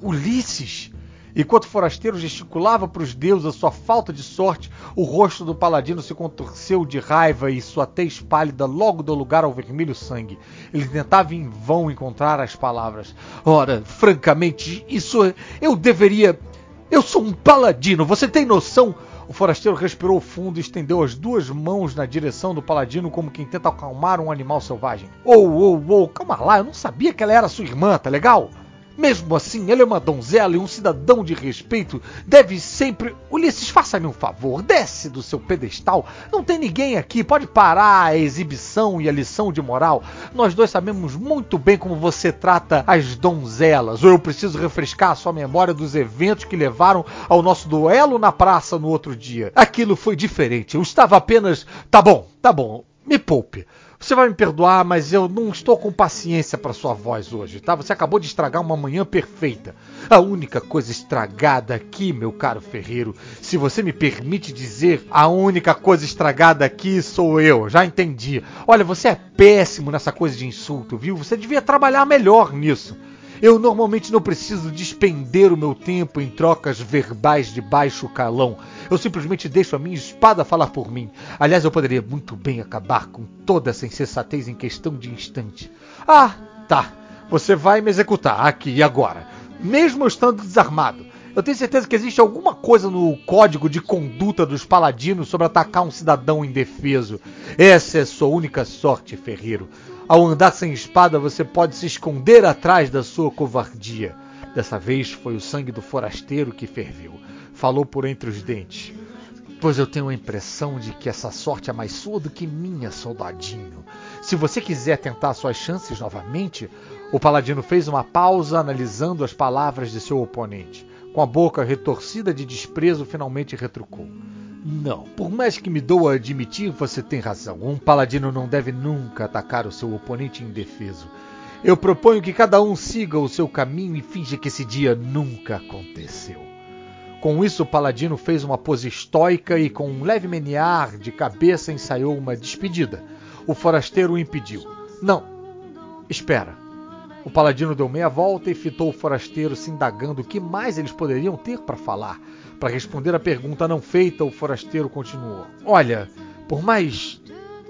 A: Ulisses! Enquanto o forasteiro gesticulava para os deuses a sua falta de sorte, o rosto do paladino se contorceu de raiva e sua tez pálida logo deu lugar ao vermelho sangue. Ele tentava em vão encontrar as palavras. Ora, francamente, isso eu deveria. Eu sou um paladino, você tem noção? O forasteiro respirou fundo e estendeu as duas mãos na direção do paladino como quem tenta acalmar um animal selvagem. Ou, ou, ou, calma lá, eu não sabia que ela era sua irmã, tá legal? Mesmo assim, ela é uma donzela e um cidadão de respeito deve sempre. Ulisses, faça-me um favor, desce do seu pedestal. Não tem ninguém aqui, pode parar a exibição e a lição de moral. Nós dois sabemos muito bem como você trata as donzelas. Ou eu preciso refrescar a sua memória dos eventos que levaram ao nosso duelo na praça no outro dia. Aquilo foi diferente. Eu estava apenas. Tá bom, tá bom, me poupe. Você vai me perdoar, mas eu não estou com paciência para sua voz hoje, tá? Você acabou de estragar uma manhã perfeita. A única coisa estragada aqui, meu caro ferreiro, se você me permite dizer, a única coisa estragada aqui sou eu. Já entendi. Olha, você é péssimo nessa coisa de insulto, viu? Você devia trabalhar melhor nisso. Eu normalmente não preciso despender o meu tempo em trocas verbais de baixo calão. Eu simplesmente deixo a minha espada falar por mim. Aliás, eu poderia muito bem acabar com toda essa insensatez em questão de instante. Ah, tá. Você vai me executar aqui e agora, mesmo eu estando desarmado. Eu tenho certeza que existe alguma coisa no código de conduta dos paladinos sobre atacar um cidadão indefeso. Essa é sua única sorte, ferreiro. Ao andar sem espada, você pode se esconder atrás da sua covardia. Dessa vez foi o sangue do forasteiro que ferveu. Falou por entre os dentes. Pois eu tenho a impressão de que essa sorte é mais sua do que minha, soldadinho. Se você quiser tentar suas chances novamente, o paladino fez uma pausa analisando as palavras de seu oponente. Com a boca retorcida de desprezo, finalmente retrucou. Não, por mais que me doa admitir, você tem razão. Um paladino não deve nunca atacar o seu oponente indefeso. Eu proponho que cada um siga o seu caminho e finja que esse dia nunca aconteceu. Com isso, o paladino fez uma pose estoica e, com um leve menear de cabeça, ensaiou uma despedida. O forasteiro o impediu. Não, espera. O paladino deu meia volta e fitou o forasteiro, se indagando o que mais eles poderiam ter para falar. Para responder à pergunta não feita, o forasteiro continuou: Olha, por mais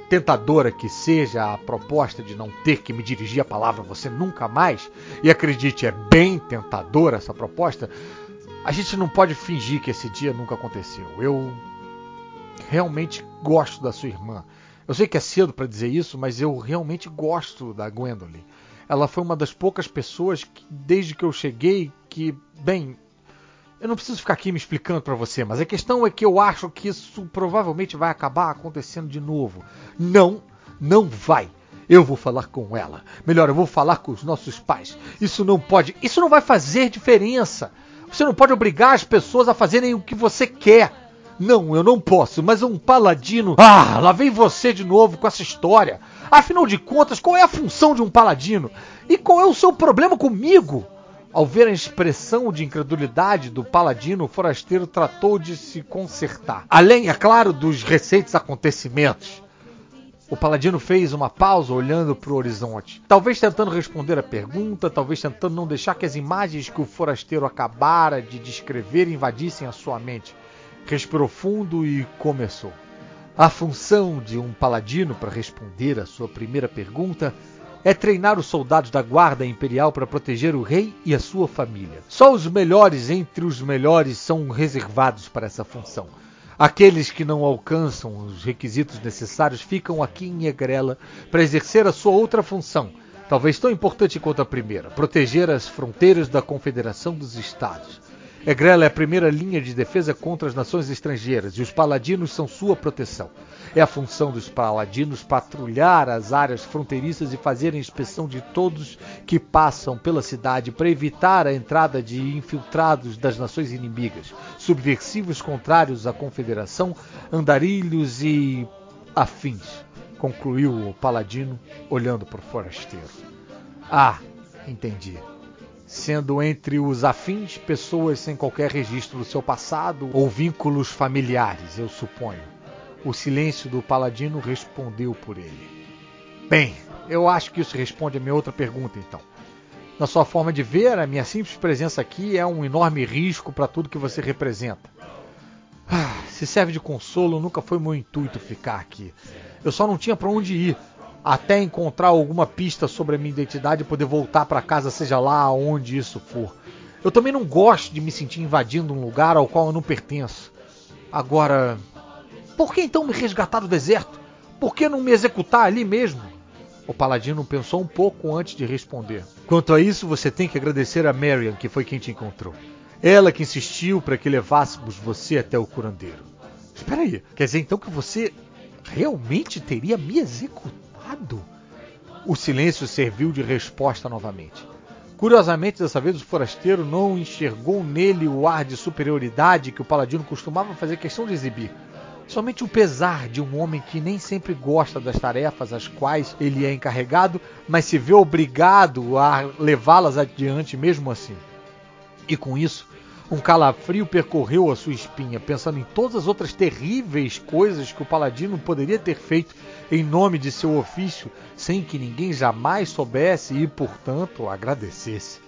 A: tentadora que seja a proposta de não ter que me dirigir a palavra você nunca mais, e acredite, é bem tentadora essa proposta, a gente não pode fingir que esse dia nunca aconteceu. Eu. realmente gosto da sua irmã. Eu sei que é cedo para dizer isso, mas eu realmente gosto da Gwendolyn. Ela foi uma das poucas pessoas que, desde que eu cheguei, que, bem, eu não preciso ficar aqui me explicando para você, mas a questão é que eu acho que isso provavelmente vai acabar acontecendo de novo. Não, não vai. Eu vou falar com ela. Melhor, eu vou falar com os nossos pais. Isso não pode, isso não vai fazer diferença. Você não pode obrigar as pessoas a fazerem o que você quer. Não, eu não posso, mas um paladino. Ah, lá vem você de novo com essa história. Afinal de contas, qual é a função de um paladino? E qual é o seu problema comigo? Ao ver a expressão de incredulidade do paladino, o forasteiro tratou de se consertar. Além, é claro, dos recentes acontecimentos. O paladino fez uma pausa olhando para o horizonte, talvez tentando responder a pergunta, talvez tentando não deixar que as imagens que o forasteiro acabara de descrever invadissem a sua mente. Respirou fundo e começou. A função de um paladino para responder à sua primeira pergunta é treinar os soldados da Guarda Imperial para proteger o rei e a sua família. Só os melhores entre os melhores são reservados para essa função. Aqueles que não alcançam os requisitos necessários ficam aqui em Egrela para exercer a sua outra função, talvez tão importante quanto a primeira: proteger as fronteiras da Confederação dos Estados. Egrela é a primeira linha de defesa contra as nações estrangeiras e os paladinos são sua proteção. É a função dos paladinos patrulhar as áreas fronteiriças e fazer a inspeção de todos que passam pela cidade para evitar a entrada de infiltrados das nações inimigas, subversivos contrários à confederação, andarilhos e afins, concluiu o paladino olhando para o forasteiro. Ah, entendi sendo entre os afins pessoas sem qualquer registro do seu passado ou vínculos familiares, eu suponho. O silêncio do paladino respondeu por ele. Bem, eu acho que isso responde a minha outra pergunta, então. Na sua forma de ver, a minha simples presença aqui é um enorme risco para tudo que você representa. Ah, se serve de consolo, nunca foi meu intuito ficar aqui. Eu só não tinha para onde ir, até encontrar alguma pista sobre a minha identidade e poder voltar para casa, seja lá onde isso for. Eu também não gosto de me sentir invadindo um lugar ao qual eu não pertenço. Agora, por que então me resgatar do deserto? Por que não me executar ali mesmo? O paladino pensou um pouco antes de responder. Quanto a isso, você tem que agradecer a Marian, que foi quem te encontrou. Ela que insistiu para que levássemos você até o curandeiro. Espera aí, quer dizer então que você realmente teria me executado? O silêncio serviu de resposta novamente. Curiosamente, dessa vez o forasteiro não enxergou nele o ar de superioridade que o paladino costumava fazer questão de exibir. Somente o pesar de um homem que nem sempre gosta das tarefas às quais ele é encarregado, mas se vê obrigado a levá-las adiante mesmo assim. E com isso, um calafrio percorreu a sua espinha, pensando em todas as outras terríveis coisas que o paladino poderia ter feito em nome de seu ofício, sem que ninguém jamais soubesse e, portanto, agradecesse.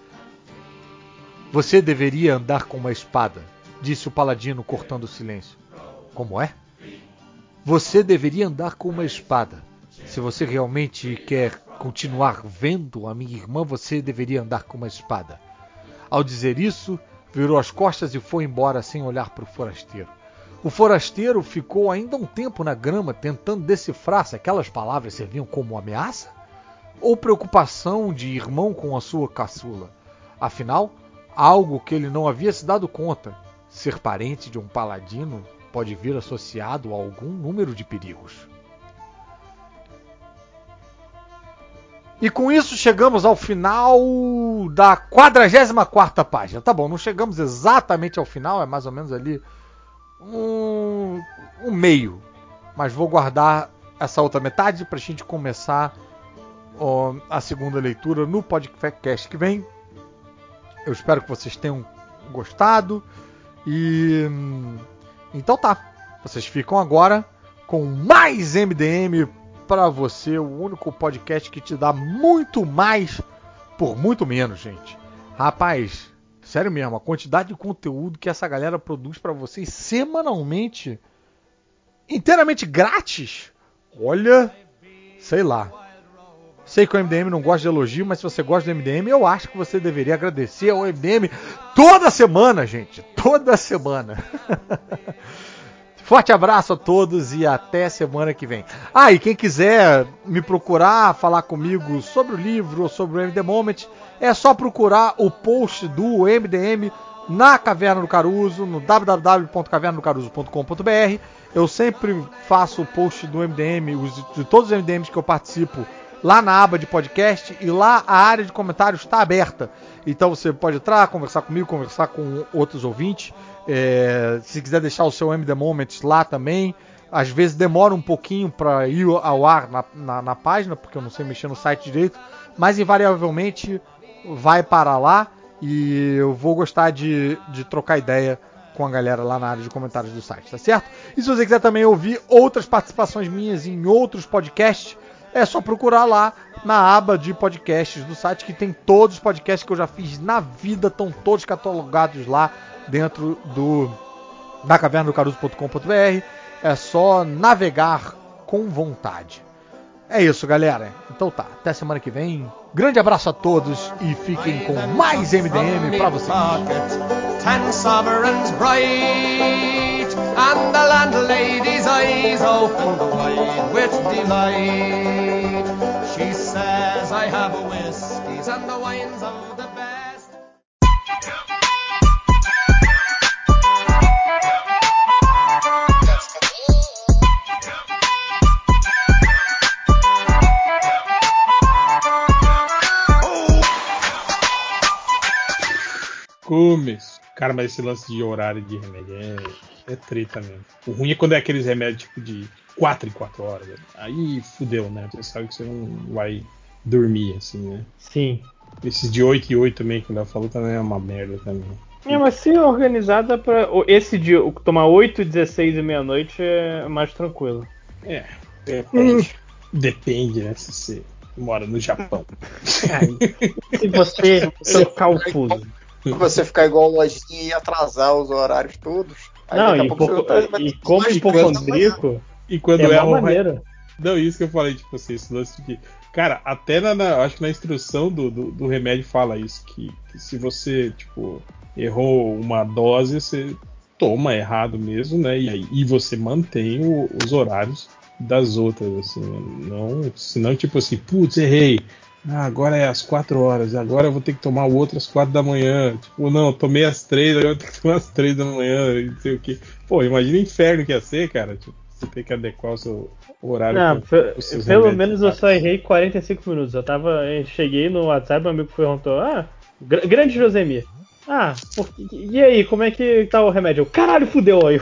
A: Você deveria andar com uma espada, disse o paladino, cortando o silêncio. Como é? Você deveria andar com uma espada. Se você realmente quer continuar vendo a minha irmã, você deveria andar com uma espada. Ao dizer isso, virou as costas e foi embora sem olhar para o forasteiro. O forasteiro ficou ainda um tempo na grama tentando decifrar se aquelas palavras serviam como ameaça ou preocupação de irmão com a sua caçula. Afinal, algo que ele não havia se dado conta: ser parente de um paladino pode vir associado a algum número de perigos. E com isso chegamos ao final da 44 página. Tá bom, não chegamos exatamente ao final, é mais ou menos ali um, um meio. Mas vou guardar essa outra metade para a gente começar ó, a segunda leitura no podcast que vem. Eu espero que vocês tenham gostado. E hum, então tá. Vocês ficam agora com mais MDM para você, o único podcast que te dá muito mais por muito menos, gente. Rapaz, sério mesmo, a quantidade de conteúdo que essa galera produz para vocês semanalmente, inteiramente grátis. Olha, sei lá. Sei que o MDM não gosta de elogio, mas se você gosta do MDM, eu acho que você deveria agradecer ao MDM toda semana, gente. Toda semana. (laughs) Forte abraço a todos e até semana que vem. Ah, e quem quiser me procurar, falar comigo sobre o livro ou sobre o MD Moment, é só procurar o post do MDM na Caverna do Caruso, no www.cavernadocaruso.com.br. Eu sempre faço o post do MDM, de todos os MDMs que eu participo, lá na aba de podcast e lá a área de comentários está aberta. Então você pode entrar, conversar comigo, conversar com outros ouvintes. É, se quiser deixar o seu MD Moments lá também. Às vezes demora um pouquinho para ir ao ar na, na, na, página, porque eu não sei mexer no site direito, mas invariavelmente vai para lá e eu vou gostar de, de trocar ideia com a galera lá na área de comentários do site, tá certo? E se você quiser também ouvir outras participações minhas em outros podcasts, é só procurar lá na aba de podcasts do site que tem todos os podcasts que eu já fiz na vida, estão todos catalogados lá dentro do da caverna do caruso.com.br. É só navegar com vontade. É isso, galera. Então tá, até semana que vem. Grande abraço a todos e fiquem com mais MDM para vocês. Ten sovereigns bright, and the landlady's eyes wide with delight. She says, I have whiskies and the wines
C: Cara, mas esse lance de horário de remédio é, é treta mesmo. O ruim é quando é aqueles remédios tipo de 4 em 4 horas. Né? Aí fudeu, né? Você sabe que você não vai dormir, assim, né?
D: Sim.
C: Esses de 8 e 8 também, que ela falou, também é uma merda também.
D: É, mas se organizada para Esse de tomar 8, 16 e meia-noite é mais tranquilo.
C: É, depende. Depende, né? Se você mora no Japão. (laughs)
D: se você tocar o fuso.
E: Se você ficar igual lojinha e atrasar os horários todos.
D: Não, e, pouco, tá, e como hipocondríaco.
C: E quando é, é uma maneira. Não, isso que eu falei, tipo assim, esse lance de. Cara, até na, na acho que na instrução do, do, do remédio fala isso, que, que, se você, tipo, errou uma dose, você toma errado mesmo, né? E aí e você mantém o, os horários das outras, assim, né? não, senão, tipo assim, putz, errei. Ah, agora é às 4 horas, agora eu vou ter que tomar o outro às 4 da manhã. Tipo, não, tomei às 3, agora eu tenho que tomar às 3 da manhã, não sei o que. Pô, imagina o inferno que ia ser, cara. Tipo, você tem que adequar o seu horário.
D: Não, pelo menos eu só errei 45 minutos. Eu tava. Eu cheguei no WhatsApp, meu amigo perguntou: Ah, gr grande Josemir. Ah, por, e aí, como é que tá o remédio? Eu, Caralho, fudeu aí.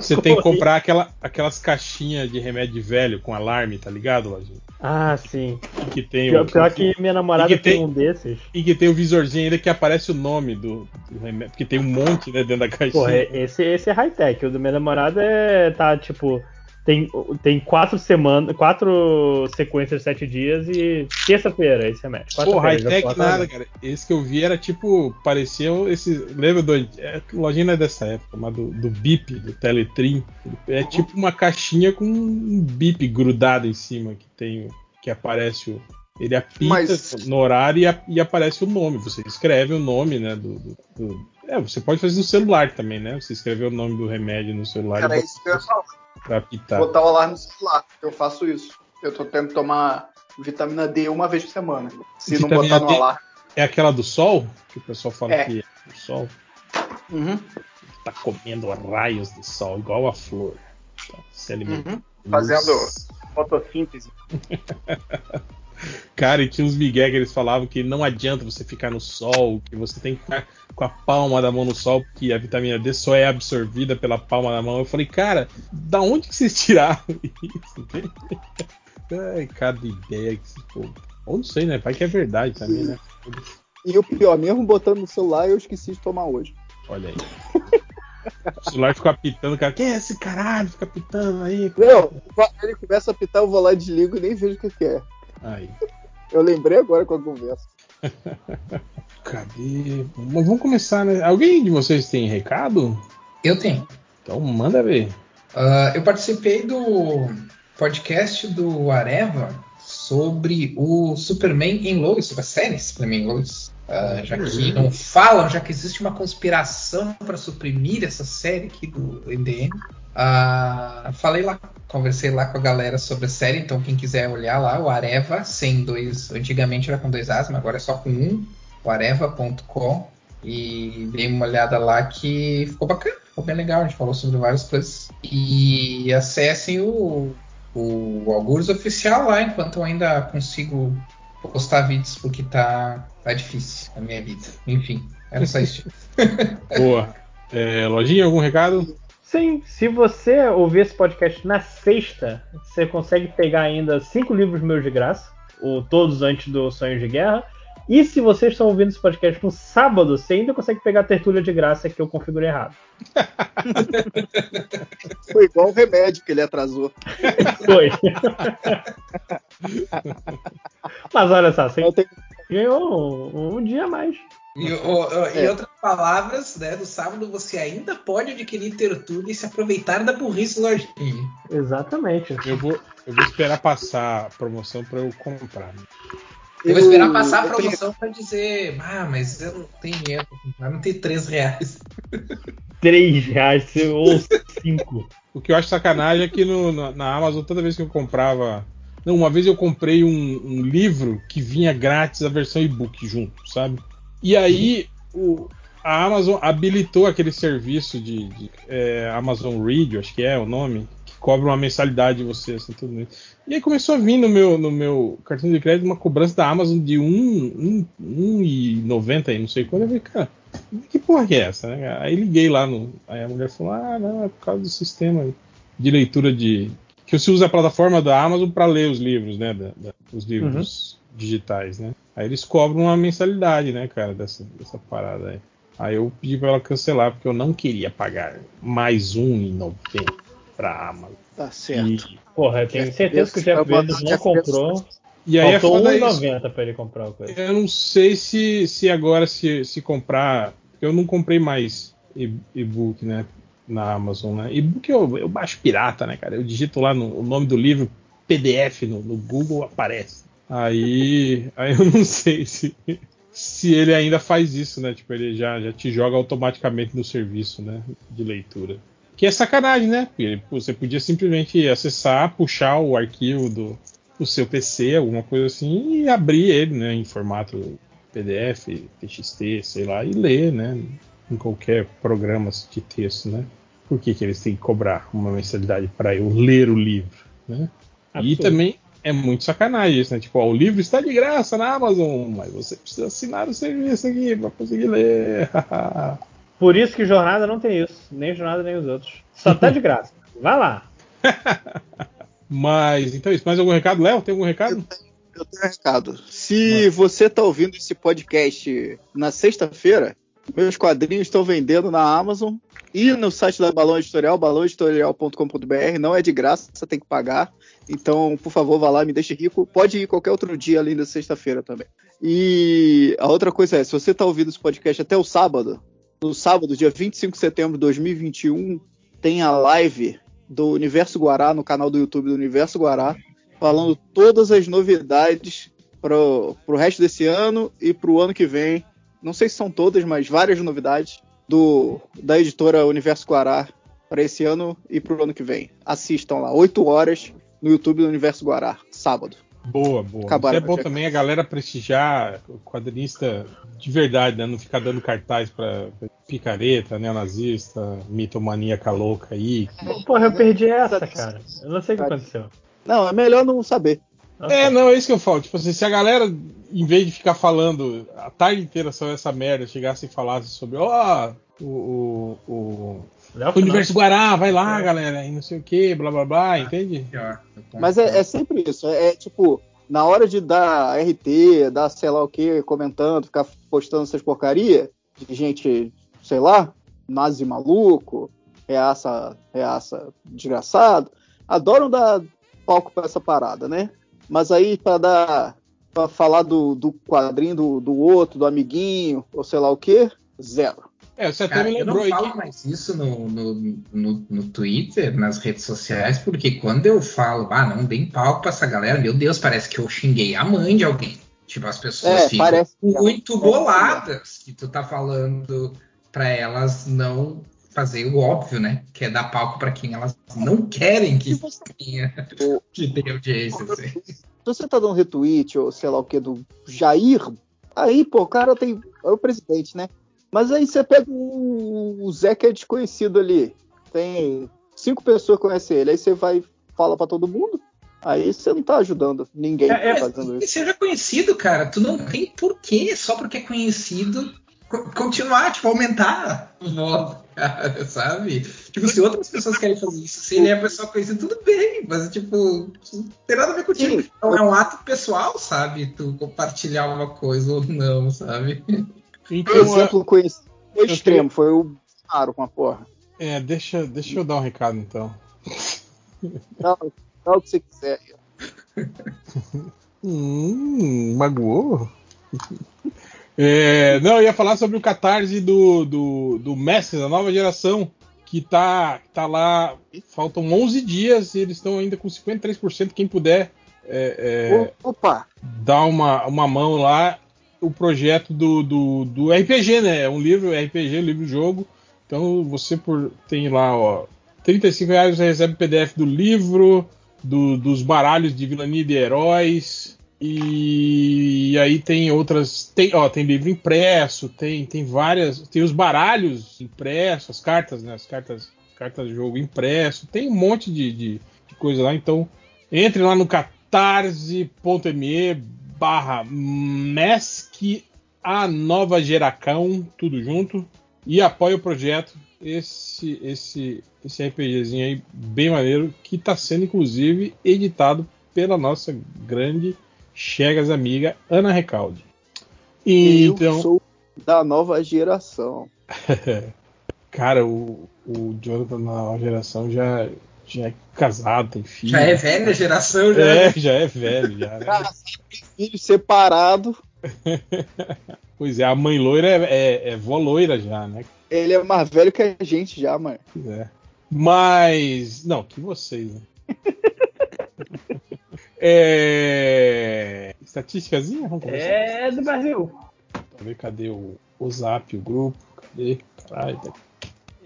C: Você tem que comprar aquela, aquelas caixinhas de remédio velho com alarme, tá ligado, Lojinha?
D: Ah, sim.
C: Que tem
D: pior, o, pior que minha namorada tem, tem, um desses.
C: E que tem o um visorzinho ainda que aparece o nome do, do, remédio. Porque tem um monte né, dentro da caixinha. Porra,
D: esse, esse é high-tech. O do minha namorada é. tá tipo tem, tem quatro semanas, quatro sequências de sete dias e terça-feira esse remédio.
C: Pô, high-tech nada, cara. Esse que eu vi era tipo, parecia esse. Lembra do. É, lojinha não é dessa época, mas do, do BIP, do Teletrim. É tipo uma caixinha com um BIP grudado em cima que tem. que aparece o. Ele apita Mas... no horário e, e, aparece o nome. Você escreve o nome, né? Do, do, do, É, você pode fazer no celular também, né? Você escreveu o nome do remédio no celular.
E: Cara, é isso que eu ia falar
C: Pra apitar.
E: Botar o alarme no celular. Eu faço isso. Eu tô tendo que tomar vitamina D uma vez por semana. Se vitamina não botar no D alarme.
C: É aquela do sol? Que o pessoal fala é. que é do sol.
E: Uhum.
C: Tá comendo raios do sol, igual a flor. Tá se
E: alimentando. Uhum. Fazendo fotossíntese. (laughs)
C: Cara, e tinha uns migué que eles falavam que não adianta você ficar no sol, que você tem que ficar com a palma da mão no sol, porque a vitamina D só é absorvida pela palma da mão. Eu falei, cara, da onde que vocês tiraram (laughs) isso? Ai, cada ideia que se for. Ou não sei, né? Vai que é verdade também, né?
E: E o pior, mesmo botando no celular, eu esqueci de tomar hoje.
C: Olha aí. O celular fica apitando, cara. Quem é esse caralho? Fica apitando aí.
E: Não, ele começa a apitar, eu vou lá, desligo e nem vejo o que é.
C: Aí.
E: Eu lembrei agora com a conversa. (laughs)
C: Cadê? Mas vamos começar, né? Alguém de vocês tem recado?
F: Eu tenho.
C: Então manda ver.
F: Uh, eu participei do podcast do Areva sobre o Superman em Lois, sobre a série Superman em Lois. Uh, já que não falam, já que existe uma conspiração para suprimir essa série aqui do MDM. Uh, falei lá, conversei lá com a galera sobre a série, então quem quiser olhar lá, o Areva, sem dois. Antigamente era com dois As, mas agora é só com um, o areva.com. E dei uma olhada lá que ficou bacana, ficou bem legal, a gente falou sobre várias coisas. E acessem o, o Algures oficial lá, enquanto eu ainda consigo postar vídeos, porque tá, tá difícil a minha vida. Enfim, era só isso. (laughs) (laughs)
C: Boa. É, lojinha, algum recado?
D: Sim, se você ouvir esse podcast na sexta, você consegue pegar ainda cinco livros meus de graça, ou todos antes do Sonhos de Guerra. E se vocês estão ouvindo esse podcast no sábado, você ainda consegue pegar a tertúlia de graça que eu configurei errado. (laughs)
E: Foi igual o remédio que ele atrasou.
D: Foi. (laughs) Mas olha só, você ganhou um, um dia a mais.
F: E, o, é. Em outras palavras, né, no sábado você ainda pode adquirir Tertulia e se aproveitar da burrice lojinha.
D: Exatamente.
C: Eu vou, eu vou esperar passar a promoção para eu comprar.
F: Eu vou esperar passar a promoção para dizer, ah, mas eu não tenho dinheiro para comprar, não tem 3 reais. (laughs)
D: 3 reais ou 5.
C: O que eu acho sacanagem é que no, na, na, Amazon, toda vez que eu comprava. Não, uma vez eu comprei um, um livro que vinha grátis a versão e-book junto, sabe? E aí o, a Amazon habilitou aquele serviço de, de é, Amazon Read, acho que é o nome, que cobra uma mensalidade de você, assim, tudo isso. E aí começou a vir no meu, no meu cartão de crédito uma cobrança da Amazon de 1,90 aí, não sei quando. Eu falei, cara, que porra que é essa? Né? Aí liguei lá no. Aí a mulher falou, ah, não, é por causa do sistema de leitura de. Que você usa a plataforma da Amazon para ler os livros, né? Da, da, os livros. Digitais, né? Aí eles cobram uma mensalidade, né, cara, dessa, dessa parada aí. Aí eu pedi pra ela cancelar, porque eu não queria pagar mais um em novembro pra Amazon.
E: Tá certo. E,
D: porra, eu tenho certeza que o Jeff Bezos não comprou.
C: E aí
D: Faltou é 1,90 pra ele comprar o coisa.
C: Eu não sei se, se agora se, se comprar. Eu não comprei mais e-book, né? Na Amazon, né? E-book eu, eu baixo pirata, né, cara? Eu digito lá no, o nome do livro, PDF no, no Google, aparece. Aí, aí eu não sei se, se ele ainda faz isso, né? Tipo, ele já, já te joga automaticamente no serviço, né? De leitura. Que é sacanagem, né? Porque você podia simplesmente acessar, puxar o arquivo do, do seu PC, alguma coisa assim, e abrir ele, né? Em formato PDF, TXT, sei lá, e ler, né? Em qualquer programa de texto, né? Por que, que eles têm que cobrar uma mensalidade para eu ler o livro, né? Absurdo. E também é muito sacanagem isso, né? Tipo, ó, o livro está de graça na Amazon, mas você precisa assinar o serviço aqui para conseguir ler. (laughs)
D: Por isso que Jornada não tem isso, nem Jornada nem os outros. Só tá de graça. Vai lá. (laughs)
C: mas, então é isso. Mais algum recado, Léo? Tem algum recado?
E: Eu tenho, eu tenho um recado. Se você tá ouvindo esse podcast na sexta-feira, meus quadrinhos estão vendendo na Amazon e no site da Balão Editorial, balãoeditorial.com.br. Não é de graça, você tem que pagar. Então, por favor, vá lá, me deixe rico. Pode ir qualquer outro dia, além da sexta-feira também. E a outra coisa é, se você está ouvindo esse podcast até o sábado, no sábado, dia 25 de setembro de 2021, tem a live do Universo Guará, no canal do YouTube do Universo Guará, falando todas as novidades para o resto desse ano e para o ano que vem. Não sei se são todas, mas várias novidades do, da editora Universo Guará para esse ano e para o ano que vem. Assistam lá, 8 horas no YouTube do Universo Guará, sábado.
C: Boa, boa. Acabaram, Isso é bom também a galera prestigiar o quadrinista de verdade, né? Não ficar dando cartaz pra picareta, neonazista, mitomaníaca louca aí.
D: Porra, eu perdi essa, cara. Eu não sei o que aconteceu.
E: Não, é melhor não saber.
C: É, não, é isso que eu falo. Tipo assim, se a galera, em vez de ficar falando a tarde inteira sobre essa merda, chegasse e falasse sobre, ó, oh, o, o, o o Universo Guará, vai lá, é. galera, e não sei o que, blá blá blá, ah, entende?
E: Mas é, é, sempre isso, é, é, tipo, na hora de dar RT, dar sei lá o que, comentando, ficar postando essas porcaria de gente, sei lá, nazi maluco, reaça, reaça desgraçado, adoram dar palco pra essa parada, né? Mas aí para dar para falar do, do quadrinho do, do outro, do amiguinho, ou sei lá o que, zero.
F: É, você até Cara, me lembrou eu não falo mais isso no, no, no, no, Twitter, nas redes sociais, porque quando eu falo, ah, não deem palco pra essa galera, meu Deus, parece que eu xinguei a mãe de alguém. Tipo, as pessoas é, ficam muito boladas que tu tá falando para elas não fazer o óbvio, né? Que é dar palco para quem elas não querem que tenha, que tenha audiência. Assim.
E: Se você tá dando retweet ou sei lá o que do Jair, aí, pô, o cara tem. É o presidente, né? Mas aí você pega o, o Zé que é desconhecido ali. Tem cinco pessoas que conhecem ele. Aí você vai fala para todo mundo. Aí você não tá ajudando ninguém
F: É, é,
E: fazendo isso.
F: se seja conhecido, cara, tu não tem porquê, só porque é conhecido, co- continuar, tipo, aumentar o voto, (laughs) cara, sabe? Tipo, se outras pessoas querem fazer isso, se ele é pessoa conhecida, tudo bem, mas, tipo, não tem nada a ver contigo.
E: Sim.
F: Então, é um ato pessoal, sabe? Tu compartilhar uma coisa ou não, sabe?
C: Então,
E: exemplo conhecido foi extremo, foi o Bolsonaro com a porra.
C: é, deixa, deixa eu dar um recado então. (laughs)
E: Não, é o que você quiser.
C: Hum, magoou? (laughs) É, não, eu ia falar sobre o catarse do, do, do Messi, da nova geração, que tá, tá lá. Faltam 11 dias e eles estão ainda com 53%. Quem puder é, é,
E: Opa!
C: dar uma, uma mão lá. O projeto do, do, do RPG, né? É um livro RPG, livro-jogo. Então você por, tem lá, ó, 35 reais você recebe PDF do livro, do- dos baralhos de vilania e de heróis. E, aí tem outras. Tem, ó, tem livro impresso, tem, tem várias. Tem os baralhos impressos, as cartas, né? As cartas, cartas de jogo impresso, tem um monte de, de, de coisa lá. Então, entre lá no catarse.me barra MESC a nova geração, tudo junto, e apoia o projeto. Esse, esse, esse RPGzinho aí, bem maneiro, que está sendo inclusive editado pela nossa grande Chegas amiga Ana Recalde. E,
E: eu
C: então,
E: sou da nova geração. (laughs)
C: cara, o, o Jonathan na nova geração já, já é casado, tem filho.
F: Já é velha geração, já.
C: É, já é velho, já. Né?
E: Cara, filho separado, (laughs)
C: Pois é, a mãe loira é, é, é vó loira já, né?
E: ele é mais velho que a gente já, mano.
C: Pois é. Mas. Não, que vocês, né? (laughs) é. Estatísticazinha? Vamos começar.
D: É do Brasil.
C: Pra ver cadê o, o zap, o grupo? Cadê? Caralho. tá-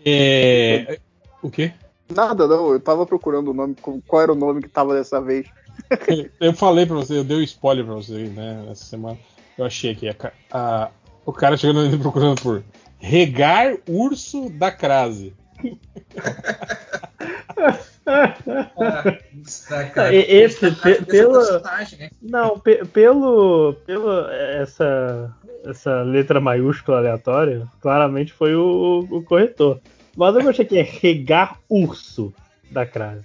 C: É. O quê?
E: Nada, não. Eu tava procurando o nome, qual era o nome que tava dessa vez. (laughs)
C: Eu falei pra você, eu dei um spoiler pra você, né, essa semana. Eu achei aqui. A, a- o cara chegando ali procurando por Regar Urso da Crase.
F: Ah, cara.
D: Esse,
F: Esse
D: pe- pelo-
F: né?
D: Não, pe- pelo, pelo essa, essa letra maiúscula aleatória, claramente foi o, o corretor. Mas eu achei que é regar urso da crase.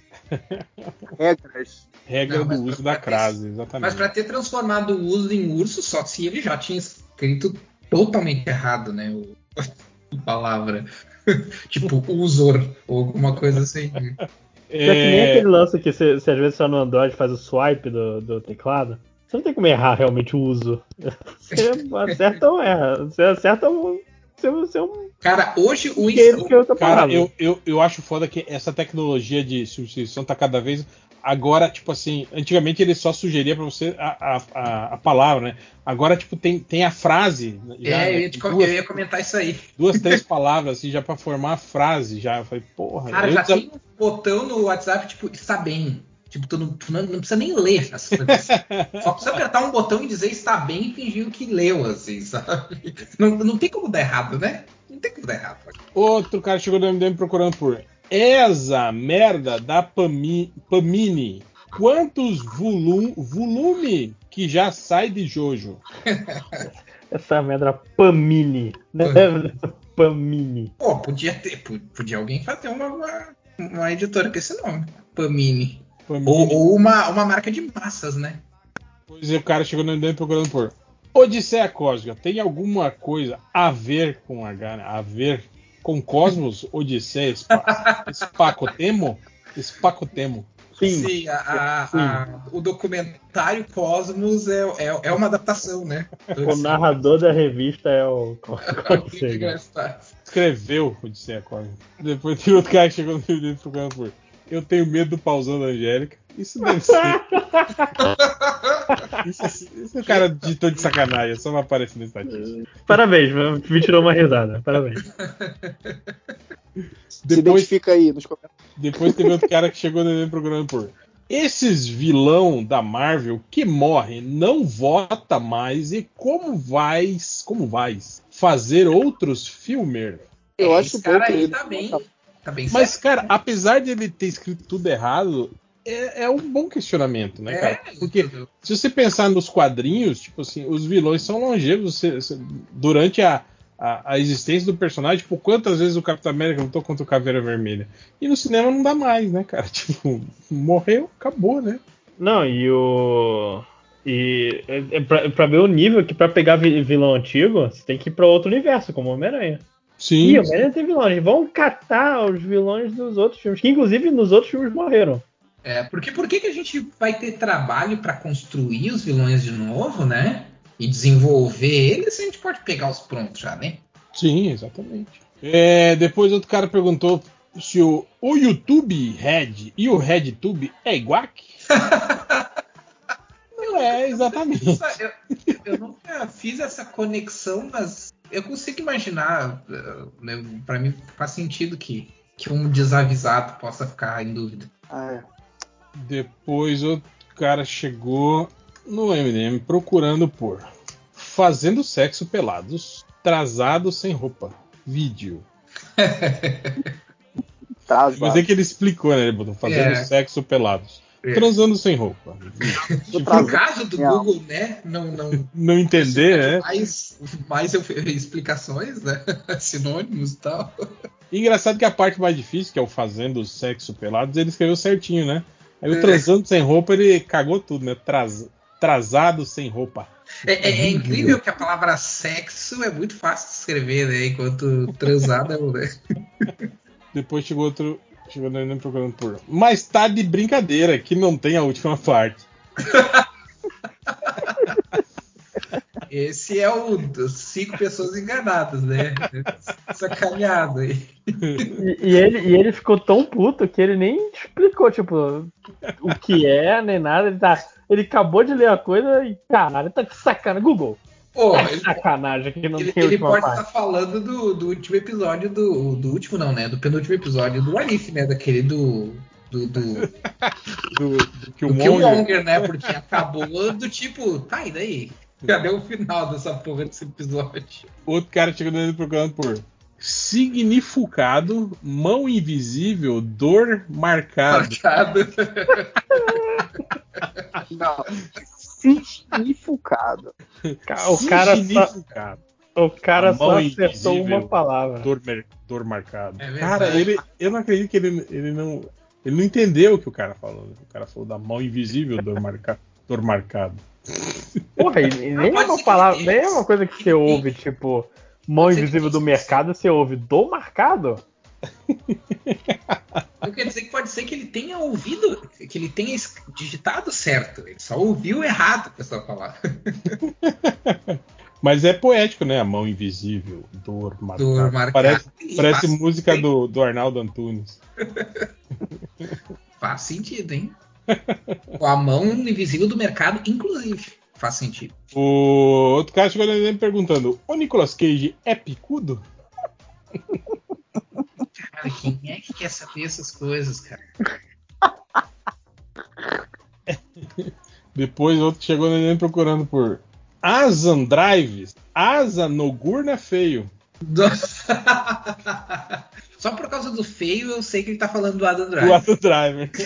E: Regras.
C: Regra
F: Não,
C: do uso da
F: ter-
C: crase, exatamente.
F: Mas pra ter transformado o uso em urso, só se ele já tinha escrito totalmente errado, né? O, (laughs) a palavra. (laughs) tipo, usor, ou alguma coisa assim.
D: É que nem
C: É,
D: aquele lance que você, às vezes só no Android faz o swipe do, do teclado. Você não tem como errar realmente o uso. (laughs) Você acerta ou erra. Você acerta um. Você, você é um
F: Cara, hoje o
D: que
F: Insta-
D: que outra
C: Cara, eu, eu, eu acho foda que essa tecnologia de substituição tá cada vez. Agora, tipo assim, antigamente ele só sugeria pra você a, a, a, palavra, né? Agora, tipo, tem, tem a frase. Já,
F: É, eu
C: né?
F: ia, te com-
C: duas,
F: eu ia comentar isso aí.
C: duas, três (laughs) palavras, assim, já pra formar a frase. Já. Eu falei, porra.
F: Cara, já tem um botão no WhatsApp, tipo, está bem. Tipo, tu não, tu não, não precisa nem ler as coisas. (laughs) Só precisa apertar um botão e dizer está bem e fingir que leu, assim, sabe? Não, não tem como dar errado, né? Não tem como dar errado.
C: Outro cara chegou no MDM procurando por essa merda da Pami, Pamini. Quantos volum, volume que já sai de Jojo?
D: Essa merda Pamini. Né? Pamini.
F: Pô, podia ter, po- podia alguém fazer uma, uma, uma editora com esse nome. Pamini. Ou, ou uma, uma marca de massas, né?
C: Pois é, o cara chegou no MDM procurando por Odisseia Cósmica. Tem alguma coisa a ver com H, né? A ver com Cosmos, Odisseia? (laughs) Spacotemo? Spacotemo.
D: Sim.
F: a- a- a- o documentário Cosmos é, é, é uma adaptação, né?
D: O narrador da revista é o. (laughs) Qual seja?
C: Escreveu Odisseia Cósmica. Depois tem outro cara que chegou no MDM procurando por Eu tenho medo do pausão da Angélica. Isso deve ser. (laughs) Isso, isso é o cara digitou de sacanagem, só não aparece na estatística.
D: Parabéns, me tirou uma risada. Parabéns. (laughs)
E: Se
C: Depois,
E: identifica aí nos comentários.
C: depois teve outro cara que chegou no programa por. Esses vilão da Marvel que morre não vota mais e como vais, como vais fazer outros filmes?
E: Eu
F: É,
E: acho
F: esse
E: bom
F: cara
E: que
F: aí
E: ele-
F: tá bem, tá bem
C: Mas,
F: certo.
C: cara, apesar de ele ter escrito tudo errado, é, é um bom questionamento, né, cara?
F: É,
C: Porque se você pensar nos quadrinhos, tipo assim, os vilões são longevos você- você- durante a, a, a existência do personagem. Tipo, quantas vezes o Capitão América lutou contra o Caveira Vermelha? E no cinema não dá mais, né, cara? (laughs) Tipo, morreu, acabou, né?
D: Não, e o. E é, é pra, pra ver o nível que pra pegar vi- vilão antigo, você tem que ir pra outro universo, como Homem-Aranha.
C: Sim.
D: Ih, Homem-Aranha tem vilões. Vão catar os vilões dos outros filmes, que inclusive nos outros filmes morreram.
F: É, porque por que, que a gente vai ter trabalho pra construir os vilões de novo, né? E desenvolver eles, se a gente pode pegar os prontos já, né?
C: Sim, exatamente. É, depois outro cara perguntou se o, o YouTube Red e o RedTube é igual? (laughs) Não é, exatamente.
F: Eu, eu nunca fiz essa conexão, mas eu consigo imaginar. eh, né, Pra mim faz sentido que, que um desavisado possa ficar em dúvida.
E: Ah, é.
C: Depois outro cara chegou no MDM procurando por fazendo sexo pelados, atrasado sem roupa, vídeo. (laughs) (laughs) Mas é que ele explicou, né? Ele botou fazendo
F: É.
C: sexo pelados,
F: É.
C: transando sem roupa.
E: Tô
F: No caso do
E: Não.
F: Google, né? Não, não
C: Não entender, né?
F: mais, mais eu- explicações, né? (laughs) Sinônimos e tal.
C: Engraçado que a parte mais difícil, que é o fazendo sexo pelados, ele escreveu certinho, né? Aí o
F: É.
C: transando sem roupa, ele cagou tudo, né? Traz, trazado sem roupa.
F: É, é- é incrível que a palavra sexo é muito fácil de escrever, né? Enquanto transado é o. Né? (laughs)
C: Depois chegou outro. No Enem procurando por. Mas tá de brincadeira, que não tem a última parte. (laughs)
F: Esse é o dos cinco pessoas enganadas, né? Sacaneado aí.
D: E, e ele, e ele ficou tão puto que ele nem explicou, tipo, o que é, nem nada. Ele, tá, ele acabou de ler a coisa e, caralho, tá de sacanagem. Google,
F: Pô,
D: tá
F: ele,
D: sacanagem que não
F: ele-
D: tem
F: ele pode estar falando do, do último episódio do. Do último não, né? Do penúltimo episódio do Arif, né? Daquele do. Do, do, (laughs)
C: Do, do que o
F: do
C: Monger.
F: Killmonger, né? Porque acabou do tipo, tá, e daí? Cadê o final dessa porra desse episódio?
C: Outro cara chegou no Enem procurando por. Significado, mão invisível, dor marcada.
F: Marcado. (laughs)
E: Não. Significado.
D: Ca- O cara só, o cara só acertou uma palavra.
C: Dor, dor marcada.
F: É
C: cara, ele, eu não acredito que ele, ele não. Ele não entendeu o que o cara falou. né? O cara falou da mão invisível, dor, marca, dor marcada.
D: Porra, e, nem é uma palavra, nem é uma coisa que você ouve, tipo, mão invisível do mercado, você ouve do marcado?
F: Eu quero dizer que pode ser que ele tenha ouvido, que ele tenha digitado certo. Ele só ouviu errado a pessoa falar. (laughs)
C: Mas é poético, né? A mão invisível, dor marcada.
F: Dor marcada.
C: Parece, parece música do, do Arnaldo Antunes. (laughs)
F: Faz sentido, hein? Com a mão invisível do mercado, inclusive. Faz sentido.
C: O outro cara chegou me perguntando: O Nicolas Cage é picudo? (laughs)
F: Cara, quem é que quer saber essas coisas, cara? (laughs)
C: Depois outro chegou me procurando por Asan Drives. Asa Nogurna é feio. (laughs)
F: Só por causa do feio, eu sei que ele tá falando do Adam
C: Do
F: Drive.
C: Adam Driver. (laughs)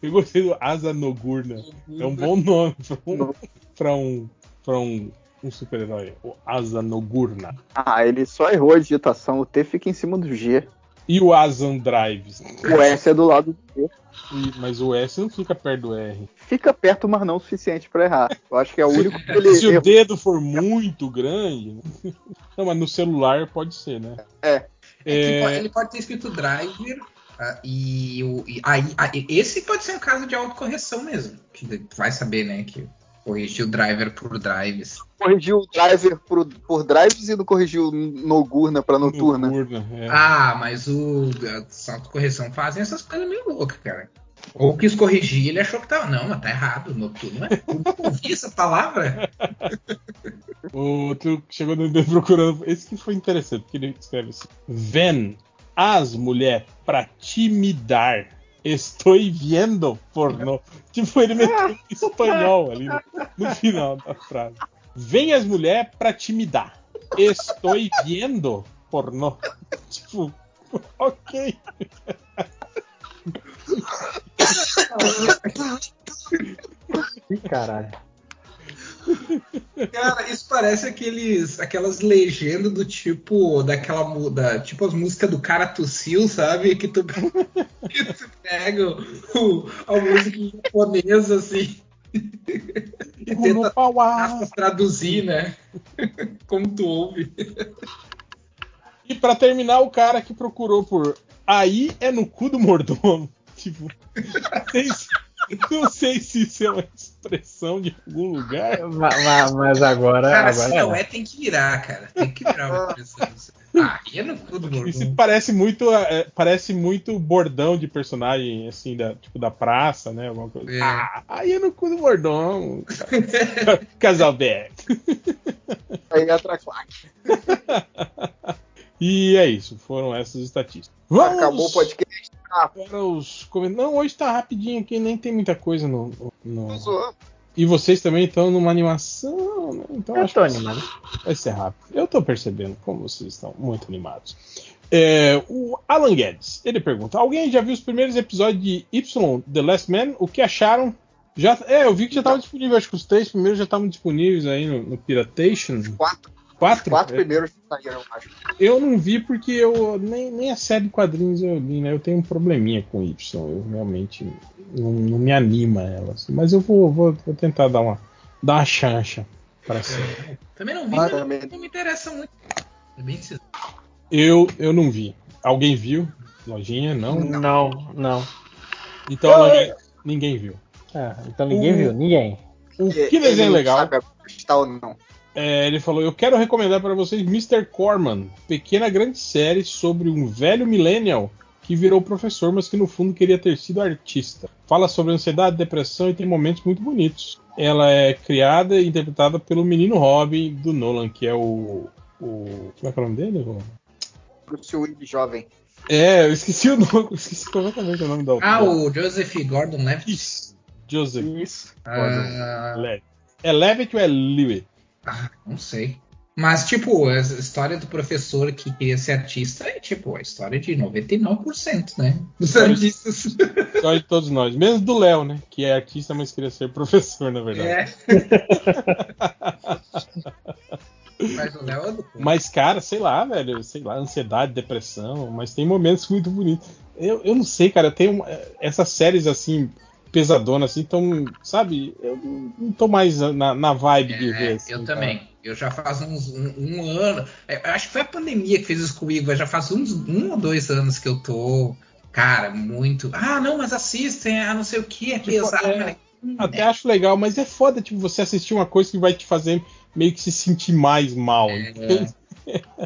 C: Eu gostei do Asa Nogurna. É um bom nome pra um, pra um, pra um, um super-herói. O Asa Nogurna.
E: Ah, ele só errou a digitação. O T fica em cima do G.
C: E o Asan Drives.
E: O S é do lado do T.
C: E- mas o S não fica perto do R.
E: Fica perto, mas não o suficiente pra errar. Eu acho que é o (laughs) único que ele
C: Se o
E: errou.
C: dedo for muito grande. né? (laughs) Não, mas no celular pode ser, né?
E: É.
F: É que ele pode-
C: É,
F: Ele pode ter escrito driver ah, e, o, e aí, aí- esse pode ser um caso de autocorreção mesmo. Que tu vai saber, né? Que corrigir o driver por drives.
E: Corrigiu o driver por, por drives e não corrigiu Nogurna pra noturna.
C: Nogurna, é.
F: Ah, mas o, as autocorreção fazem essas coisas meio loucas, cara. Ou quis corrigir, ele achou que tava. Não, mas tá errado. Noturno é. Eu não ouvi essa palavra. (laughs)
C: O outro chegou no e-mail procurando. Esse que foi interessante, porque ele escreve assim: Ven as mulher pra timidar. Estou vendo pornô. Tipo, ele meteu em (laughs) espanhol ali no, no final da frase. Vem as mulher pra timidar. Estou vendo pornô. Tipo, (laughs) ok.
D: Ih, caralho.
F: Cara, isso parece aqueles, aquelas legendas do tipo, daquela mu- da, tipo as músicas do cara tossiu, sabe? Que tu, (laughs) que tu pega o, a música em japonês assim e tenta traduzir, né? Como tu ouve.
C: E pra terminar, o cara que procurou por aí é no cu do mordomo. (laughs) Tipo, se- (laughs) não sei se isso é uma expressão de algum lugar.
D: Ma- ma- Mas, agora.
F: Cara,
D: agora
F: se não é, tem que virar, cara. Tem que virar uma expressão. Ah, é no cu do
C: Isso parece muito, é, parece muito bordão de personagem, assim, da, tipo da praça, né? Alguma coisa.
F: É.
C: Ah, aí é no cu do mordomo. (laughs) Casal Beck.
E: Aí entra a claque. (laughs)
C: E é isso, foram essas estatísticas. Vamos
E: Acabou o podcast. Ah,
C: para os. Não, hoje tá rapidinho aqui, nem tem muita coisa no. no-. E vocês também estão numa animação, né? Então
D: Eu
C: acho
D: tô
C: que
D: animado.
C: vai ser rápido. Eu tô percebendo como vocês estão muito animados. É, o Alan Guedes, ele pergunta: Alguém já viu os primeiros episódios de Y, The Last Man? O que acharam? Já, é, eu vi que já estava disponível, acho que os três primeiros já estavam disponíveis aí no, no Piratation.
E: Quatro,
C: Quatro?
E: quatro
C: É,
E: primeiros saíram, acho.
C: eu não vi porque eu nem, nem a série de quadrinhos eu li, né? Eu tenho um probleminha com Y. Eu realmente não, não me anima ela. assim. Mas eu vou, vou, vou tentar dar uma, dar uma chancha para série.
F: Também não vi,
E: Ah,
F: mas
E: também.
F: não me interessa muito. É bem.
C: Eu, eu não vi. Alguém viu? Lojinha? Não?
D: Não, não.
C: Então Alan, ninguém viu.
D: Ah, então ninguém
C: O-
D: viu, ninguém.
C: O que desenho legal.
E: Sabe está ou não.
C: É, ele falou: Eu quero recomendar para vocês Mr. Corman, pequena grande série sobre um velho millennial que virou professor, mas que no fundo queria ter sido artista. Fala sobre ansiedade, depressão e tem momentos muito bonitos. Ela é criada e interpretada pelo menino Robin do Nolan, que é o. o como é que é o nome dele? O-
E: Bruce Willis jovem.
C: É, eu esqueci o nome, (laughs) esqueci completamente o nome da
F: Ah, o Joseph Gordon-Levitt.
C: Isso, Joseph
D: Isso.
F: Ah,
C: Levitt. É Levitt ou é Lewitt?
F: Ah, não sei. Mas, tipo, a história do professor que queria ser artista é, tipo, a história de 99%, né? Dos artistas. (laughs)
C: Só de todos nós. Menos do Léo, né? Que é artista, mas queria ser professor, na verdade.
F: É. (laughs) Mas o Léo é
C: Mas, cara, sei lá, velho, sei lá, ansiedade, depressão, mas tem momentos muito bonitos. Eu, eu não sei, cara, tem uma- essas séries assim, pesadonas, assim, então, sabe, eu não- tô mais na, na vibe de ver.
F: É,
C: assim,
F: eu
C: cara.
F: também. Eu já faz uns um, um ano. é, acho que foi a pandemia que fez isso comigo, mas já faz uns um ou dois anos que eu tô. Cara, muito. Ah, não, mas assistem, ah, não sei o que, é
C: Tipo,
F: pesado.
C: é,
F: mas- hum,
C: Até acho legal, mas é foda, tipo, você assistir uma coisa que vai te fazer meio que se sentir mais mal. entende?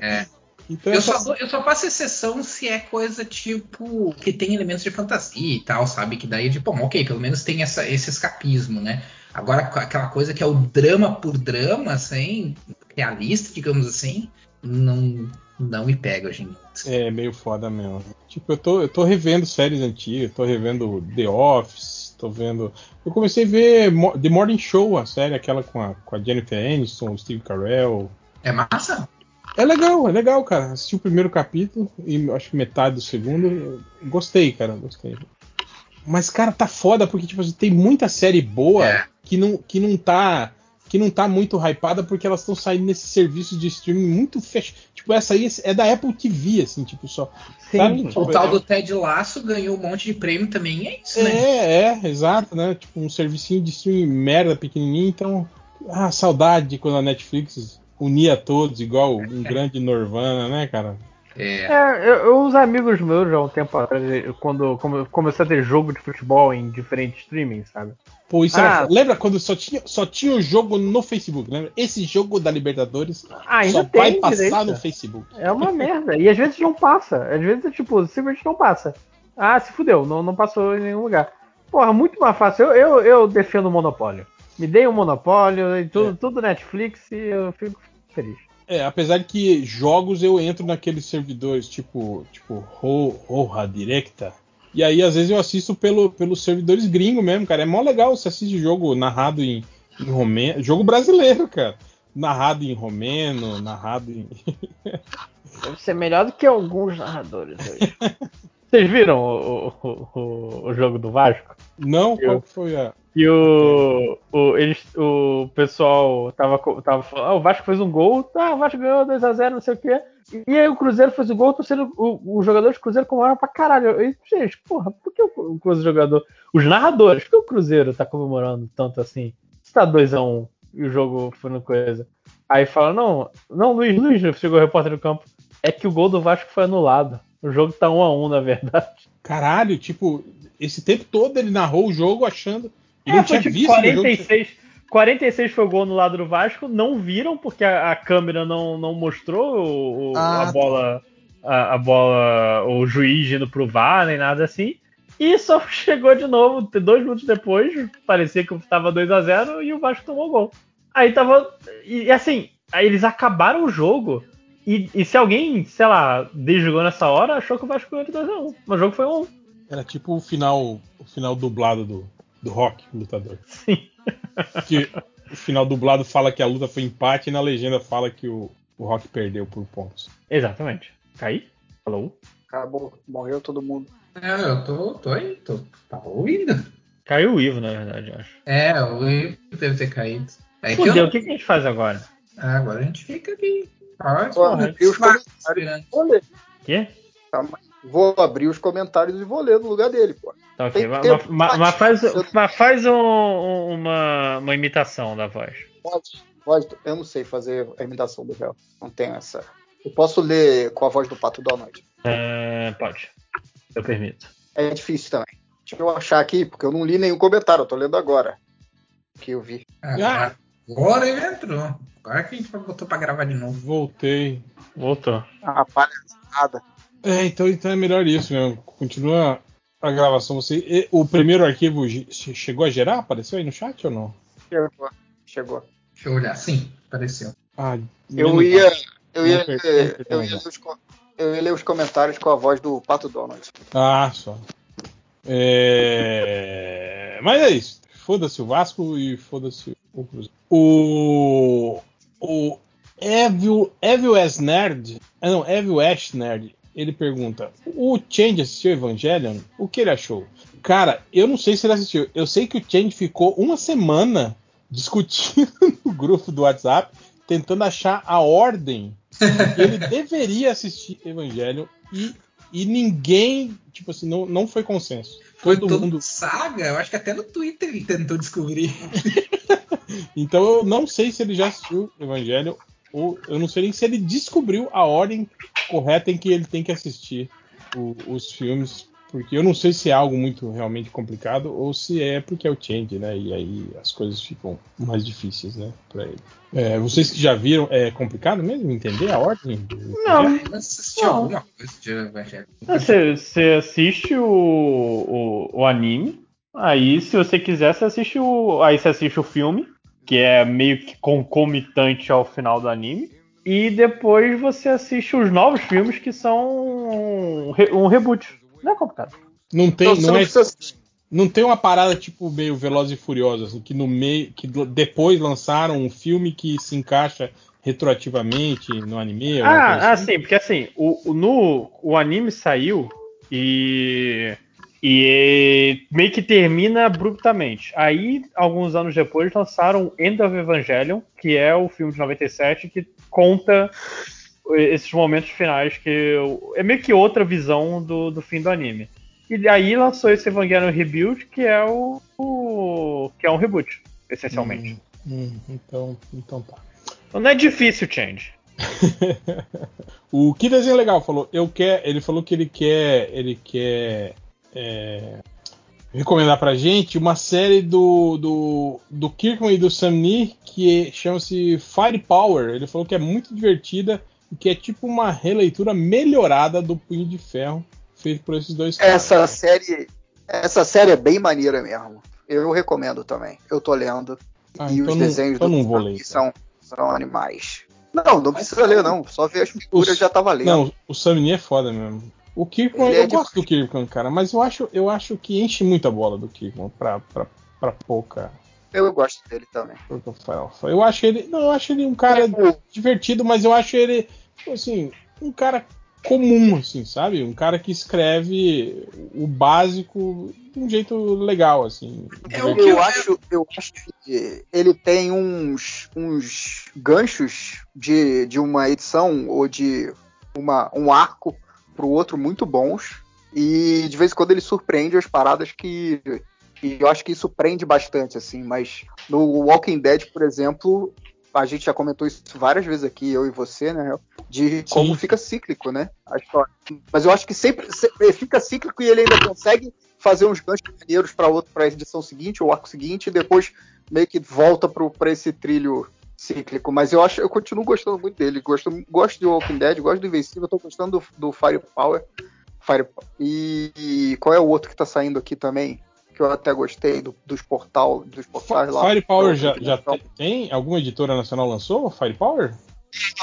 F: é.
C: Então,
F: Eu só, dou- eu só faço exceção se é coisa tipo. que tem elementos de fantasia e tal, sabe? Que daí, tipo, bom, ok, pelo menos tem essa, esse escapismo, né? Agora, aquela coisa que é o drama por drama, assim, realista, digamos assim, não, não me pega hoje em dia.
C: É meio foda mesmo. Tipo, eu tô, eu tô revendo séries antigas, tô revendo The Office, tô vendo. Eu comecei a ver The Morning Show, a série, aquela com a, com a Jennifer Aniston, o Steve Carell.
F: É massa?
C: É legal, é legal, cara. Assisti o primeiro capítulo e acho que metade do segundo. Gostei, cara, gostei. Mas, cara, tá foda porque, tipo, assim, tem muita série boa
F: É.
C: que, não, que não tá. Que não tá muito hypada porque elas estão saindo nesses serviços de streaming muito fechados. Tipo, essa aí é da Apple TV, assim, tipo, só.
D: Sim.
C: Sabe? Tipo,
F: O tal
C: é-
F: do Ted Laço ganhou um monte de prêmio também, é isso, né?
C: É, é, exato, né? Tipo, um servicinho de streaming merda pequenininho, então. Ah, saudade de quando a Netflix unia todos igual um grande Norvana, né, cara?
F: É.
D: É, eu, os amigos meus já há um tempo atrás, eu- quando come- começou a ter jogo de futebol em diferentes streamings, sabe?
C: Pô, isso
D: Ah.
C: era... Lembra quando só tinha, só tinha o jogo no Facebook, lembra? Esse jogo da Libertadores
D: Ah, ainda
C: só
D: tem
C: vai passar
D: direito.
C: no Facebook.
D: É uma merda. E às vezes não passa. Às vezes é tipo, simplesmente não passa. Ah, se fudeu, não, não passou em nenhum lugar. Porra, muito mais fácil. Eu, eu, eu defendo o monopólio. Me dei um monopólio e tudo,
C: É.
D: tudo Netflix e eu fico feliz.
C: É, apesar de que jogos eu entro naqueles servidores tipo, tipo Ro- Roja Directa. E aí, às vezes, eu assisto pelo, pelos servidores gringos mesmo, cara. É mó legal você assistir jogo narrado em, em romeno. Jogo brasileiro, cara. Narrado em romeno, narrado em. (laughs)
D: Deve ser melhor do que alguns narradores hoje. (laughs) Vocês viram o, o, o, o jogo do Vasco?
C: Não,
D: Eu-
C: qual que foi a.
D: E o, o, eles, o pessoal tava, tava falando, ah, o Vasco fez um gol, tá, o Vasco ganhou 2x0, não sei o quê. E aí o Cruzeiro fez o gol, o, torcedor- o, o jogador de Cruzeiro comemoraram pra caralho. E, gente, porra, por que o, o jogador. Os narradores, por que o Cruzeiro tá comemorando tanto assim? Se tá 2x1 e o jogo foi no coisa. Aí fala, não, não, Luiz, Luiz, chegou o repórter do campo. É que o gol do Vasco foi anulado. O jogo tá 1x1, na verdade.
C: Caralho, tipo, esse tempo todo ele narrou o jogo achando. Ele
D: É,
C: não
D: foi
C: tinha
D: tipo
C: visto o jogo.
D: 46, 46 foi o gol no lado do Vasco, não viram porque a, a câmera não, não mostrou o-
A: Ah,
D: a bola, a, a bola, o juiz indo pro VAR, nem nada assim. E só (laughs) chegou de novo, dois minutos depois, parecia que tava 2 a 0 e o Vasco tomou gol. Aí tava. E assim, aí eles acabaram o jogo. E, e se alguém, sei lá, desjogou nessa hora, achou que o Vasco ganhou de 2x1. Mas o jogo foi 1.
C: Era tipo o final, o final dublado do, do Rock, o lutador.
D: Sim.
C: Que o final dublado fala que a luta foi empate e na legenda fala que o, o Rock perdeu por pontos.
D: Exatamente. Caí? Falou?
E: Acabou, morreu todo mundo.
F: Não, eu tô, tô aí, tô, tá ouvindo.
D: Caiu o Ivo, na verdade, eu acho.
F: É, o Ivo deve ter caído. É que eu
D: Fudeu,
F: não-
D: o que, que a gente faz agora?
F: Ah, agora a gente fica aqui. Pode,
E: Vou abrir os comentários. Vou ler.
D: Quê?
E: Vou abrir os comentários e vou ler no lugar dele, pô.
D: Tá ok. Mas,
E: ter
D: mas- mas faz, mas faz um- um- uma, uma imitação da voz.
E: Pode, pode. Eu não sei fazer a imitação do réu. Não tenho essa. Eu posso ler com a voz do Pato Donald.
D: É, pode. Eu permito.
E: É difícil também. Deixa eu achar aqui, porque eu não li nenhum comentário. Eu tô lendo agora. O que eu vi.
F: Ah, Agora ele entrou. Agora que a gente botou pra gravar de novo.
C: Voltei.
D: Voltou.
E: Ah, palhaçada.
C: É, então, então é melhor isso mesmo. Continua a gravação. Você, e- o primeiro arquivo chegou a gerar? Apareceu aí no chat ou não?
E: Chegou. Chegou.
F: Deixa eu olhar. Sim, apareceu.
C: Ah,
E: Eu ia.
C: mal.
E: Eu ia, eu, ia
C: nada.
E: ler os, eu ia ler os comentários com a voz do Pato Donald.
C: Ah, só. É... Mas é isso. Foda-se o Vasco e foda-se o Cruzeiro. O. O Evil, Evil S Nerd. Ah, não, Evil Ash Nerd. Ele pergunta: O Change assistiu Evangelion? O que ele achou? Cara, eu não sei se ele assistiu. Eu sei que o Change ficou uma semana (laughs) discutindo no grupo do WhatsApp, tentando achar a ordem que ele (laughs) deveria assistir Evangelion e, e ninguém, tipo assim, não, não foi consenso.
F: Foi
C: Todo
F: todo
C: mundo.
F: saga? Eu acho que até no Twitter ele tentou descobrir. (laughs)
C: Então eu não sei se ele já assistiu Evangelho ou eu não sei nem se ele descobriu a ordem correta em que ele tem que assistir o- os filmes, porque eu não sei se é algo muito realmente complicado ou se é porque é o Change, né? E aí as coisas ficam mais difíceis, né, para ele. É, vocês que já viram, é complicado mesmo entender a ordem? do
D: Não.
F: Eu assisti
D: Não.
F: alguma coisa de Evangelho.
D: Você, você assiste o, o, o anime. Aí, se você quiser, você assiste o. Aí você assiste o filme, que é meio que concomitante ao final do anime. E depois você assiste os novos filmes que são um, re- um reboot. Não é complicado.
C: Não tem,
E: Então,
C: não,
E: não
C: é,
E: precisa
C: não tem uma parada tipo meio Velozes e Furiosos, assim, que no meio, que depois lançaram um filme que se encaixa retroativamente no anime.
D: Ah, ah,
C: assim?
D: sim, porque assim, o, o- no, o anime saiu e. E meio que termina abruptamente. Aí, alguns anos depois, lançaram End of Evangelion, que é o filme de 97 que conta esses momentos finais que é meio que outra visão do, do fim do anime. E aí lançou esse Evangelion Rebuild, que é o, o- que é um reboot, essencialmente.
C: Hum, então, então tá.
D: Então não é difícil, change. (laughs)
C: o que desenho legal falou, eu quer, ele falou que ele quer, ele quer é, recomendar pra gente uma série do do, do Kirkman e do Sam Neill que chama-se Firepower. Ele falou que é muito divertida que é tipo uma releitura melhorada do Punho de Ferro feito por esses dois caras.
E: Essa série. Essa série é bem maneira mesmo. Eu recomendo também. Eu tô lendo.
C: Ah,
E: e
C: então
E: os
C: não-
E: desenhos
C: então
E: do
C: não ler,
E: são, são animais. Não, não precisa ler, não. Só ver as figuras
C: Os-
E: já tá valendo.
C: Não, o Sam Neill é foda mesmo. O Kirkman,
E: Ele é
C: eu
E: de-
C: gosto do Kirkman, cara, mas eu acho, eu acho que enche muita bola do Kirkman pra, pra, pra pouca,
E: Eu gosto dele também.
C: Eu acho ele. Não, eu acho ele um cara divertido, mas eu acho ele, tipo assim, um cara comum, assim, sabe? Um cara que escreve o básico de um jeito legal, assim.
F: É o
E: Eu,
F: que eu-
E: acho, eu acho que ele tem uns, uns ganchos de, de uma edição ou de uma, um arco pro outro muito bons. E de vez em quando ele surpreende as paradas que, que eu acho que isso prende bastante, assim. Mas no Walking Dead, por exemplo, a gente já comentou isso várias vezes aqui, eu e você, né? De como
C: Sim.
E: fica cíclico, né? A história. Mas eu acho que sempre, sempre fica cíclico e ele ainda consegue fazer uns ganchos maneiros para outro, para edição seguinte ou arco seguinte, e depois meio que volta para esse trilho cíclico. Mas eu acho, eu continuo gostando muito dele. Gosto, gosto de Walking Dead, gosto do Invencível, tô gostando do, do Firepower. Fire, e, e qual é o outro que tá saindo aqui também? Que eu até gostei do- dos portal, dos portais lá.
C: Firepower já, já
E: Então,
C: te- tem? Alguma editora nacional lançou Firepower?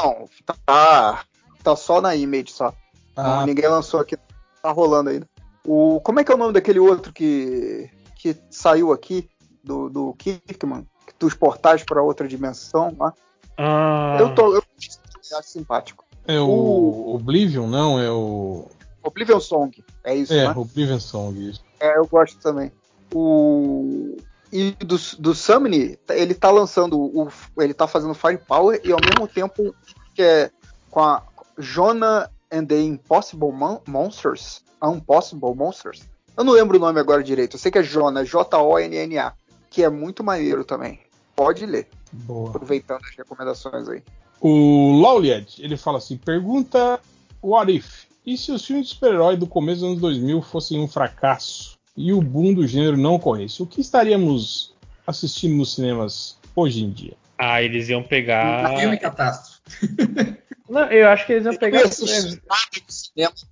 E: Não, tá, tá só na Image só.
C: Ah,
E: ninguém lançou aqui. Tá rolando ainda. O, como é que é o nome daquele outro que, que saiu aqui? Do, do Kirkman? Dos portais para outra dimensão lá?
D: Ah,
E: Eu, tô, eu acho simpático.
C: é o Oblivion, não? É o.
E: Oblivion Song, é isso,
C: É,
E: né?
C: Oblivion Song, isso.
E: É, eu gosto também. O. E do, do Summoning, ele tá lançando. O, ele tá fazendo Firepower e ao mesmo tempo que é com a Jonah and the Impossible Mon- Monsters. Unpossible Monsters. Eu não lembro o nome agora direito. Eu sei que é Jonah, J-O-N-N-A. Que é muito maneiro também. Pode ler,
C: Boa.
E: aproveitando as recomendações aí.
C: O Lauliad, ele fala assim: pergunta What if? E se os filmes de super-herói do começo dos anos 2000 fossem um fracasso e o boom do gênero não ocorresse? O que estaríamos assistindo nos cinemas hoje em dia?
D: ah, eles iam pegar.
F: Filme catástrofe. (laughs)
D: Não, eu acho que eles iam pegar.
E: Cinema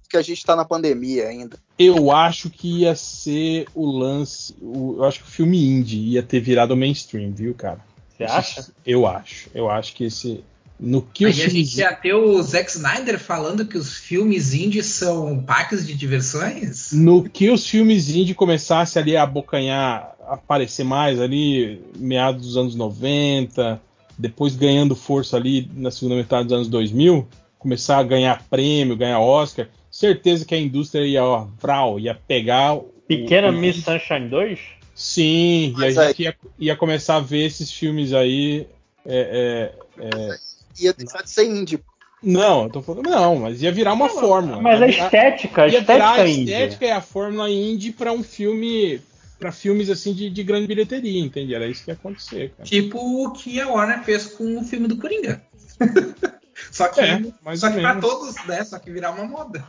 E: porque a gente tá na pandemia ainda.
C: Eu acho que ia ser o lance. o- eu acho que o filme indie ia ter virado mainstream, viu, cara?
D: Você acha?
C: Eu acho. Eu acho que esse. No que
F: Aí
C: os
F: a
C: filmes.
F: gente ia ter o Zack Snyder falando que os filmes indies são parques de diversões.
C: No que os filmes indie começassem ali a abocanhar, a aparecer mais ali, meados dos anos 90, depois ganhando força ali na segunda metade dos anos 2000, começar a ganhar prêmio, ganhar Oscar, certeza que a indústria ia, ó, vral, ia pegar. o-
D: Pequena
C: o-
D: Miss Sunshine 2?
C: Sim,
E: Mas
C: e a
E: aí-
C: gente ia, ia começar a ver esses filmes aí. é, é, é,
E: Ia deixar de ser indie.
C: Não, eu tô falando. Não, mas ia virar uma fórmula.
D: Mas
C: ia
D: a estética, a estética
C: a estética e a fórmula indie pra um filme. Pra filmes assim de, de grande bilheteria, entende? Era isso que ia acontecer, cara.
F: Tipo o que a Warner fez com o filme do Coringa. (laughs) só que,
C: É, mais
F: só que pra
C: menos.
F: todos, né? Só que virar uma moda.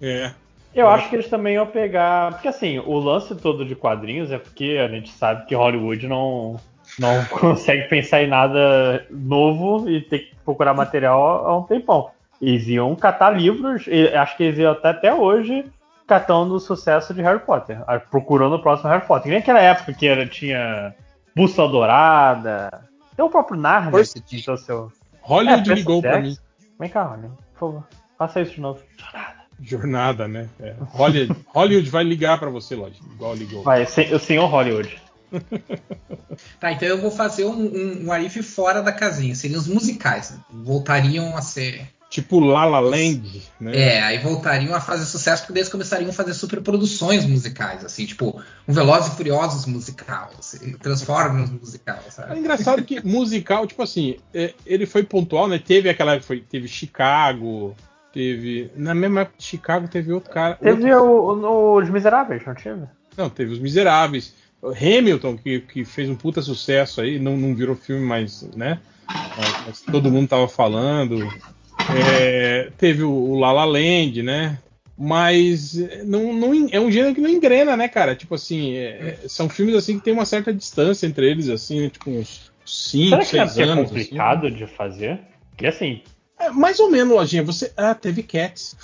C: É. (laughs)
D: Eu acho que eles também iam pegar. Porque assim, o lance todo de quadrinhos é porque a gente sabe que Hollywood não, não (laughs) consegue pensar em nada novo e tem que procurar material há um tempão. Eles iam catar livros, acho que eles iam até, até hoje catando o sucesso de Harry Potter, procurando o próximo Harry Potter. Nem aquela época que era, tinha Bússola Dourada, tem o próprio Narnia que tinha seu.
C: Hollywood
D: É,
C: ligou pra
D: Percy
C: mim.
D: Vem cá, Rony, por favor. Faça isso de novo.
C: Jornada, né? É. Hollywood, Hollywood vai ligar pra você, lógico. Igual ligou.
D: Vai, o senhor Hollywood. (laughs)
F: Tá, então eu vou fazer um, um, um Arif fora da casinha. Seriam os musicais. né? Voltariam a ser.
C: Tipo La La Land, né?
F: É, aí voltariam a fazer sucesso porque eles começariam a fazer superproduções musicais, assim, tipo, um Velozes e Furiosos musical, assim, Transformers musical,
C: É
F: sabe?
C: engraçado que musical, tipo assim, é, ele foi pontual, né? Teve aquela época, foi, teve Chicago, teve. Na mesma época de Chicago teve outro cara.
D: Teve
C: outro-
D: o, o- Os Miseráveis, não tive?
C: Não, teve Os Miseráveis. Hamilton, que, que fez um puta sucesso aí, não, não virou filme, mas, né? Mas, mas todo mundo tava falando. É, teve o, o La La Land, né? Mas é, não, não, é um gênero que não engrena, né, cara? Tipo assim, é- é- são filmes assim que tem uma certa distância entre eles, assim, né? tipo uns 5,
D: Será que
C: 6
D: deve ser
C: anos. assim.
D: complicado de fazer? Porque assim,
C: É, mais ou menos, lojinha. Você. Ah, teve Cats.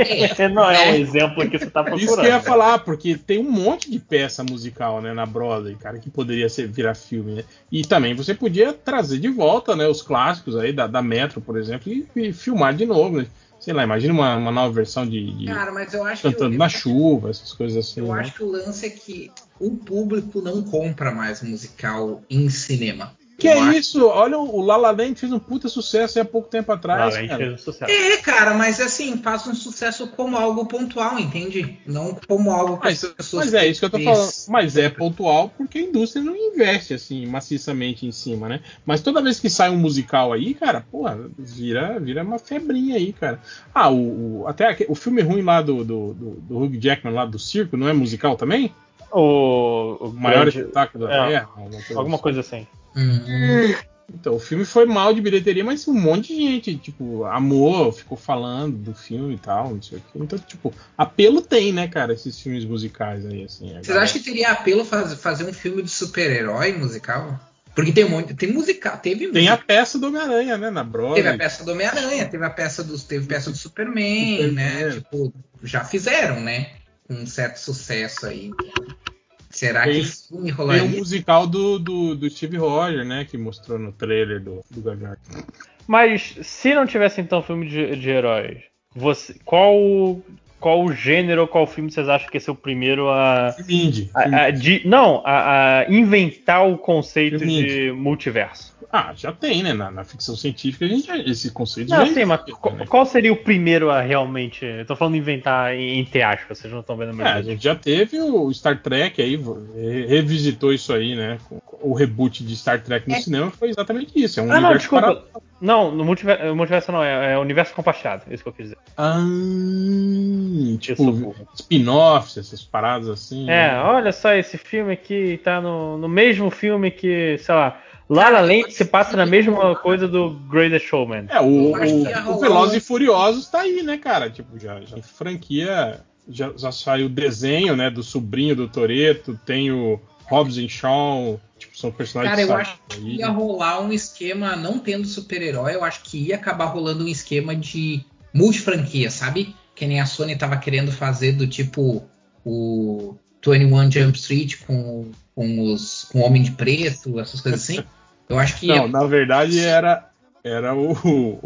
D: Esse não é um exemplo que você tá procurando.
C: Isso que eu ia
D: né?
C: falar, porque tem um monte de peça musical, né, na Broadway, cara, que poderia ser, virar filme, né? E também você podia trazer de volta, né, os clássicos aí da, da Metro, por exemplo, e, e filmar de novo, né? Sei lá, imagina uma, uma nova versão de, de
F: Cara, mas eu acho
C: Cantando
F: que.
C: na chuva, essas coisas assim.
F: Eu
C: né?
F: acho que o lance é que o público não compra mais musical em cinema.
C: Que é isso? Olha, o La La Land fez um puta sucesso há pouco tempo atrás,
D: a gente
C: cara.
D: fez um sucesso.
F: É, cara, mas assim, faz um sucesso como algo pontual, entende? Não como algo que
C: Mas,
F: as pessoas.
C: mas é isso que eu tô falando. Mas é pontual porque a indústria não investe assim maciçamente em cima, né? Mas toda vez que sai um musical aí, cara, porra, vira, vira uma febrinha aí, cara. Ah, o, o- até aque- o filme ruim lá do, do, do, do Hugh Jackman lá do circo, não é musical também?
D: O, o
C: maior
D: grande-
C: espetáculo da
D: é,
C: Terra? alguma coisa
D: Alguma
C: assim.
D: Coisa assim.
F: Hum,
C: Então, o filme foi mal de bilheteria, mas um monte de gente, tipo, amou, ficou falando do filme e tal, não sei o quê. Então, tipo, apelo tem, né, cara, esses filmes musicais aí, assim. a
F: Vocês
C: galera-
F: acham que teria apelo faz- fazer um filme de super-herói musical? Porque tem monte. Tem musical. Teve
C: Tem a
F: musical.
C: peça do Homem-Aranha, né, na Broadway.
F: Teve a peça do Homem-Aranha, teve a peça do, teve peça do Superman,
C: Superman.
F: né? Tipo, já fizeram, né? Com um certo sucesso aí. Será
C: Tem-
F: que filme
C: Tem
F: rolaria?
C: um musical do, do, do Steve Rogers, né, que mostrou no trailer do, do Gavião.
D: Mas se não tivesse então filme de, de heróis, você, qual qual o gênero, qual filme vocês acham que ia ser o primeiro a,
C: Filme indie.
D: a-
C: Filme-
D: a- de- não a, a inventar o conceito
C: Filme
D: de multiverso?
C: Ah, já tem, né, na, na ficção científica a gente já- esse conceito
D: Não,
C: já
D: sim, mas
C: existe,
D: qual,
C: né?
D: qual seria o primeiro a realmente? Eu tô falando inventar em- entre aspas, vocês não estão vendo meu
C: É, a gente já teve o Star Trek aí, re- revisitou isso aí, né? O reboot de Star Trek no
F: É.
C: cinema foi exatamente isso. É um
D: Ah, não, desculpa. Não, no multiverso, multiverso não, é, é universo compartilhado, é isso que eu quis dizer.
C: Ah, tipo, spin-offs, essas paradas assim.
D: É,
C: né?
D: olha só, esse filme aqui tá no, no mesmo filme que, sei lá, La La Land se passa na mesma coisa do Greatest Showman.
C: É, o, o, o Velozes e Furiosos tá aí, né, cara? Tipo, já, já franquia, já, já saiu o desenho, né, do sobrinho do Toreto, tem o Hobbs and Shaw, tipo, são personagens
F: Cara, eu acho que ia rolar um esquema, não tendo super-herói, eu acho que ia acabar rolando um esquema de multifranquia, sabe? Que nem a Sony tava querendo fazer do tipo o 21 Jump Street com, com os com o Homem de Preto, essas coisas assim. (laughs) Eu acho que
C: Não,
F: ia,
C: na verdade era era o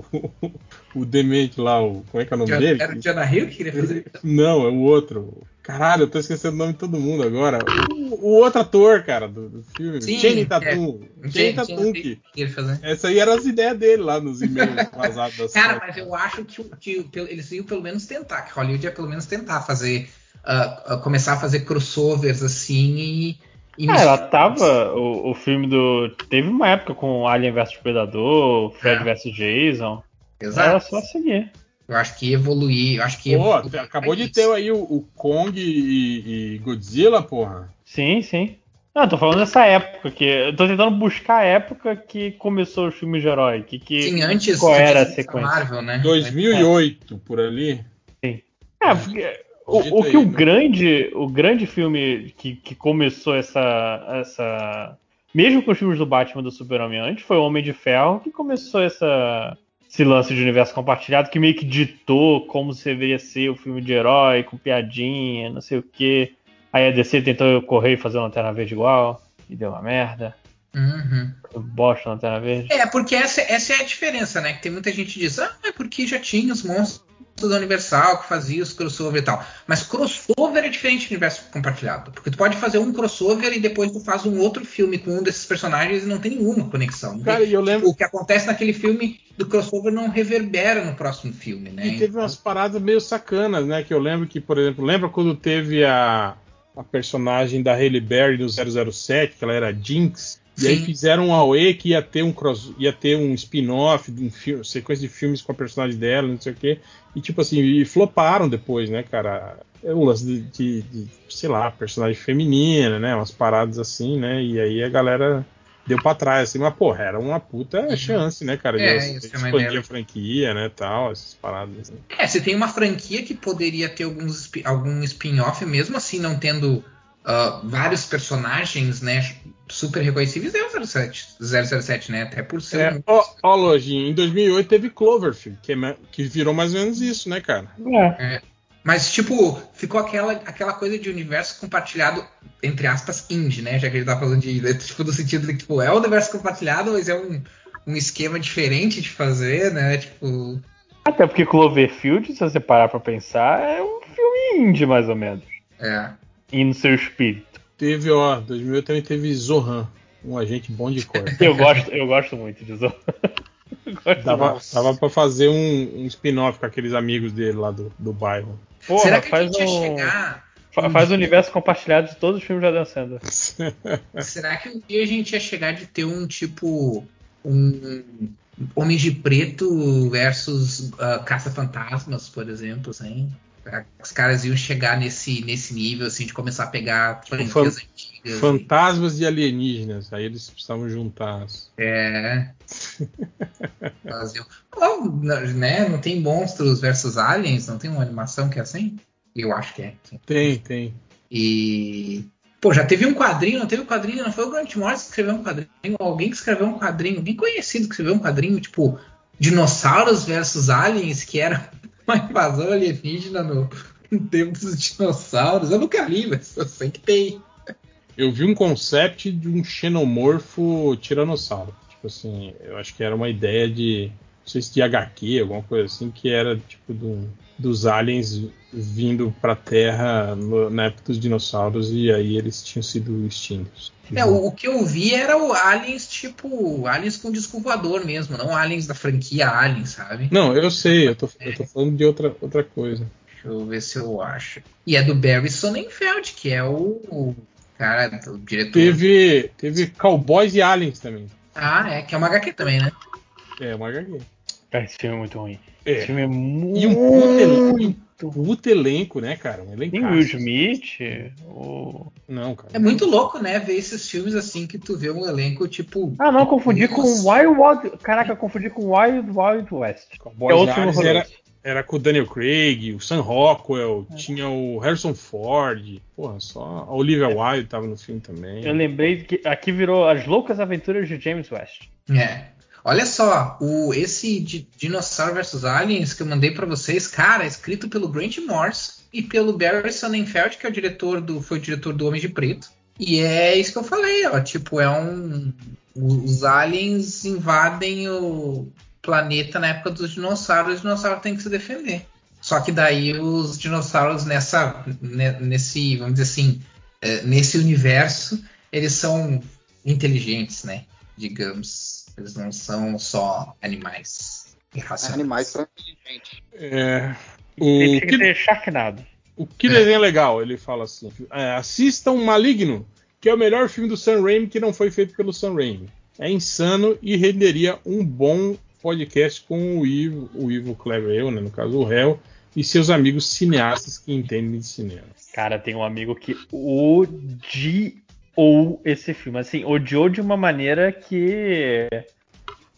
C: (laughs) o demente lá, o como é que é o nome dele?
F: era o Jonah Hill que queria fazer.
C: Não, é o outro. Caralho, eu tô esquecendo o nome de todo mundo agora. O, o outro ator, cara, do, do filme.
F: Sim,
C: Channing
F: é.
C: Tatum. Channing
F: Tinha-
C: Tatum. que-. Essa aí eram as ideias dele lá nos e-mails (laughs) vazados da
F: Cara, mas eu acho que, que eles iam pelo menos tentar, que Hollywood ia pelo menos tentar fazer, ah, ah, começar a fazer crossovers assim e. e
D: Ah, ela tava. O, o filme do. Teve uma época com Alien vs Predador, Fred
F: É.
D: vs Jason. Era
F: Exato.
D: só seguir.
F: Eu acho que evoluir. Eu acho que
C: Pô,
F: evoluir
C: acabou de
F: isso.
C: ter aí o, o Kong e, e Godzilla, porra.
D: Sim, sim. Não, tô falando dessa época que. Eu tô tentando buscar a época que começou os filmes de herói. Que, que,
F: Sim, antes
D: qual era a sequência?
F: Marvel, né?
C: 2008, por ali.
D: É, porque o, o que
C: aí,
D: o
C: né?
D: grande, o grande filme que, que começou essa, essa. Mesmo com os filmes do Batman do Super-Homem antes, foi o Homem de Ferro que começou essa, esse lance de universo compartilhado, que meio que ditou como deveria ser o filme de herói, com piadinha, não sei o quê. Aí a DC tentou correr e fazer uma lanterna verde igual, e deu uma merda.
F: Uhum.
D: Bosta lanterna verde.
F: É, porque essa, essa é a diferença, né? Que tem muita gente que diz, ah, é porque já tinha os monstros da Universal que fazia os crossover e tal. Mas crossover é diferente do universo compartilhado. Porque tu pode fazer um crossover e depois tu faz um outro filme com um desses personagens e não tem nenhuma conexão.
C: Cara, e eu lembro
F: O que acontece naquele filme do crossover não reverbera no próximo filme, né?
C: que teve umas paradas meio sacanas, né? Que eu lembro que, por exemplo, lembra quando teve a, a personagem da Halle Berry no 007, que ela era Jinx? E aí
F: Sim.
C: fizeram um AOE que ia ter um cross, ia ter um spin-off, um filme, sequência de filmes com a personagem dela, não sei o quê. E tipo assim, e floparam depois, né, cara? É um lance de, de- de, sei lá, personagem feminina, né? Umas paradas assim, né? E aí a galera deu pra trás, assim, mas porra, era uma puta chance, né, cara? De
F: É, isso é
C: expandir a franquia, né, tal, essas paradas assim.
F: É, você tem uma franquia que poderia ter alguns, algum spin-off, mesmo assim não tendo uh, vários personagens, né? Super reconhecíveis é o 07, 007, né? Até por ser.
C: É, ó, ó, Lojinha, em 2008 teve Cloverfield, que, é, que virou mais ou menos isso, né, cara?
F: É. Mas, tipo, ficou aquela, aquela coisa de universo compartilhado, entre aspas, indie, né? Já que ele tá falando de. Tipo, no sentido de que, tipo, é um universo compartilhado, mas é um, um esquema diferente de fazer, né? Tipo.
D: Até porque Cloverfield, se você parar pra pensar, é um filme indie, mais ou menos.
F: É.
D: E no seu espírito.
C: Teve, ó, 2008 também teve Zohan, um agente bom de cor.
D: eu, gosto, eu gosto muito de Zohan. (laughs)
C: Dava, dava pra fazer um, um spin-off com aqueles amigos dele lá do, do bairro.
F: Porra, Será que faz a gente um... ia chegar.
D: Faz o universo compartilhado de todos os filmes de Adam Sandler. (laughs)
F: Será que um dia a gente ia chegar de ter um tipo. Um Homens de Preto versus uh, Caça-Fantasmas, por exemplo, assim? Os caras iam chegar nesse, nesse nível, assim, de começar a pegar
C: franquias Fan antigas. Fantasmas e... de alienígenas, aí eles precisavam juntar.
F: É. (laughs) Fazer... oh, né? Não tem monstros versus aliens? Não tem uma animação que é assim? Eu acho que é.
C: Tem, tem.
F: E. Pô, já teve um quadrinho, não teve um quadrinho, não foi o Grant Morrison que escreveu um quadrinho, alguém que escreveu um quadrinho, alguém conhecido que escreveu um quadrinho, tipo, dinossauros versus aliens, que era uma invasão alienígena no, no tempo dos dinossauros. Eu nunca li, mas eu sei que tem.
C: Eu vi um concept de um xenomorfo tiranossauro. Tipo assim, eu acho que era uma ideia de. Não sei se de HQ, alguma coisa assim, que era tipo do, dos aliens vindo pra Terra no, na época dos dinossauros e aí eles tinham sido extintos.
F: É, o, o, que eu vi era o aliens tipo aliens com disco voador mesmo, não aliens da franquia Aliens, sabe?
C: Não, eu sei, eu tô, é. eu tô falando de outra, outra coisa.
F: Deixa eu ver se eu acho. E é do Barry Sonnenfeld, que é o, o cara, o diretor.
C: Teve, teve Cowboys e Aliens também.
F: Ah, é, que é uma HQ também, né?
C: É, uma HQ.
D: Esse filme é muito ruim.
C: É.
D: Esse filme é muito.
C: E um puto elenco né, cara? Um elenco.
D: Tem Will Smith. O...
C: Não, cara.
F: É muito louco, né? Ver esses filmes assim que tu vê um elenco tipo.
D: Ah, não, confundi com Wild Wild. Caraca, confundi com Wild Wild West.
C: é outro era, era com o Daniel Craig, o Sam Rockwell, é. tinha o Harrison Ford. Porra, só a Olivia Wilde tava no filme também.
D: Eu lembrei que aqui virou As Loucas Aventuras de James West.
F: É. Olha só, o, esse Dinossauro vs Aliens que eu mandei para vocês, cara, é escrito pelo Grant Morse e pelo Barry Sonnenfeld, que é o diretor do, foi o diretor do Homem de Preto. E é isso que eu falei, ó, tipo, é um os aliens invadem o planeta na época dos dinossauros, os dinossauros têm que se defender. Só que daí os dinossauros nessa nesse, vamos dizer assim, é, nesse universo, eles são inteligentes, né? Digamos eles não são só animais irracionais.
E: Animais são inteligentes.
C: É,
D: o que, que Sharknado.
C: O que desenho é legal, ele fala assim. É, assistam Maligno, que é o melhor filme do Sam Raimi que não foi feito pelo Sam Raimi. É insano e renderia um bom podcast com o Ivo, o Ivo Clever, eu, né, no caso o réu, e seus amigos cineastas que entendem de cinema.
D: Cara, tem um amigo que odiou ou esse filme. Assim, odiou de uma maneira que.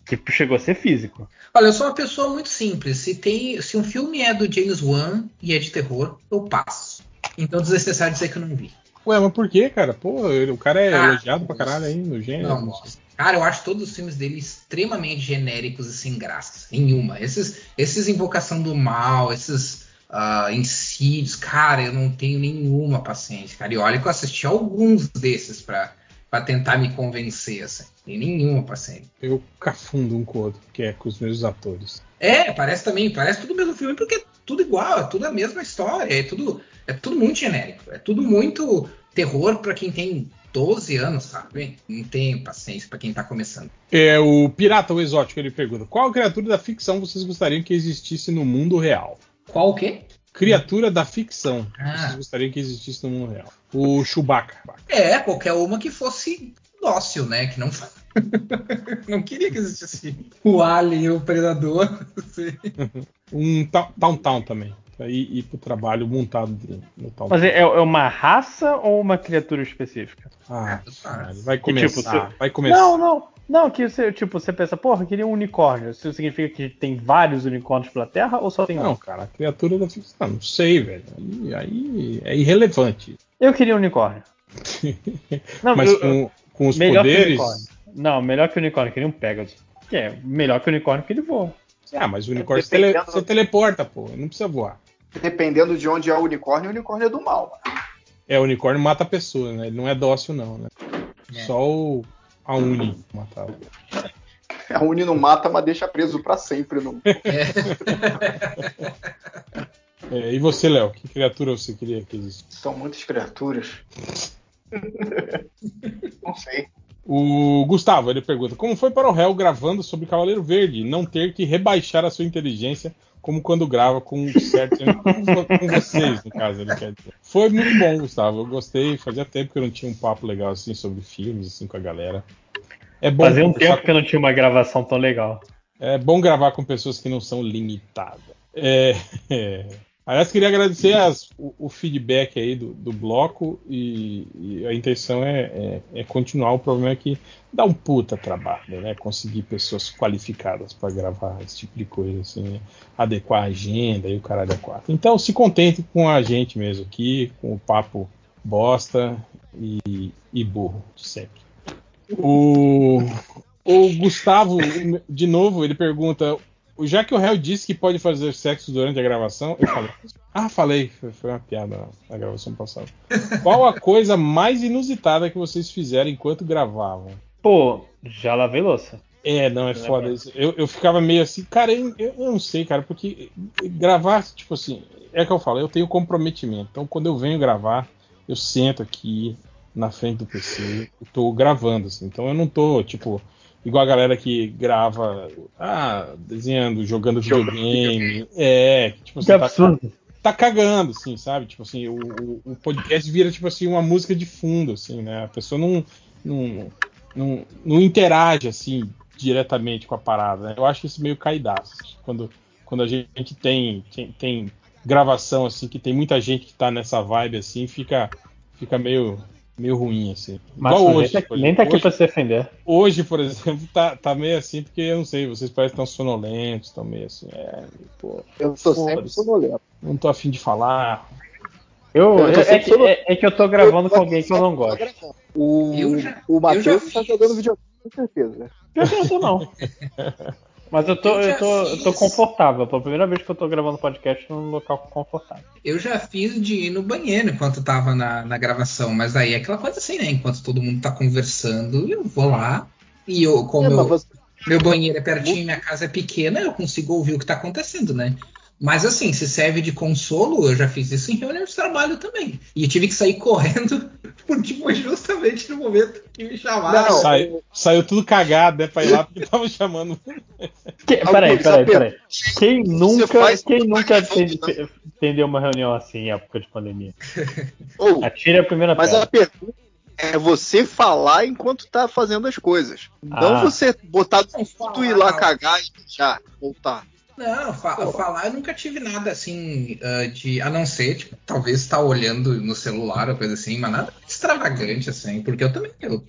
D: que chegou a ser físico.
F: Olha, eu sou uma pessoa muito simples. Se, tem, se um filme é do James Wan e é de terror, eu passo. Então, desnecessário dizer que eu não vi.
C: Ué, mas por que, cara? Pô, o cara é ah, elogiado pra caralho aí no gênero. Não,
F: Cara, eu acho todos os filmes dele extremamente genéricos e sem graça. Nenhuma. Esses, esses Invocação do Mal, esses uh, cara, eu não tenho nenhuma paciência, cara. E olha que eu assisti alguns desses pra, pra tentar me convencer, assim. Tem nenhuma paciência.
C: Eu cafundo um com o outro, que é com os meus atores.
F: É, parece também, parece tudo o mesmo filme, porque é tudo igual, é tudo a mesma história, é tudo, é tudo muito genérico, é tudo muito terror para quem tem 12 anos, sabe? Não tem paciência para quem tá começando.
C: É o Pirata o Exótico, ele pergunta: qual criatura da ficção vocês gostariam que existisse no mundo real?
F: Qual o quê?
C: Criatura da ficção. Ah. Vocês gostariam que existisse no mundo real. O Chewbacca.
F: É, qualquer uma que fosse dócil, né? Que não. (laughs) não queria que existisse o Alien, o Predador. (laughs)
C: um Town Town também. E ir pro trabalho montado no
D: Town Mas é, é, uma raça ou uma criatura específica?
C: Ah, ah vai começar. Tipo, vai começar.
D: Não, não. Não, que você, tipo, você pensa, porra, eu queria um unicórnio. Isso significa que tem vários unicórnios pela Terra ou só tem
C: um? Não, cara, a criatura da ficção. Não sei, velho. Aí, aí é irrelevante.
D: Eu queria um unicórnio. (laughs) Não,
C: Mas
D: eu-
C: com, com os
D: melhor que o
C: poderes.
D: unicórnio. Não, melhor que o unicórnio, que nem um Pegasus. Que é melhor que o unicórnio que ele voa.
C: Ah, mas o unicórnio você, tele- você teleporta, pô. Não precisa voar.
E: Dependendo de onde é o unicórnio, o unicórnio é do mal.
C: É, o unicórnio mata a pessoa, né? Ele não é dócil, não, né?
F: É.
C: Só o. A Uni matava. (laughs)
E: A Uni não mata, mas deixa preso pra sempre. No...
C: É, (laughs) e você, Léo? Que criatura você queria que existisse?
E: São muitas criaturas. (laughs) não sei.
C: O Gustavo, ele pergunta: Como foi para o réu gravando sobre Cavaleiro Verde não ter que rebaixar a sua inteligência como quando grava com certo com vocês, no caso, ele quer dizer. Foi muito bom, Gustavo. Eu gostei. Fazia tempo que eu não tinha um papo legal assim sobre filmes assim com a galera. É bom
D: Fazia um tempo que eu não tinha uma gravação tão legal.
C: É bom gravar com pessoas que não são limitadas. É, (laughs) é. Aliás, queria agradecer as- o, o feedback aí do, do bloco e, e a intenção é, é- é continuar. O problema é que dá um puta trabalho, né? Conseguir pessoas qualificadas para gravar esse tipo de coisa, assim, né? adequar a agenda e o caralho é quatro. Então, se contente com a gente mesmo aqui, com o papo bosta e, e burro sempre. O, o Gustavo, de novo, ele pergunta: já que o réu disse que pode fazer sexo durante a gravação, eu falei. Ah, falei, foi, uma piada na, na gravação passada. Qual a coisa mais inusitada que vocês fizeram enquanto gravavam?
D: Pô, já lavei louça.
C: É, não, é foda isso. Eu, eu ficava meio assim, cara, eu, eu não sei, cara, porque gravar, tipo assim, é que eu falo, eu tenho comprometimento. Então, quando eu venho gravar, eu sento aqui na frente do PC, eu tô gravando, assim. Então, eu não tô, tipo, igual a galera que grava, ah, desenhando, jogando
E: Jogando
C: videogame. É, tipo,
D: Que
C: você tá,
D: absurdo.
C: tá cagando, assim, sabe? Tipo assim, o, o- o podcast vira, tipo assim, uma música de fundo, assim, né? A pessoa não, não, não, não interage, assim, diretamente com a parada, né? Eu acho isso meio caidaço. Quando, quando a gente tem, tem, tem gravação, assim, que tem muita gente que tá nessa vibe, assim, fica, fica meio, meio ruim, assim.
D: Mas
C: Igual
D: nem
C: hoje,
D: tá,
C: por
D: nem tá
C: exemplo.
D: aqui pra se defender.
C: Hoje, por exemplo, tá, tá meio assim, porque eu não sei, vocês parecem tão sonolentos, tão meio assim, é, pô,
E: Eu tô sempre sonolento.
C: não tô afim de falar.
D: Eu,
E: Eu
D: é,
E: sempre
D: que, é- é que eu tô gravando com alguém que eu não gosto.
E: O,
F: Eu
E: o
F: eu
E: Matheus tá jogando videogame com certeza.
D: Pior que eu não tô, não. (laughs) Mas eu tô,
F: Eu já
D: eu tô, eu tô
F: fiz.
D: confortável. Pela primeira vez que eu tô gravando podcast num local confortável.
F: Eu já fiz de ir no banheiro enquanto tava na, na gravação, mas aí é aquela coisa assim, né? Enquanto todo mundo tá conversando, eu vou lá. E eu, como
E: É,
F: eu,
E: você-
F: meu banheiro é pertinho, minha casa é pequena, eu consigo ouvir o que tá acontecendo, né? Mas assim, se serve de consolo, eu já fiz isso em reunião de trabalho também. E eu tive que sair correndo, (laughs) porque foi justamente no momento que me chamaram.
E: Não,
C: Saiu, saiu tudo cagado, né, pra ir lá porque tava chamando.
D: Que, peraí, peraí, peraí. Quem nunca,
E: faz-
D: quem nunca atendeu uma reunião assim em época de pandemia? (laughs)
E: Ou,
D: Atire a primeira
E: mas
D: pedra.
E: a pergunta é você falar enquanto tá fazendo as coisas. Não
D: Ah.
E: você botar
F: Não,
E: tudo e ir lá cagar e já voltar.
F: Não, fa- falar eu nunca tive nada assim ah, de. A não ser, tipo, talvez estar olhando no celular ou coisa assim, mas nada extravagante, assim, porque eu também. eu-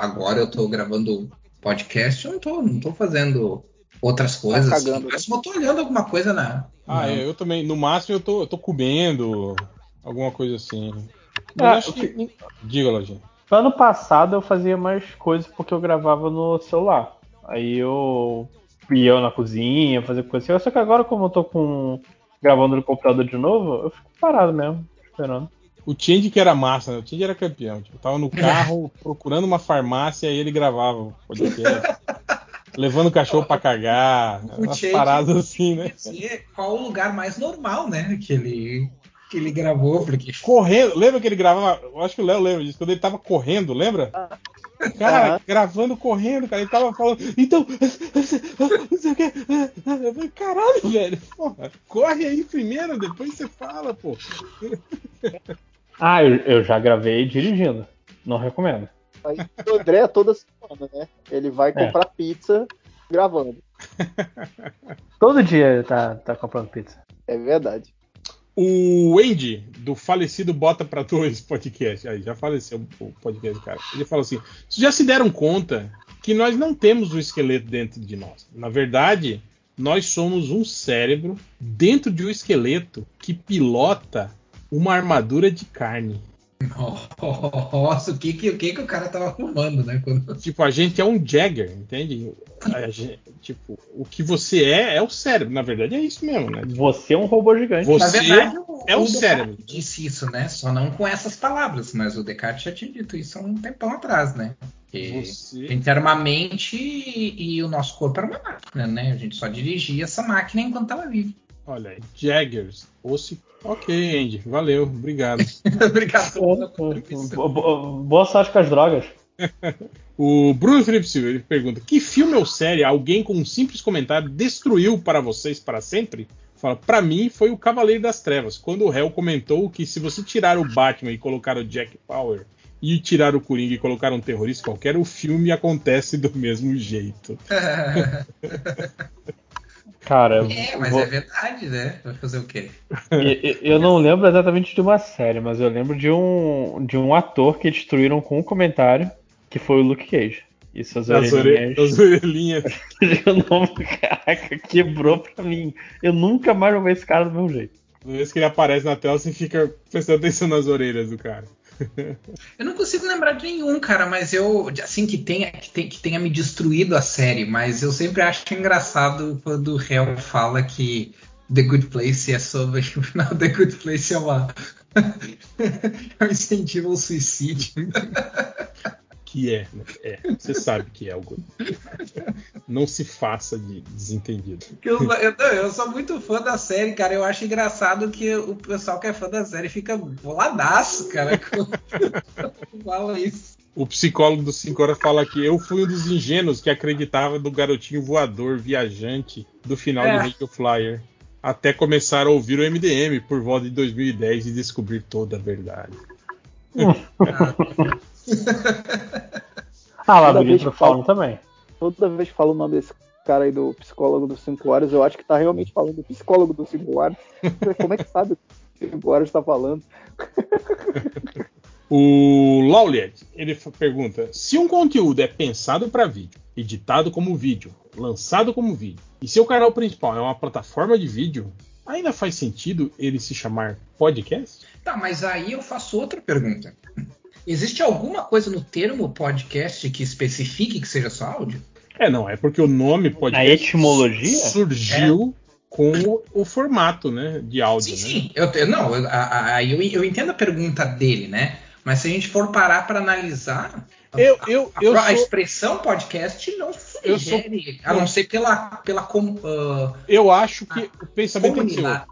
F: agora eu tô gravando podcast, eu não tô, não tô fazendo outras coisas. assim,
E: cagando, né?
F: mas eu tô olhando alguma coisa na.
C: Ah,
F: na-
C: é, eu também. No máximo eu tô, eu tô comendo, alguma coisa assim. Mas
D: Ah,
C: acho que. Diga, Lojinha.
D: Ano passado eu fazia mais coisas porque eu gravava no celular. Aí eu ia na cozinha, fazer coisa assim. Só que agora, como eu tô com gravando no computador de novo, eu fico parado mesmo, esperando.
C: O Change que era massa, né? O Change era campeão. Tipo, tava no carro (laughs) procurando uma farmácia e ele gravava o podcast. levando o cachorro pra cagar.
F: O
C: Umas
F: Change-
C: paradas assim, né?
F: dizer qual o lugar mais normal, né? Que ele, que ele gravou, porque.
C: Correndo, lembra que ele gravava? Eu acho que o Léo lembra disso, quando ele tava correndo, lembra? Cara,
E: Aham.
C: gravando correndo, cara, ele tava falando, então, (laughs) não sei o que. Eu falei, Caralho, velho, porra, corre aí primeiro, depois você fala, pô.
D: Ah, eu, eu já gravei dirigindo. Não recomendo.
E: Aí o André é toda semana, né? Ele vai
D: É.
E: comprar pizza gravando. (laughs)
D: Todo dia tá, tá comprando pizza.
E: É verdade.
C: O Andy, do falecido Bota Pra Dois podcast, aí já faleceu o podcast, cara. Ele falou assim: vocês já se deram conta que nós não temos um esqueleto dentro de nós? Na verdade, nós somos um cérebro dentro de um esqueleto que pilota uma armadura de carne.
F: Nossa, o que, que, o que, que o cara tava fumando, né? Quando...
C: Tipo, a gente é um Jagger, entende? Gente, tipo, o que você é é o cérebro. Na verdade, é isso mesmo, né?
D: Você é um robô gigante.
C: Você
F: Na verdade, o,
C: é o,
F: o
C: cérebro.
F: Descartes disse isso, né? Só não com essas palavras, mas o Descartes já tinha dito isso há um tempão atrás, né? Que
C: Você-
F: a gente era uma mente e, e o nosso corpo era uma máquina, né? A gente só dirigia essa máquina enquanto estava vivo.
C: Olha aí, Jaggers. Osse... Ok, Andy. Valeu, obrigado. (laughs)
F: Obrigado
D: Boa sorte com as drogas. (laughs)
C: O Bruno Felipe Silva ele pergunta: Que filme ou série alguém com um simples comentário destruiu para vocês para sempre? Fala, pra mim foi o Cavaleiro das Trevas, quando o réu comentou que se você tirar o Batman e colocar o Jack Power e tirar o Coringa e colocar um terrorista qualquer, o filme acontece do mesmo jeito. (laughs)
D: Cara,
F: É, mas
D: vou-
F: é verdade, né? Vai fazer o quê? (laughs)
D: eu, não lembro exatamente de uma série, mas eu lembro de um, de um ator que destruíram com um comentário, que foi o Luke Cage. E suas
C: As, ore...
D: orelhinhas.
C: as orelhinhas. (laughs)
D: o nome, caraca, quebrou pra mim. Eu nunca mais vou ver esse cara do meu jeito.
C: Toda vez que ele aparece na tela, você fica prestando atenção nas orelhas do cara.
F: Eu não consigo lembrar de nenhum, cara, mas eu. Assim, que tenha, que, tem- que tenha me destruído a série, mas eu sempre acho engraçado quando o réu fala que The Good Place é sobre. que o final The Good Place é uma. (laughs) é um incentivo ao suicídio. (laughs)
C: Que é, né? É, você sabe que é algo. Não se faça de desentendido.
F: Eu, eu, eu sou muito fã da série, cara. Eu acho engraçado que o pessoal que é fã da série fica boladaço, cara, (laughs) quando fala isso.
C: O psicólogo do 5 horas fala que eu fui um dos ingênuos que acreditava no garotinho voador viajante do final
F: É.
C: do Radio Flyer. Até começar a ouvir o MDM por volta de 2010 e descobrir toda a verdade. (laughs)
D: Ah, lá
E: Toda
D: do Fauna também.
E: Toda vez que falo o nome desse cara aí do psicólogo dos 5 horas, eu acho que tá realmente falando do psicólogo dos 5 horas. (laughs) Como é que sabe o que o 5 horas tá falando? (laughs)
C: O Lauliet, ele pergunta: se um conteúdo é pensado para vídeo, editado como vídeo, lançado como vídeo, e seu canal principal é uma plataforma de vídeo, ainda faz sentido ele se chamar podcast?
F: Tá, mas aí eu faço outra pergunta. Existe alguma coisa no termo podcast que especifique que seja só áudio?
C: É, não, é porque o nome
D: A
C: podcast
D: etimologia?
C: surgiu com o, o formato, né, de áudio,
F: Sim,
C: né?
F: sim. Eu, eu- não, eu, a- a- a- eu, eu entendo a pergunta dele, né? Mas se a gente for parar para analisar,
C: Eu, eu,
F: a,
C: eu
F: a
C: sou,
F: expressão podcast não
C: Eu sou-
F: sugere, a não ser pela, pela ah,
C: eu acho que o pensamento
F: comunidade.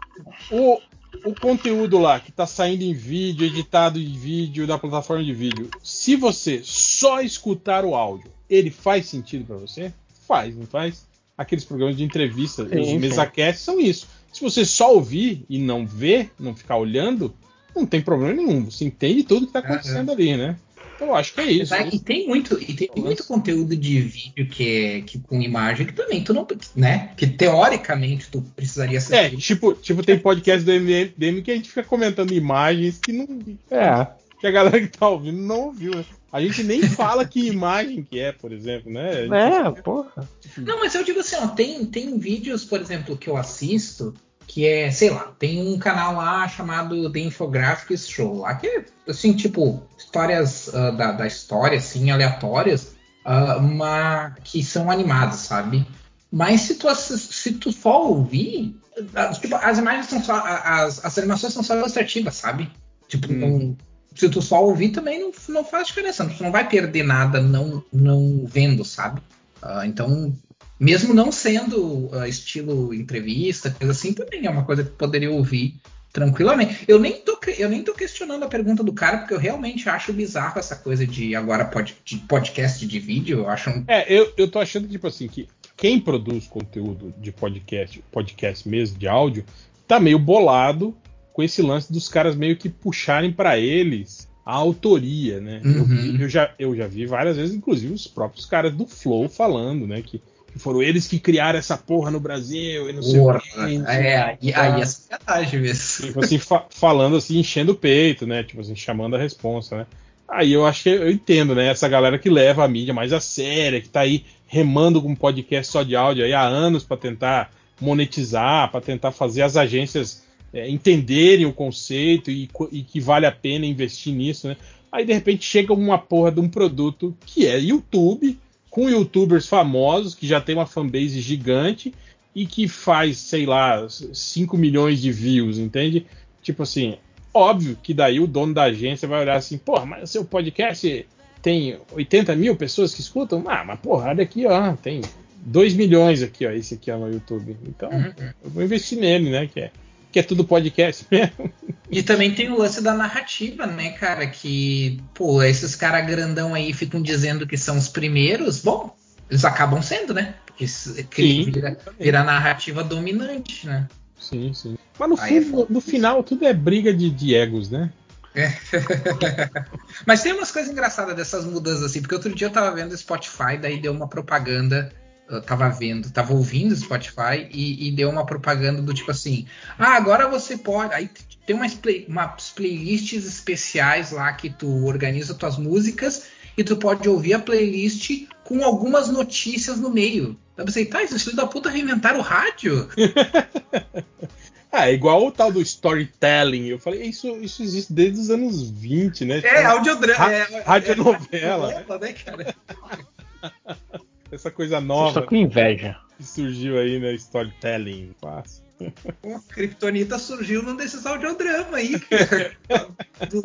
C: o, o conteúdo lá que está saindo em vídeo, editado em vídeo, da plataforma de vídeo, se você só escutar o áudio, ele faz sentido para você? Faz, não faz? Aqueles programas de entrevista,
D: Sim,
C: os mesacasts são isso. Se você só ouvir e não ver, não ficar olhando, não tem problema nenhum. Você entende tudo que está acontecendo ali, né? Eu acho que é isso.
F: Mas aí- E tem muito, e tem muito conteúdo de vídeo que é que com imagem que também tu não, né? Que teoricamente tu precisaria ser.
C: É, tipo, tipo, tem podcast do MDM que a gente fica comentando imagens que não.
D: É.
C: Que a galera que tá ouvindo não ouviu. né? A gente nem (laughs) fala que imagem que é, por exemplo, né? Gente-
D: É, porra.
F: Não, mas eu digo assim, ó, tem, tem vídeos, por exemplo, que eu assisto, que é, sei lá, tem um canal lá chamado The Infographics Show, lá que é, assim, tipo, histórias ah, da, da história, assim, aleatórias, ah, uma, que são animadas, sabe? Mas se tu, se tu só ouvir, ah, tipo, as imagens são só, as, as animações são só ilustrativas, sabe? Tipo,
C: Hum.
F: não- se tu só ouvir também não, não faz diferença, tu não vai perder nada não, não vendo, sabe? Ah, então, mesmo não sendo ah, estilo entrevista, coisa assim, também é uma coisa que poderia ouvir tranquilamente. Eu nem, tô, eu nem tô questionando a pergunta do cara, porque eu realmente acho bizarro essa coisa de agora pod, de podcast de vídeo. Eu acho um.
C: É, eu, eu tô achando, tipo assim, que quem produz conteúdo de podcast, podcast mesmo, de áudio, tá meio bolado com esse lance dos caras meio que puxarem pra eles a autoria, né? Eu,
F: Uhum.
C: vi- eu já, eu já vi várias vezes, inclusive, os próprios caras do Flow falando, né? Que foram eles que criaram essa porra no Brasil e não sei
F: Porra,
C: o quê. e não sei
F: é,
C: o
F: aí,
C: que.
F: aí é sacanagem mesmo.
C: Tipo assim, fa- falando assim, enchendo o peito, né? Tipo assim, chamando a responsa, né? Aí eu acho que eu entendo, né? Essa galera que leva a mídia mais a séria, que tá aí remando com um podcast só de áudio aí há anos para tentar monetizar, para tentar fazer as agências é, entenderem o conceito e, e, que vale a pena investir nisso, né? Aí de repente chega uma porra de um produto que é YouTube, com youtubers famosos, que já tem uma fanbase gigante e que faz, sei lá, 5 milhões de views, entende? Tipo assim, óbvio que daí o dono da agência vai olhar assim, porra, mas seu podcast tem 80 mil pessoas que escutam? Ah, mas porra, olha aqui, ó, tem 2 milhões aqui, ó, esse aqui é no YouTube. Então, uhum. eu vou investir nele, né, que é que é tudo podcast (laughs) mesmo.
F: E também tem o lance da narrativa, né, cara? Que, pô, esses caras grandão aí ficam dizendo que são os primeiros. Bom, eles acabam sendo, né? Porque sim, vira, vira a narrativa dominante, né?
C: Sim, sim. Mas no, fundo, é no final tudo é briga de, de egos, né? É. (laughs)
F: Mas tem umas coisas engraçadas dessas mudanças assim, porque outro dia eu tava vendo Spotify, daí deu uma propaganda eu tava vendo, tava ouvindo Spotify e, e, deu uma propaganda do tipo assim: ah, agora você pode. Aí tem umas, play, umas playlists especiais lá que tu organiza tuas músicas e tu pode ouvir a playlist com algumas notícias no meio. Eu pensei, tá, esses filhos da puta reinventaram o rádio? (laughs)
C: Ah, é igual o tal do storytelling. Eu falei, isso, isso existe desde os anos 20, né?
F: É, audiodrama. É,
C: radionovela. É, né, cara? (laughs) Essa coisa nova.
D: Só com inveja.
C: Que surgiu aí, né? Storytelling. Fácil.
F: Pô, Kryptonita surgiu num desses audiodramas aí. (laughs) do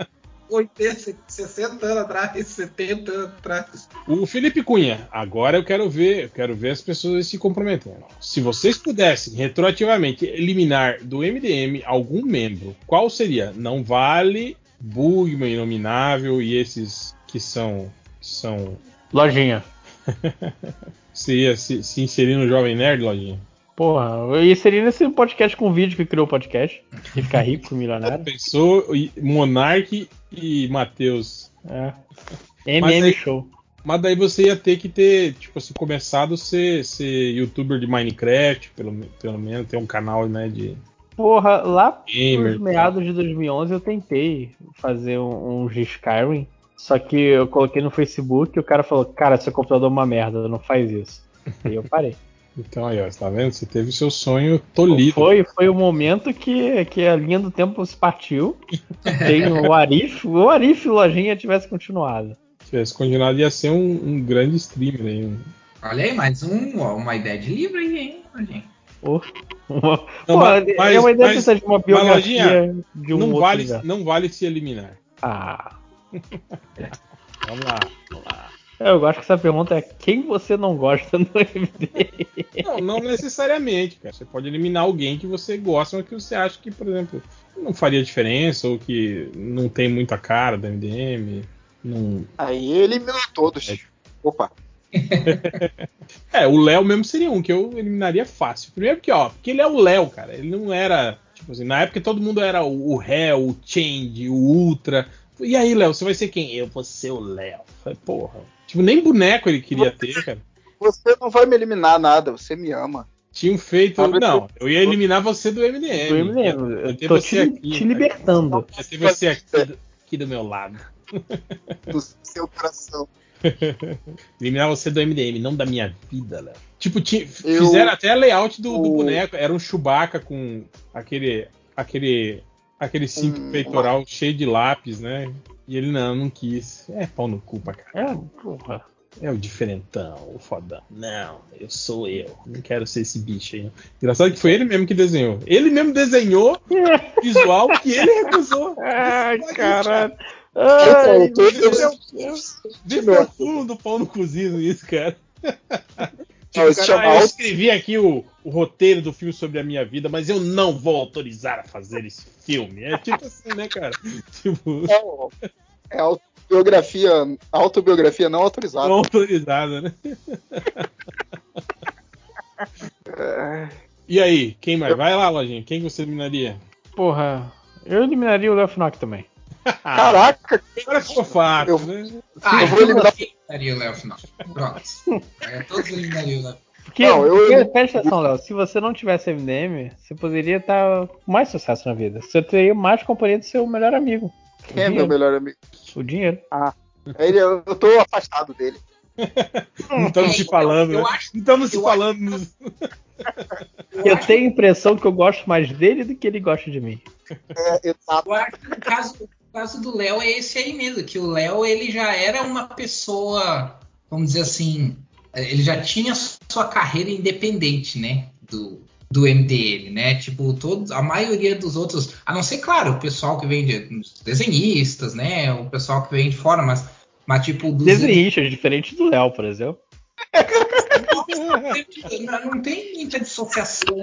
F: 80, 60 anos atrás, 70 anos atrás.
C: O Felipe Cunha, agora eu quero ver, eu quero ver as pessoas se comprometendo. Se vocês pudessem retroativamente eliminar do MDM algum membro, qual seria? Não vale Bugman, Inominável e esses que são que são
D: lojinha. (laughs)
C: Você ia se, se, inserir no Jovem Nerd, Lojinha?
D: Porra, eu ia inserir nesse podcast com vídeo que criou o podcast. E ficar rico, milionário.
C: Pensou Monark e Matheus.
D: É. (laughs) MM aí, Show.
C: Mas daí você ia ter que ter, tipo assim, começado a ser, ser youtuber de Minecraft, pelo, pelo menos, ter um canal, né, de...
D: Porra, lá nos meados de 2011 eu tentei fazer um, um Skyrim. Só que eu coloquei no Facebook e o cara falou: Cara, seu computador é uma merda, não faz isso. (laughs) E eu parei.
C: Então aí, ó, tá vendo? Você teve seu sonho tolido.
D: Foi, foi o momento que, que a linha do tempo se partiu. (laughs) Tem o Arif, o Arif Lojinha tivesse continuado.
C: Tivesse continuado, ia ser um, um grande streamer aí.
F: Olha aí, mais um, ó, uma ideia de livro aí, hein, Lojinha. Oh,
D: uma, não, mas, é uma ideia mas, de uma biografia lojinha,
C: de um não vale, não vale se eliminar.
D: Ah. (laughs) vamos lá, vamos lá. Eu gosto que essa pergunta é quem você não gosta no (laughs) MD?
C: Não, não necessariamente, cara. Você pode eliminar alguém que você gosta, mas que você acha que, por exemplo, não faria diferença ou que não tem muita cara da MDM. Não...
E: Aí eliminou todos. É. Opa. (laughs)
C: é, o Léo mesmo seria um que eu eliminaria fácil. Primeiro porque, ó, porque ele é o Léo, cara. Ele não era. Tipo assim, na época todo mundo era o, o Hell, o Change, o Ultra. E aí, Léo, você vai ser quem? Eu vou ser o Léo. Porra. Tipo, nem boneco ele queria ter, cara.
E: Você não vai me eliminar nada, você me ama.
C: Tinham feito. Não, eu ia eliminar você do MDM.
D: Do MDM. Eu, eu tô te, aqui, te libertando.
C: Eu ter você aqui, aqui do meu lado. (laughs)
E: Do seu coração.
C: Eliminar você do MDM, não da minha vida, Léo. Tipo, tinha, eu, fizeram até a layout do, do boneco. Era um Chewbacca com aquele. aquele aquele cinto hum, peitoral uma... cheio de lápis, né? E ele não, não quis. É pau no cu pra
D: caralho. É, porra.
C: É o diferentão, o fodão. Não, eu sou eu. Não quero ser esse bicho aí. Engraçado que foi ele mesmo que desenhou. Ele mesmo desenhou o (laughs) visual que ele recusou.
D: Ai, caralho. Ai,
C: Vê o fundo do pau no cozido isso, cara. Tipo, cara, eu escrevi aqui o, o, roteiro do filme sobre a minha vida, mas eu não vou autorizar a fazer esse filme. É tipo assim, né, cara? (laughs) Tipo...
E: É, é autobiografia, autobiografia não autorizada.
C: Não autorizada, né? É... E aí, quem mais? Vai lá, Lojinha. Quem você eliminaria?
D: Porra, eu eliminaria o Léo também.
E: Caraca!
C: Agora ficou fácil, eu, né?
F: Ah, eu vou eliminar. eliminaria o Léo Fnock. Pronto. É, todos eliminariam o Léo
D: porque, não, eu, porque presta atenção, Léo, se você não tivesse MDM, você poderia estar com mais sucesso na vida. Você teria mais companhia do seu melhor amigo.
E: Quem é meu melhor amigo?
D: O dinheiro.
E: Ah. Ele, eu tô afastado dele. (laughs)
C: não estamos se falando,
F: eu
C: né?
F: acho-
C: Não estamos se
F: eu
C: falando. nos- (laughs)
D: Eu tenho a impressão que eu gosto mais dele do que ele gosta de mim.
E: É, exato.
F: Eu acho que o caso, caso do Léo é esse aí mesmo, que o Léo ele já era uma pessoa, vamos dizer assim, ele já tinha sua carreira independente, né? Do, do MDM, né? Tipo, todos, a maioria dos outros, a não ser, claro, o pessoal que vem de desenhistas, né? O pessoal que vem de fora, mas, mas tipo, dos
D: Desenhistas, diferente do Léo, por exemplo. (laughs)
F: não, não tem muita dissociação.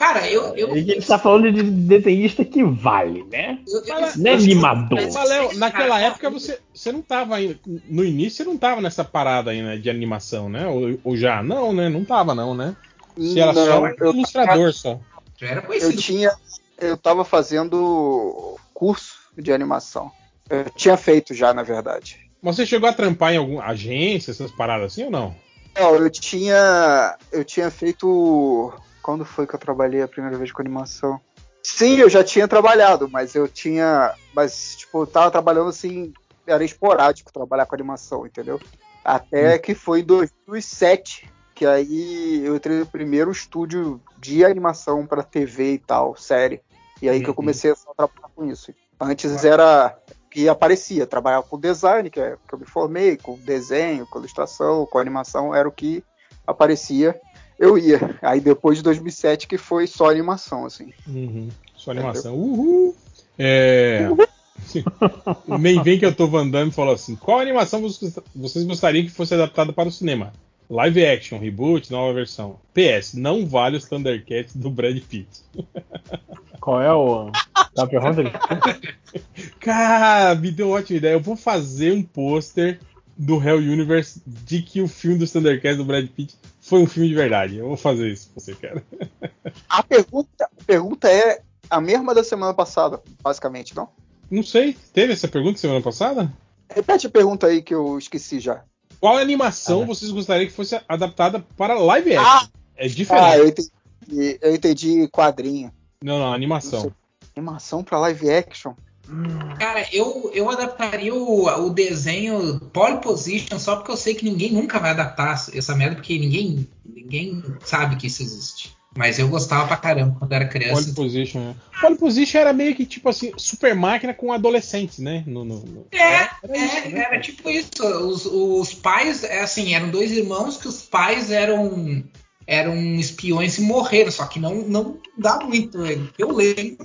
F: Cara, eu. eu,
D: Ele está falando de desenhista que vale, né?
F: eu- eu-
C: Mas-
D: Não é animador.
C: Mas, Léo, naquela época você, você não tava ainda. No início você não tava nessa parada aí, né, de animação, né? Ou, ou já? Não, né? Não tava, não, né? Você era só
E: Não,
C: um
E: eu,
C: ilustrador só.
F: Já era
E: eu
F: conhecido.
E: tinha. Eu tava fazendo curso de animação. Eu tinha feito já, na verdade.
C: Mas você chegou a trampar em alguma agência, essas paradas assim ou não?
E: Não, eu tinha. Eu tinha feito. Quando foi que eu trabalhei a primeira vez com animação? Sim, eu já tinha trabalhado, mas eu tinha. Mas, tipo, eu tava trabalhando assim. Era esporádico trabalhar com animação, entendeu? Até que foi em 2007, que aí eu entrei no primeiro estúdio de animação pra TV e tal, série. E aí que eu
C: Uhum.
E: comecei a trabalhar com isso. Antes era que aparecia, trabalhava com design, que é que eu me formei, com desenho, com ilustração, com animação, era o que aparecia, eu ia. Aí depois de 2007 que foi só animação, assim.
C: Uhum. Sua animação. Uhul! É. o (laughs) main vem que eu tô andando falou assim: qual animação vocês vocês gostariam que fosse adaptada para o cinema? Live action, reboot, nova versão. PS, não vale os Thundercats do Brad Pitt. (laughs)
D: Qual é o. Tá pergunta? (laughs)
C: Cara, me deu uma ótima ideia. Eu vou fazer um pôster do Hell Universe de que o filme dos Thundercats do Brad Pitt foi um filme de verdade. Eu vou fazer isso pra você, cara.
E: A pergunta, a pergunta é a mesma da semana passada, basicamente, não?
C: Não sei, teve essa pergunta semana passada?
E: Repete a pergunta aí que eu esqueci já.
C: Qual animação vocês gostariam que fosse adaptada para live action?
E: Ah!
C: é
E: Ah,
C: diferente.
E: eu entendi, eu entendi quadrinho.
C: Não, não, animação.
E: Animação pra live action?
F: Cara, eu, eu adaptaria o, o desenho pole position só porque eu sei que ninguém nunca vai adaptar essa merda, porque ninguém, ninguém sabe que isso existe. Mas eu gostava pra caramba quando era
C: Pole
F: criança.
C: position, né? Pole position era meio que tipo assim, super máquina com adolescentes, né? No, no- no-
F: É,
C: Era isso,
F: é,
C: né,
F: era tipo isso. Os, os pais, é assim, eram dois irmãos que os pais eram eram espiões e morreram, só que não, não dá muito. Eu lembro,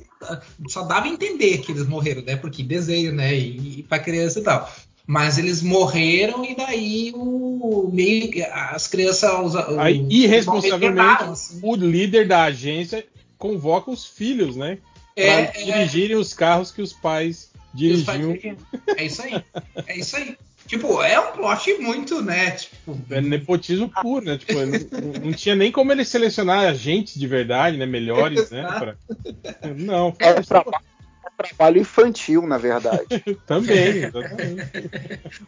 F: só dava a entender que eles morreram, né? Porque desenho, né? E, e pra criança e tal. Mas eles morreram e daí o meio as crianças os,
C: Aí,
F: os-
C: irresponsavelmente,
F: assim.
C: o líder da agência convoca os filhos, né?
F: É, é.
C: dirigirem os carros que os pais
F: E os pais
C: dirigiam.
F: dirigiam. É isso aí. É isso aí. Tipo, é um plot muito, né? Tipo,
C: É nepotismo puro, né? Tipo, não, não tinha nem como ele selecionar agentes de verdade, né? Melhores, né? pra- Não,
E: É trabalho, é trabalho infantil, na verdade. (laughs)
C: também. exatamente.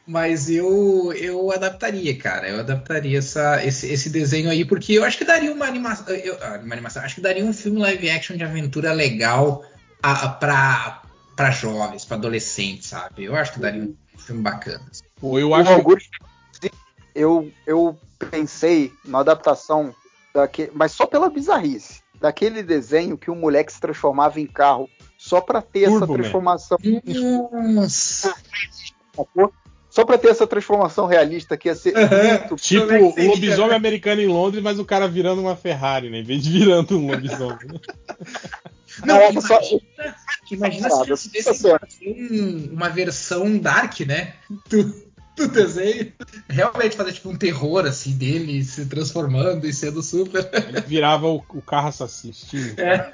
F: Mas eu eu adaptaria, cara. Eu adaptaria essa, esse, esse desenho aí, porque eu acho que daria uma animação. eu- ah, uma animação. Acho que daria um filme live action de aventura legal a, a, pra, pra jovens, pra adolescentes, sabe? Eu acho que daria um filme bacana.
C: Pô, eu
E: O
C: acho
E: Augusto, eu, eu pensei na adaptação, daque, mas só pela bizarrice, daquele desenho que o moleque se transformava em carro só pra ter essa
C: Turbo Man.
E: transformação.
F: Nossa!
E: Só pra ter essa transformação realista que ia ser muito.
C: Tipo,
F: que
C: o lobisomem americano em Londres, mas o cara virando uma Ferrari, né? Em vez de virando um lobisomem. (laughs)
F: Não,
E: Caraca, só-
F: imagina, imagina se tivesse um- uma versão dark, né? Do, do desenho. Realmente fazer tipo um terror assim dele se transformando e sendo super.
C: Ele virava o, o carro assassino.
F: É.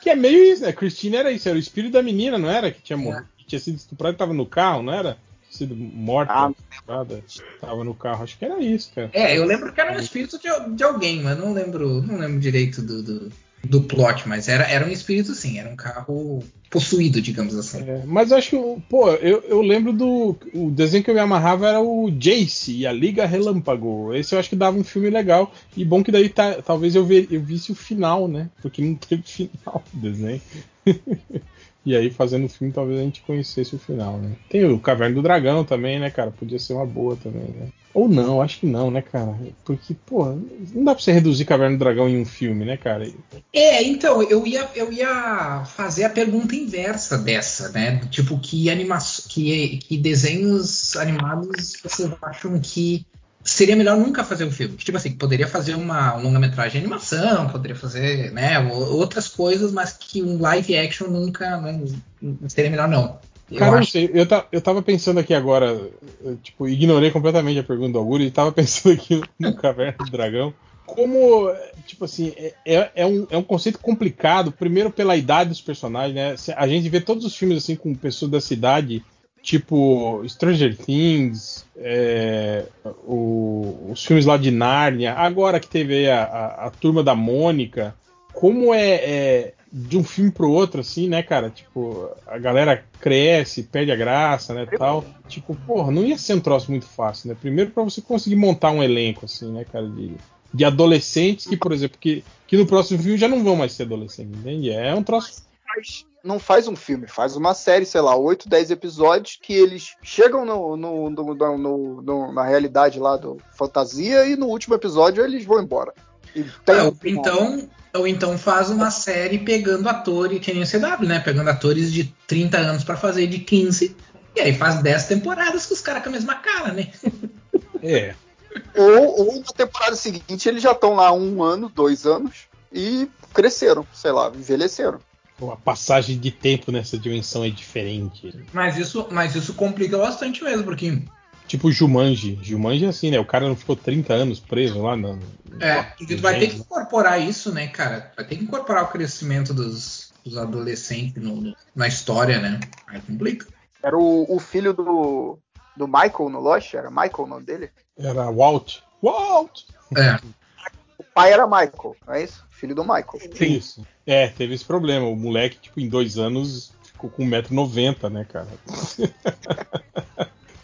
C: Que é meio isso, né? Christine era isso, era o espírito da menina, não era? Que tinha, morrido, que tinha sido estuprado e tava no carro, não era? Sido morta,
E: Ah,
C: estuprada, tava no carro. Acho que era isso, cara.
F: É, eu lembro que era um espírito de, de alguém, mas não lembro, não lembro direito do, do, do plot, mas era, era um espírito sim, era um carro possuído, digamos assim.
C: É, mas acho que, pô, eu, eu lembro do. O desenho que eu me amarrava era o Jace e a Liga Relâmpago. Esse eu acho que dava um filme legal. E bom que daí tá, talvez eu, ver, eu visse o final, né? Porque não teve (laughs) final do desenho. (laughs) e aí, fazendo o filme, talvez a gente conhecesse o final, né? Tem o Caverna do Dragão também, né, cara? Podia ser uma boa também, né? Ou não, acho que não, né, cara? Porque, pô, não dá pra você reduzir Caverna do Dragão em um filme, né, cara?
F: É, então, eu ia, eu ia fazer a pergunta inversa dessa, né? Tipo, que, anima que, que desenhos animados vocês acham que seria melhor nunca fazer um filme? Tipo assim, poderia fazer uma longa-metragem de animação, poderia fazer, né, outras coisas, mas que um live action nunca, não, seria melhor não.
C: Eu Cara, acho... não sei. Eu, eu tava pensando aqui agora, tipo, ignorei completamente a pergunta do Augusto e tava (laughs) pensando aqui no Caverna do Dragão. Como, tipo assim, é, é, é, um, é um conceito complicado, primeiro pela idade dos personagens, né? A gente vê todos os filmes assim com pessoas da cidade, tipo Stranger Things, é, o, os filmes lá de Nárnia, agora que teve a, a, a Turma da Mônica, como é, é de um filme pro outro, assim, né, cara? Tipo, a galera cresce, perde a graça, né, tal. Tipo, porra, não ia ser um troço muito fácil, né? Primeiro para você conseguir montar um elenco, assim, né, cara, de, de adolescentes que, por exemplo, que, que no próximo filme já não vão mais ser adolescentes, entende? É um troço...
E: Não faz um filme, faz uma série, sei lá, 8, 10 episódios que eles chegam no, no, no, no na realidade lá do fantasia e no último episódio eles vão embora.
F: Ah, então, ou então faz uma série pegando atores, que nem o CW, né? Pegando atores de 30 anos para fazer de 15. E aí faz 10 temporadas com os caras com a mesma cara, né?
C: É.
E: Ou, ou na temporada seguinte eles já estão lá um ano, dois anos e cresceram, sei lá, envelheceram.
C: A passagem de tempo nessa dimensão é diferente.
F: Mas isso, mas isso complica bastante mesmo, porque
C: Tipo Jumanji. Jumanji é assim, né? O cara não ficou 30 anos preso lá no.
F: É, porque tu vai ter que incorporar isso, né, cara? Vai ter que incorporar o crescimento dos, dos adolescentes no, na história, né? Aí complica.
E: Era o, o, filho do, do Michael no Lost? Era Michael o nome dele?
C: Era Walt. Walt!
F: É.
E: O pai era Michael, não é isso? Filho do Michael.
C: Sim. Isso. É, teve esse problema. O moleque, tipo, em dois anos ficou com 1,90m, né, cara?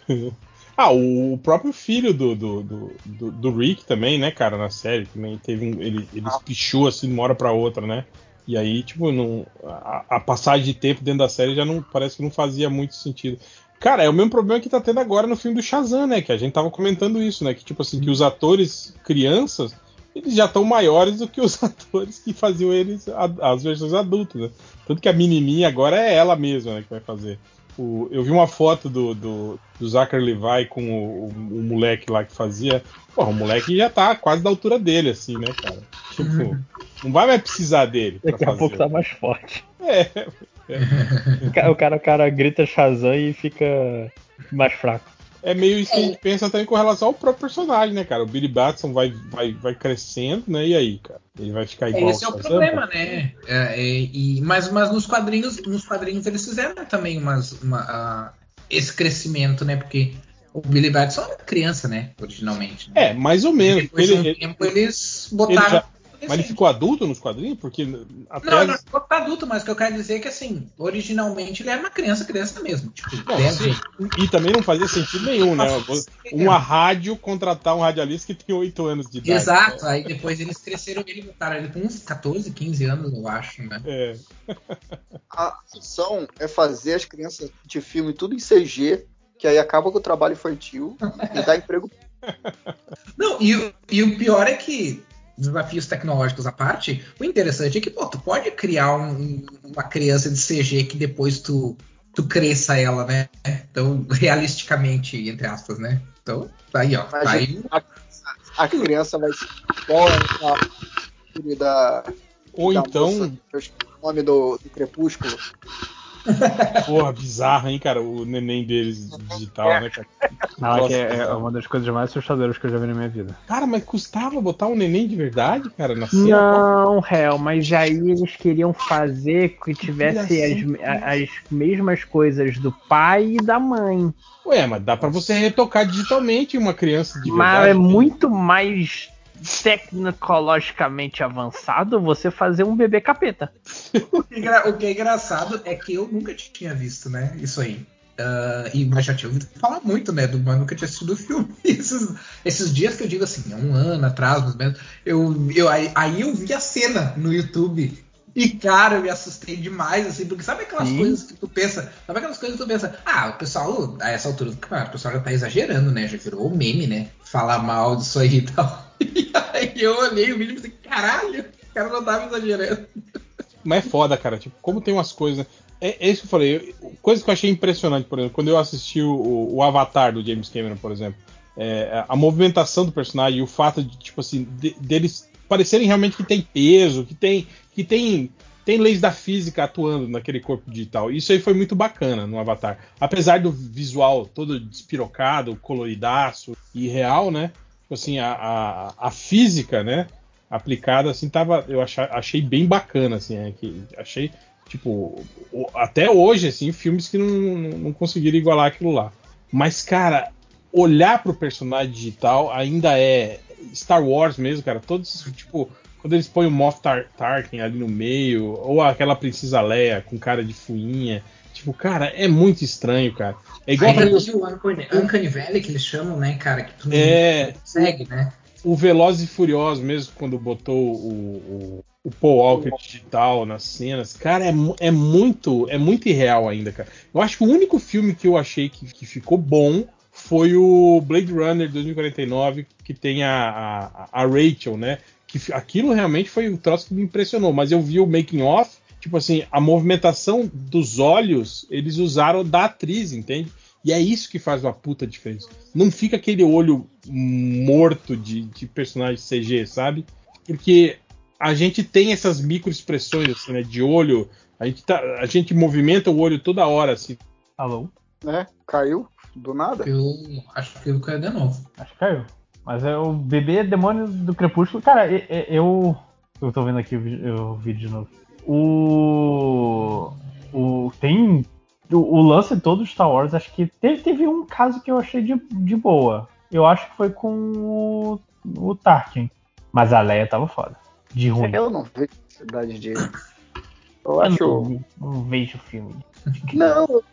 C: (laughs) Ah, o próprio filho do, do, do, do, Rick também, né, cara, na série, também teve um, ele, ele ah. espichou assim de uma hora pra outra, né? E aí, tipo, não, a, a, passagem de tempo dentro da série já não parece que não fazia muito sentido. Cara, é o mesmo problema que tá tendo agora no filme do Shazam, né? Que a gente tava comentando isso, né? Que, tipo assim, que os atores crianças, eles já estão maiores do que os (laughs) atores que faziam eles, as versões adultas, né? Tanto que a menininha agora é ela mesma, né, que vai fazer. O, eu vi uma foto do, do, do Zachary Levi com o, o, o, moleque lá que fazia. Porra, o moleque já tá quase da altura dele, assim, né, cara? Tipo, (laughs) não vai mais precisar dele.
D: Daqui a pouco tá mais forte.
C: É. é.
D: O, cara, o cara grita Shazam e fica mais fraco.
C: É meio isso que a gente pensa também com relação ao próprio personagem, né, cara? O Billy Batson vai, vai, vai crescendo, né? E aí, cara? Ele vai ficar igual.
F: Esse é o problema, né? É, é, e, mas, mas nos quadrinhos, nos quadrinhos eles fizeram também umas, uma, uh, esse crescimento, né? Porque o Billy Batson era criança, né? Originalmente.
C: Né? É, mais ou menos.
F: Depois de um ele, tempo eles botaram. Ele
C: mas ele ficou adulto nos quadrinhos? Porque
F: até não, não ficou adulto, mas o que eu quero dizer é que assim, originalmente ele era uma criança, criança mesmo. Tipo,
C: Bom, e também não fazia sentido nenhum, né? Uma rádio contratar um radialista que tem 8 anos de idade.
F: Exato, aí depois eles cresceram ele botaram ele com uns 14, 15 anos, eu acho, né?
C: É.
E: A função é fazer as crianças de filme tudo em CG, que aí acaba com o trabalho infantil e dá emprego.
F: Não, e, e o pior é que desafios tecnológicos à parte, o interessante é que pô, tu pode criar um, uma criança de CG que depois tu, tu cresça ela, né? Então, (laughs) realisticamente, entre aspas, né? Então, tá aí, ó. Tá aí.
E: A, a, criança vai ser igual a da.
C: Ou da então.
E: Moça, o nome do, do Crepúsculo.
C: Porra, bizarro, hein, cara? O neném deles digital, né, cara?
D: Não, é, é, é, uma das coisas mais assustadoras que eu já vi na minha vida.
C: Cara, mas custava botar um neném de verdade, cara,
D: na cena? Não, réu, mas aí eles queriam fazer que tivesse as, as mesmas coisas do pai e da mãe.
C: Ué, mas dá para você retocar digitalmente uma criança de
D: verdade. Mas é muito mais tecnologicamente avançado você fazer um bebê capeta.
F: o, que é, o que é engraçado é que eu nunca tinha visto, né? Isso aí. Uh, e mas já tinha ouvido falar muito, né? Do, mas nunca tinha assistido o filme. (laughs) Esses, esses dias que eu digo assim, um ano atrás, mais ou menos, eu, eu, aí, aí eu vi a cena no YouTube E, cara, eu me assustei demais, assim, porque sabe aquelas
D: Sim.
F: coisas que tu pensa, sabe aquelas coisas que tu pensa, ah, o pessoal, a essa altura o pessoal já tá exagerando, né? Já virou meme, né? Falar mal disso aí e tal. (laughs) E aí eu olhei o vídeo e pensei, caralho, o cara não tava exagerando. (laughs)
C: Mas é foda, cara. Tipo, como tem umas coisas. É, é isso que eu falei. coisa que eu achei impressionante, por exemplo, quando eu assisti o, o Avatar do James Cameron, por exemplo. é, a movimentação do personagem e o fato de, tipo assim, de- deles parecerem realmente que tem peso, que tem. que tem. Tem leis da física atuando naquele corpo digital. Isso aí foi muito bacana no Avatar. Apesar do visual todo despirocado, coloridaço e real, né? Tipo assim, a, a, a física, né? aplicada assim tava eu acha- achei bem bacana assim é, que achei tipo até hoje assim filmes que não, não conseguiram igualar aquilo lá mas cara olhar pro personagem digital ainda é Star Wars mesmo cara todos tipo quando eles põem o Moff Tar Tarkin ali no meio ou aquela princesa Leia com cara de fuinha tipo cara é muito estranho cara é igual
F: Ainda
C: pra-
F: tem o Uncanny, Uncanny Valley que eles chamam, né, cara, que tu não
C: é
F: consegue, né?
C: o Velozes e Furiosos mesmo, quando botou o, o, o Paul Walker digital nas cenas, cara, é, é muito é muito irreal ainda, cara. Eu acho que o único filme que eu achei que, que ficou bom foi o Blade Runner 2049, que tem a, a, a Rachel, né? Que aquilo realmente foi o troço que me impressionou, mas eu vi o making off, tipo assim, a movimentação dos olhos, eles usaram da atriz, entende? E é isso que faz uma puta diferença. Não fica aquele olho morto de, de personagem CG, sabe? Porque a gente tem essas microexpressões assim, né? De olho. A gente, tá, a gente movimenta o olho toda hora, assim.
D: Alô?
E: Né? Caiu do nada.
F: Eu acho que eu caiu de novo.
D: Acho que caiu. Mas é o bebê demônio do crepúsculo. Cara, eu. Eu tô vendo aqui o vídeo de novo. O. O. Tem. O, o lance todo de Star Wars, acho que teve, teve um caso que eu achei de, de boa. Eu acho que foi com o, o Tarkin. Mas a Leia tava foda. De ruim.
E: Eu não vejo necessidade de. Eu
D: Eu
E: acho.
D: não, não vejo filme.
E: Não, eu-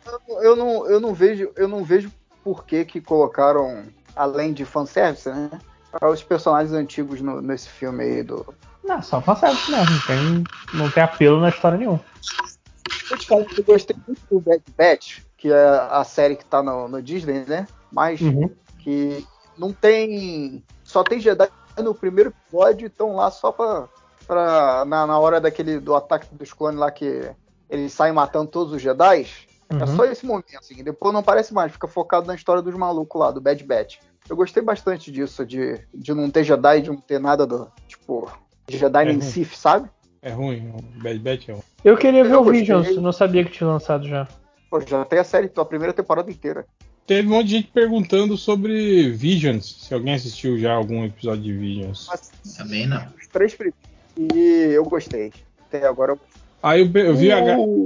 E: eu não, eu não vejo, eu não vejo por que, que colocaram, além de fanservice, né? Os personagens antigos no- nesse filme aí do.
D: Não, só fanservice mesmo. Não tem, não tem apelo na história nenhuma.
E: Eu te falo que eu gostei muito do Bad Batch, que é a série que tá no, no Disney, né? Mas
D: Uhum.
E: que não tem. Só tem Jedi no primeiro episódio e estão lá só pra. pra na, na hora daquele do ataque dos clones lá que eles saem matando todos os Jedi. É
D: Uhum.
E: só esse momento, assim. Depois não aparece mais, fica focado na história dos malucos lá, do Bad Batch. Eu gostei bastante disso, de, de não ter Jedi, de não ter nada do. Tipo, Jedi nem
C: Uhum.
E: Sith, sabe?
C: É ruim. O Bad Batch é ruim.
D: Eu queria ver
E: Eu
D: o
E: gostei.
D: Visions, não sabia que tinha lançado já.
E: Pô, já tem a série, a primeira temporada inteira.
C: Teve um monte de gente perguntando sobre Visions. Se alguém assistiu já algum episódio de Visions.
F: Também não.
E: Os três primeiros. E eu gostei. Até agora eu
C: Aí eu, eu vi a,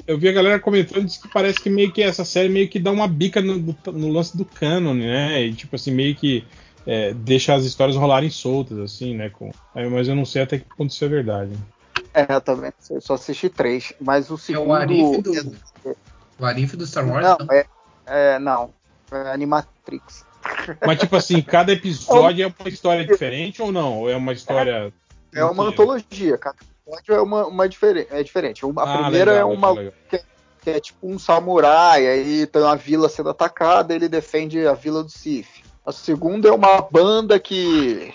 C: eu vi a galera comentando diz que parece que meio que essa série meio que dá uma bica no, no lance do canon, né? E tipo assim, meio que é, deixa as histórias rolarem soltas, assim, né? Com, aí, mas eu não sei até que ponto isso é verdade.
E: É, também. Eu só assisti três. Mas o
F: É
E: segundo.
F: o Arif do. O Arif do Star Wars?
E: Não, é, é. Não. É Animatrix. (laughs)
C: Mas tipo assim, cada episódio é uma história (laughs) diferente ou não? Ou é uma história.
E: É uma
C: Entendi.
E: antologia. Cada episódio é uma, uma diferente. É diferente. A
C: Ah,
E: primeira
C: legal,
E: é uma
C: legal, legal.
E: que é tipo um samurai, aí tem uma vila sendo atacada, ele defende a vila do Sif. A segunda é uma banda que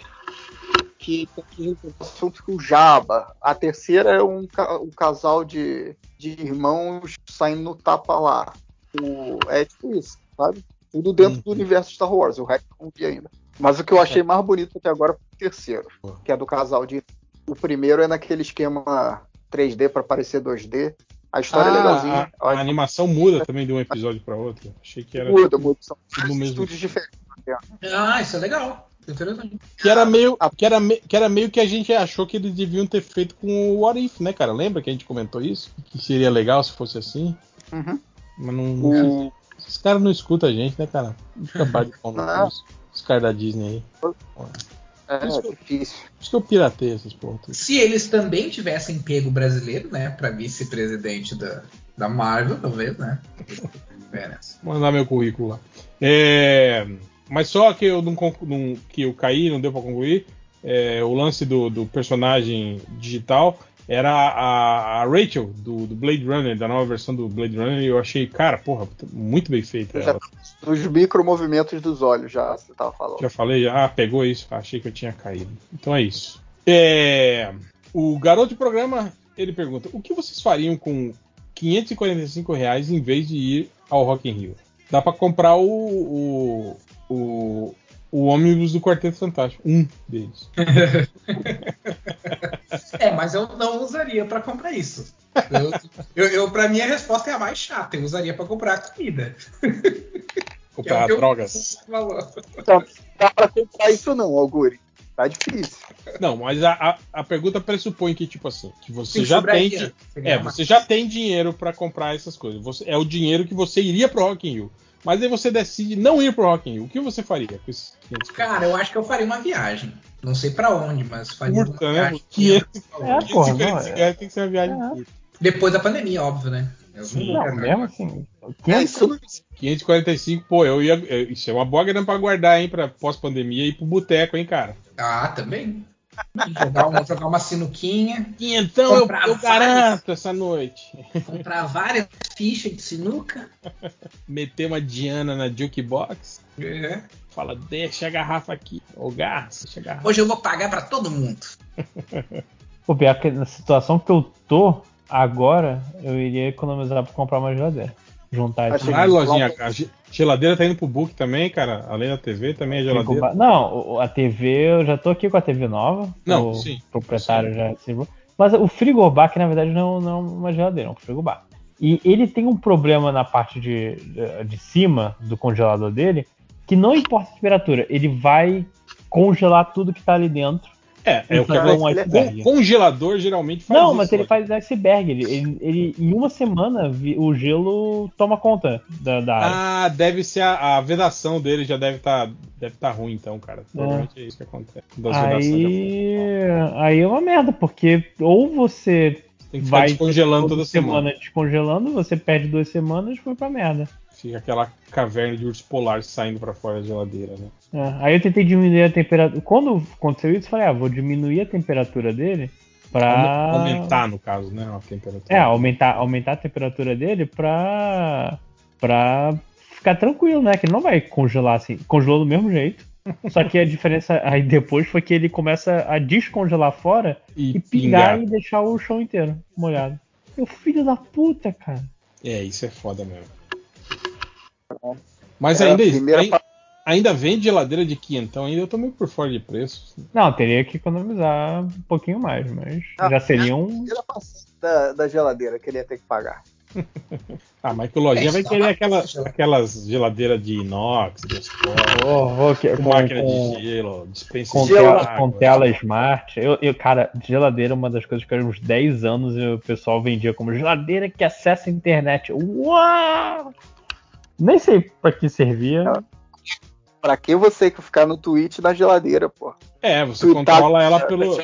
E: que tem que resolver assunto com o Jabba. A terceira é um, um casal de, de irmãos saindo no tapa lá. O- é tipo isso, sabe? Tudo dentro
C: Uhum.
E: do universo Star Wars. O resto não vi ainda. Mas o que eu achei mais bonito até agora foi o terceiro, que é do casal de. O primeiro é naquele esquema 3D para parecer 2D. A história é legalzinha.
C: a, a animação muda também de um episódio para outro. Achei que era
E: Muda, muda. São
C: tudo mesmo.
E: estúdios diferentes.
F: Ah, isso é legal. Interessante.
C: Que era, meio, que, era me- que era meio que a gente achou que eles deviam ter feito com o What If, né, cara? Lembra que a gente comentou isso? Que seria legal se fosse assim?
E: Uhum.
C: Mas não. não
E: O,
C: Esses caras não escutam a gente, né, cara? Fica parte de (laughs)
E: Não.
C: cu, Os caras da Disney aí.
E: É difícil.
C: Por isso que eu piratei essas porra. tudo.
F: Se eles também tivessem pego brasileiro, né, pra vice-presidente da, da Marvel, talvez, né?
C: Mandar meu currículo lá. É, mas só que eu não, não- que eu caí, não deu pra concluir. é, o lance do, do personagem digital. Era a, a Rachel do, do, Blade Runner, da nova versão do Blade Runner, e eu achei, cara, porra, muito bem feita.
E: Já, os micromovimentos dos olhos, já você tava falando.
C: Já falei, já ah, pegou isso, achei que eu tinha caído. Então é isso. É, o garoto de programa, ele pergunta: o que vocês fariam com 545 reais em vez de ir ao Rock in Rio? Dá para comprar o, o, o, o ônibus do Quarteto Fantástico. Um deles. (laughs)
F: é, mas eu não usaria para comprar isso. Eu, eu, eu para mim, a resposta é a mais chata. Eu usaria para comprar comida.
C: Comprar é drogas. (laughs)
E: Então, dá pra comprar isso não, Auguri. Tá difícil.
C: Não, mas a, a, a, pergunta pressupõe que, tipo assim, que você Sim, já tem. É, você já tem dinheiro para comprar essas coisas. Você, é o dinheiro que você iria pro Rock in Rio. Mas aí você decide não ir pro Rock in Rio. O que você faria com esses
F: 500 Cara, eu acho que eu faria uma viagem. Não sei para onde, mas faria
C: curta, uma né? viagem. 500, é, porra, não, é. tem que ser uma viagem é. curta.
F: Depois da pandemia, óbvio, né?
D: Sim, não, mesmo assim.
C: 500, 545, pô, eu ia. Isso é uma boa grana pra guardar, hein, pra pós-pandemia e pro boteco, hein, cara.
F: Ah, também. Jogar uma, jogar uma sinuquinha.
C: Então eu, eu garanto essa noite.
F: Comprar várias fichas de sinuca.
C: Meter uma Diana na jukebox.
F: É.
C: Fala, deixa a garrafa aqui. Ô, garça, deixa a garrafa.
F: Hoje eu vou pagar para todo mundo.
D: Pô, pior que na situação que eu tô agora, eu iria economizar pra comprar uma geladeira juntar.
C: Ah, lojinha, geladeira tá indo pro book também, cara? Além da TV, também é geladeira?
D: Não, a TV, eu já tô aqui com a TV nova.
C: Não, o sim.
D: proprietário sim. já Mas o frigobar, que na verdade não, não é uma geladeira, é um frigobar. E ele tem um problema na parte de, de, de cima do congelador dele, que não importa a temperatura, ele vai congelar tudo que tá ali dentro
C: é, é o que um iceberg. congelador geralmente
D: faz Não, isso, mas ele faz iceberg. Ele, ele, ele, em uma semana o gelo toma conta da, da área.
C: Ah, deve ser a, a vedação dele já deve estar tá, deve tá ruim então, cara. Provavelmente é, é isso que acontece.
D: Aí, aí é uma merda, porque ou você
C: tem que vai descongelando toda
D: semana, semana descongelando, você perde duas semanas e foi pra merda.
C: Fica aquela caverna de urso polar saindo para fora da geladeira, né?
D: É, aí eu tentei diminuir a temperatura. Quando aconteceu isso, eu falei, ah, vou diminuir a temperatura dele para
C: aumentar no caso, né, a temperatura.
D: É, aumentar, aumentar a temperatura dele para para ficar tranquilo, né, que ele não vai congelar assim, congelou do mesmo jeito. (laughs) Só que a diferença aí depois foi que ele começa a descongelar fora e, e pingar, pingar e deixar o chão inteiro molhado. Meu filho da puta, cara.
C: É, isso é foda mesmo. Mas ainda, ainda, ainda vende geladeira de quinhentão, ainda eu tô meio por fora de preço.
D: Não, teria que economizar um pouquinho mais, mas ah, já seria um.
E: Da, da geladeira que ele ia ter que pagar. (laughs)
C: ah, mas que o lojinha é, vai querer aquelas, aquelas geladeiras de inox, de
D: oh, oh, que, com, máquina com, de gelo, dispensa com, de tela, com tela smart. Eu, eu, cara, geladeira é uma das coisas que há uns 10 anos o pessoal vendia como geladeira que acessa a internet. Uau! Nem sei pra que servia.
E: Pra que você ficar no Twitch da geladeira, pô?
C: É, você Tweetar controla ela pelo.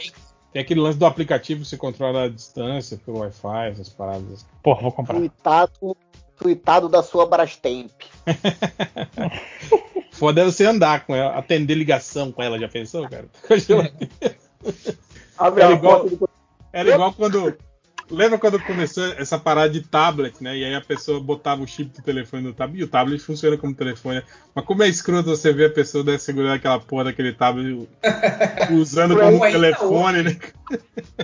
C: Tem aquele lance do aplicativo, você controla a distância pelo Wi-Fi, essas paradas.
D: Porra, vou comprar.
E: Tweetado, tweetado da sua Brastemp. (laughs)
C: Foda é você andar com ela, atender ligação com ela, já pensou, cara? (laughs) Com a geladeira. Era igual, era igual quando Lembra quando começou essa parada de tablet, né? E aí a pessoa botava o chip do telefone no tablet. E o tablet funciona como telefone. Mas como é escroto você ver a pessoa né, segurando aquela porra daquele tablet (laughs) usando como telefone,
F: hoje, né?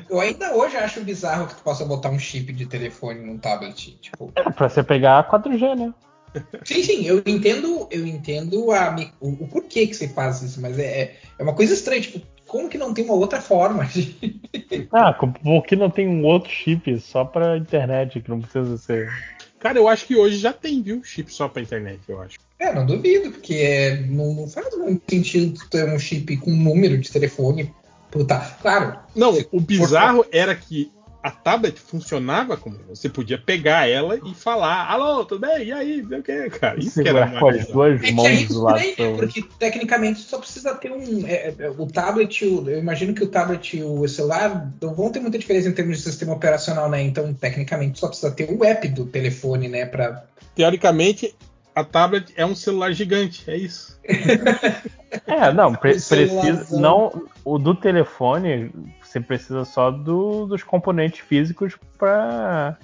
F: Eu ainda hoje acho bizarro que tu possa botar um chip de telefone num tablet. Tipo...
D: É, pra você pegar 4G, né? (laughs)
F: Sim, sim, eu entendo, eu entendo a, o, o porquê que você faz isso, mas é, é uma coisa estranha, tipo, como que não tem uma outra forma? (laughs)
D: ah, porque não tem um outro chip só pra internet, que não precisa ser.
C: Cara, eu acho que hoje já tem, viu? Chip só pra internet, eu acho.
F: É, não duvido, porque é, não, não, faz muito sentido ter um chip com número de telefone. Puta, claro.
C: Não, o bizarro for... era que a tablet funcionava como você podia pegar ela e falar, alô, tudo bem? E aí? O que, cara? Isso que era
D: com as duas é mãos do lado.
F: Porque tecnicamente só precisa ter um. É, é, o tablet, o, eu imagino que o tablet e o celular não vão ter muita diferença em termos de sistema operacional, né? Então, tecnicamente, só precisa ter o app do telefone, né? Pra...
C: Teoricamente, a tablet é um celular gigante, é isso. (laughs)
D: é, não, pre precisa. Não, o do telefone você precisa só do, dos componentes físicos para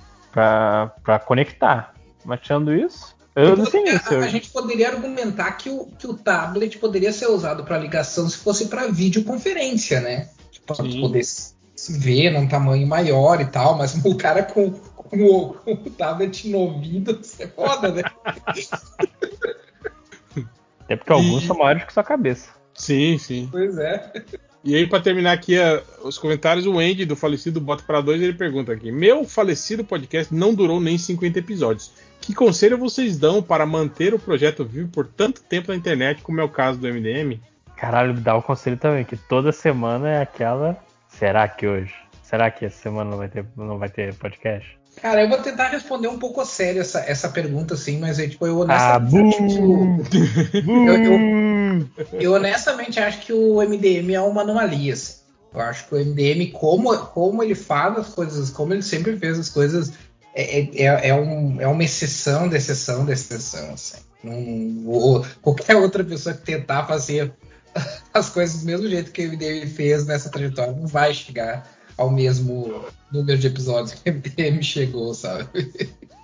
D: conectar. Mas tirando isso, eu não sei isso.
F: A, a, gente poderia argumentar que o, que o tablet poderia ser usado para ligação se fosse para videoconferência, né? Tipo, para poder se ver num tamanho maior e tal, mas o cara com, com, o, com o tablet no ouvido, isso é foda, né?
D: Até porque alguns e... são maiores que sua cabeça.
C: Sim, sim.
F: Pois é.
C: E aí, para terminar aqui a, os comentários, o Andy do falecido Bota para Dois, ele pergunta aqui: Meu falecido podcast não durou nem 50 episódios. Que conselho vocês dão para manter o projeto vivo por tanto tempo na internet, como é o caso do MDM?
D: Caralho, dá o conselho também, que toda semana é aquela. Será que hoje? Será que essa semana não vai ter, não vai ter podcast?
F: Cara, eu vou tentar responder um pouco a sério essa, essa pergunta, assim, mas é, tipo, eu honestamente. Ah, tipo, eu, eu, eu, honestamente acho que o MDM é uma anomalia. Assim. Eu acho que o MDM, como, como ele faz as coisas, como ele sempre fez as coisas, é, é, é, é um, é uma exceção da exceção da exceção. Assim. Um, qualquer outra pessoa que tentar fazer (laughs) as coisas do mesmo jeito que o MDM fez nessa trajetória não vai chegar ao mesmo número de episódios que o MDM chegou, sabe?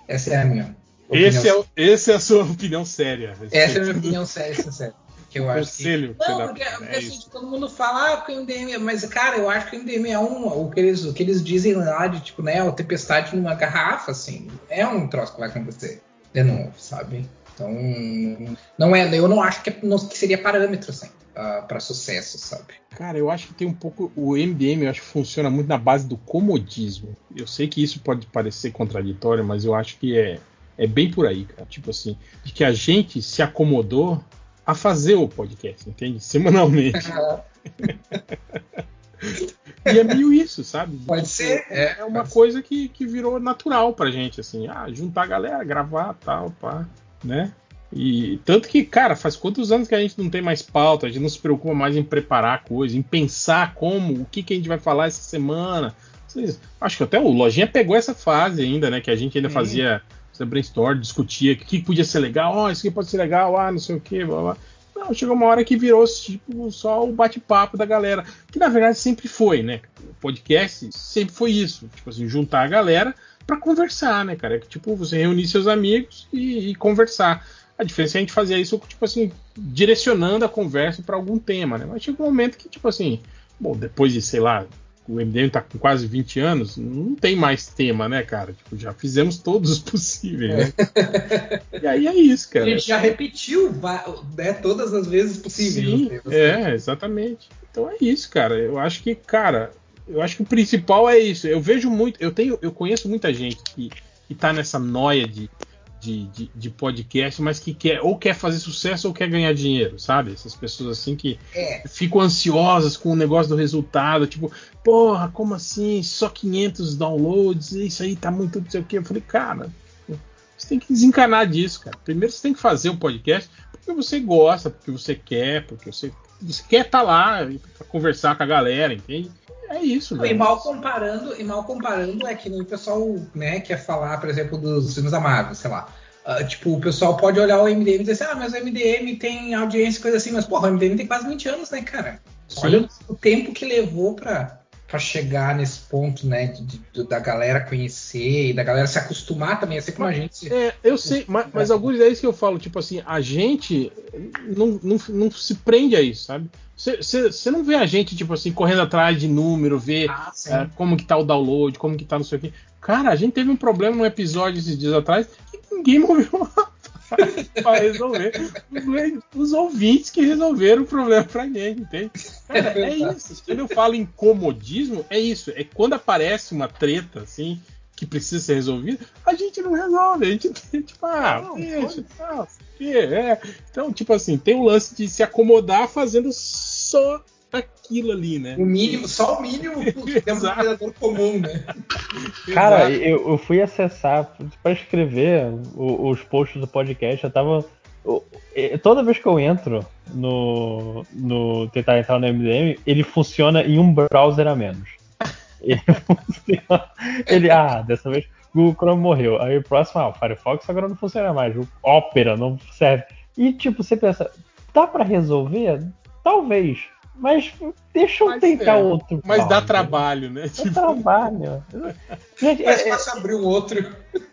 F: Essa é a minha.
C: Esse é, esse é a sua opinião séria.
F: Essa é a minha opinião séria, sincera. Que eu acho
C: Conselho
F: que... Não, porque, porque é assim, todo mundo fala, ah, porque o MDM. Mas, cara, eu acho que o MDM é um. O que eles, o que eles dizem lá de, tipo, né, o tempestade numa garrafa, assim. É um troço que vai acontecer de novo, sabe? Então, não é. Eu não acho que, é, que seria parâmetro, assim uh, para sucesso, sabe?
C: Cara, eu acho que tem um pouco. O MDM eu acho que funciona muito na base do comodismo. Eu sei que isso pode parecer contraditório, mas eu acho que é, é bem por aí, cara. Tipo assim, de que a gente se acomodou a fazer o podcast, entende? (laughs) Semanalmente. e é meio isso, sabe?
F: Pode ser.
C: É, é uma coisa que, que virou natural pra gente, assim. Ah, juntar a galera, gravar tal, pá, né? E tanto que, cara, faz quantos anos que a gente não tem mais pauta, a gente não se preocupa mais em preparar coisa, em pensar como, o que, que a gente vai falar essa semana. Acho que até o Lojinha pegou essa fase ainda, né? Que a gente ainda fazia brainstorm, discutia o que, que, podia ser legal, ó, oh, isso aqui pode ser legal, ah, não sei o que, blá blá. Não, chegou uma hora que virou tipo só o bate-papo da galera, que na verdade sempre foi, né? O podcast sempre foi isso, tipo assim, juntar a galera para conversar, né, cara? É que tipo você reunir seus amigos e, e conversar. A diferença é a gente fazer isso, tipo assim, direcionando a conversa para algum tema, né? Mas chega um momento que, tipo assim, bom, depois de, sei lá, o MDM tá com quase 20 anos, não tem mais tema, né, cara? Tipo, já fizemos todos os (laughs) possíveis, né? e aí é isso, cara.
F: A gente já repetiu né, todas as vezes possíveis.
C: Sim, é, exatamente. Então é isso, cara. Eu acho que, cara, eu acho que o principal é isso. Eu vejo muito, eu tenho, eu conheço muita gente que, que tá nessa noia de de, de, de, podcast, mas que quer ou quer fazer sucesso ou quer ganhar dinheiro, sabe? Essas pessoas assim que é. ficam ansiosas com o negócio do resultado, tipo, porra, como assim? Só 500 downloads, isso aí tá muito não sei o que. Eu falei, cara, você tem que desencanar disso, cara. Primeiro você tem que fazer o podcast porque você gosta, porque você quer, porque você, você quer estar tá lá para conversar com a galera, entende? É isso,
F: velho. E mal comparando, e mal comparando é que o pessoal, né, quer falar, por exemplo, dos filmes amados, sei lá. Uh, tipo, o pessoal pode olhar o MDM e dizer assim, ah, mas o MDM tem audiência e coisa assim, mas porra, o MDM tem quase 20 anos, né, cara? Sim. Olha o tempo que levou pra, pra chegar nesse ponto, né, de, de, da galera conhecer e da galera se acostumar também, assim como a gente.
C: É, eu sei, mas, mas alguns é isso que eu falo, tipo assim, a gente não, não, não se prende a isso, sabe? Você não vê a gente, tipo assim, correndo atrás de número, ver ah, uh, como que tá o download, como que tá não sei o quê. Cara, a gente teve um problema num episódio esses dias atrás que ninguém (laughs) moveu (laughs) para resolver. Os ouvintes que resolveram o problema pra gente, entende? Cara, é isso. Quando eu falo em comodismo, é isso. É quando aparece uma treta, assim, que precisa ser resolvida, a gente não resolve. A gente (laughs) tipo, ah, não, deixa, tal, é. Então, tipo assim, tem o lance de se acomodar fazendo só aquilo ali, né?
F: O mínimo, só o mínimo (laughs)
D: do comum, né? Cara, eu, eu, fui acessar para escrever os posts do podcast, eu tava. toda vez que eu entro no, no tentar entrar no MDM, ele funciona em um browser a menos. (laughs) Ele funciona. Ele, ah, dessa vez Google Chrome morreu. Aí o próximo, ah, o Firefox agora não funciona mais. O Opera não serve. E tipo, você pensa, dá para resolver? Talvez. Mas deixa eu
C: Mas
D: tentar
C: é,
D: outro.
C: Mas dá trabalho, né?
D: Dá trabalho. Gente,
F: Mais
D: é,
F: fácil abrir um outro. (laughs)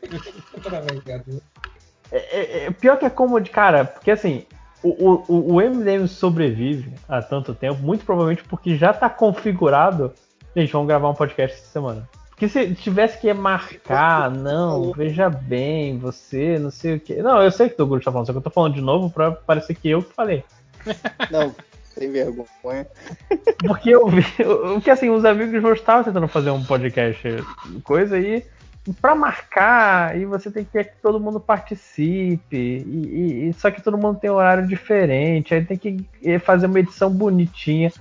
D: É- é- é- pior que é cômodo, cara, porque assim, o, o, o MDM sobrevive há tanto tempo, muito provavelmente porque já tá configurado. Gente, vamos gravar um podcast essa semana. Porque se tivesse que marcar, não, veja bem, você, não sei o que. Não, eu sei que o Guru tá falando, só que eu tô falando de novo pra parecer que eu que falei.
E: Não, sem vergonha.
D: Porque eu vi. Porque assim, os amigos meus estavam tentando fazer um podcast coisa aí. Pra marcar, e você tem que que todo mundo participe. E, e- só que todo mundo tem um horário diferente. Aí tem que eh, fazer uma edição bonitinha.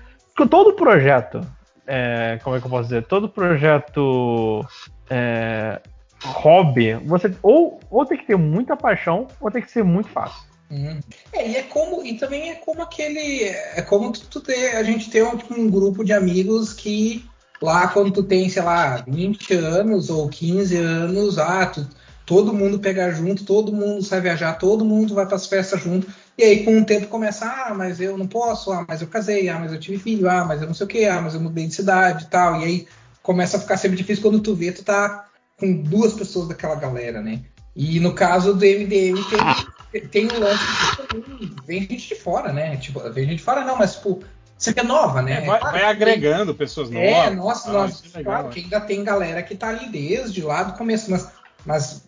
D: Todo projeto. é, como é que eu posso dizer? Todo projeto. é, hobby, você ou, ou tem que ter muita paixão, ou tem que ser muito fácil.
F: Hum. É, e é como, e também é como aquele, é como tu, tu ter, a gente ter um, tipo, um grupo de amigos que lá quando tu tem, sei lá, 20 anos ou 15 anos, ah, tu, todo mundo pega junto, todo mundo sai viajar, todo mundo vai para as festas junto, e aí com o tempo começa, ah, mas eu não posso, ah, mas eu casei, ah, mas eu tive filho, ah, mas eu não sei o que, ah, mas eu mudei de cidade e tal, e aí começa a ficar sempre difícil quando tu vê, tu tá com duas pessoas daquela galera, né? E no caso do MDM tem, tem um lance que vem gente de fora, né? Tipo, vem gente de fora não, mas tipo, você é nova, né?
C: É, vai,
F: Claro
C: vai agregando pessoas
F: É,
C: novas.
F: nossa,
C: Ah,
F: nossa,
C: é legal,
F: claro que ainda tem galera que tá ali desde lá do começo, mas, mas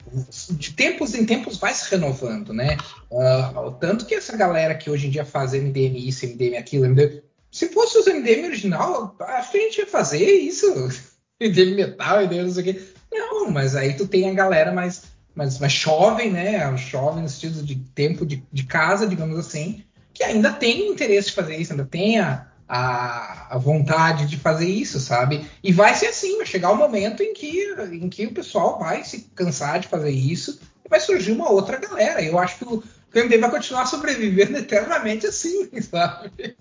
F: de tempos em tempos vai se renovando, né? Ah, o tanto que essa galera que hoje em dia faz MDM isso, MDM aquilo, MDM... Se fosse os MDM original, acho que a gente ia fazer isso. (laughs) MDM metal, MDM não sei o quê. Não, mas aí tu tem a galera mais, mais, mais jovem, né? Jovem no sentido de tempo de, de casa, digamos assim, que ainda tem interesse de fazer isso, ainda tem a, a, a vontade de fazer isso, sabe? E vai ser assim, vai chegar o momento em que, em que o pessoal vai se cansar de fazer isso e vai surgir uma outra galera. Eu acho que o, que o vai continuar sobrevivendo (laughs) eternamente assim, sabe?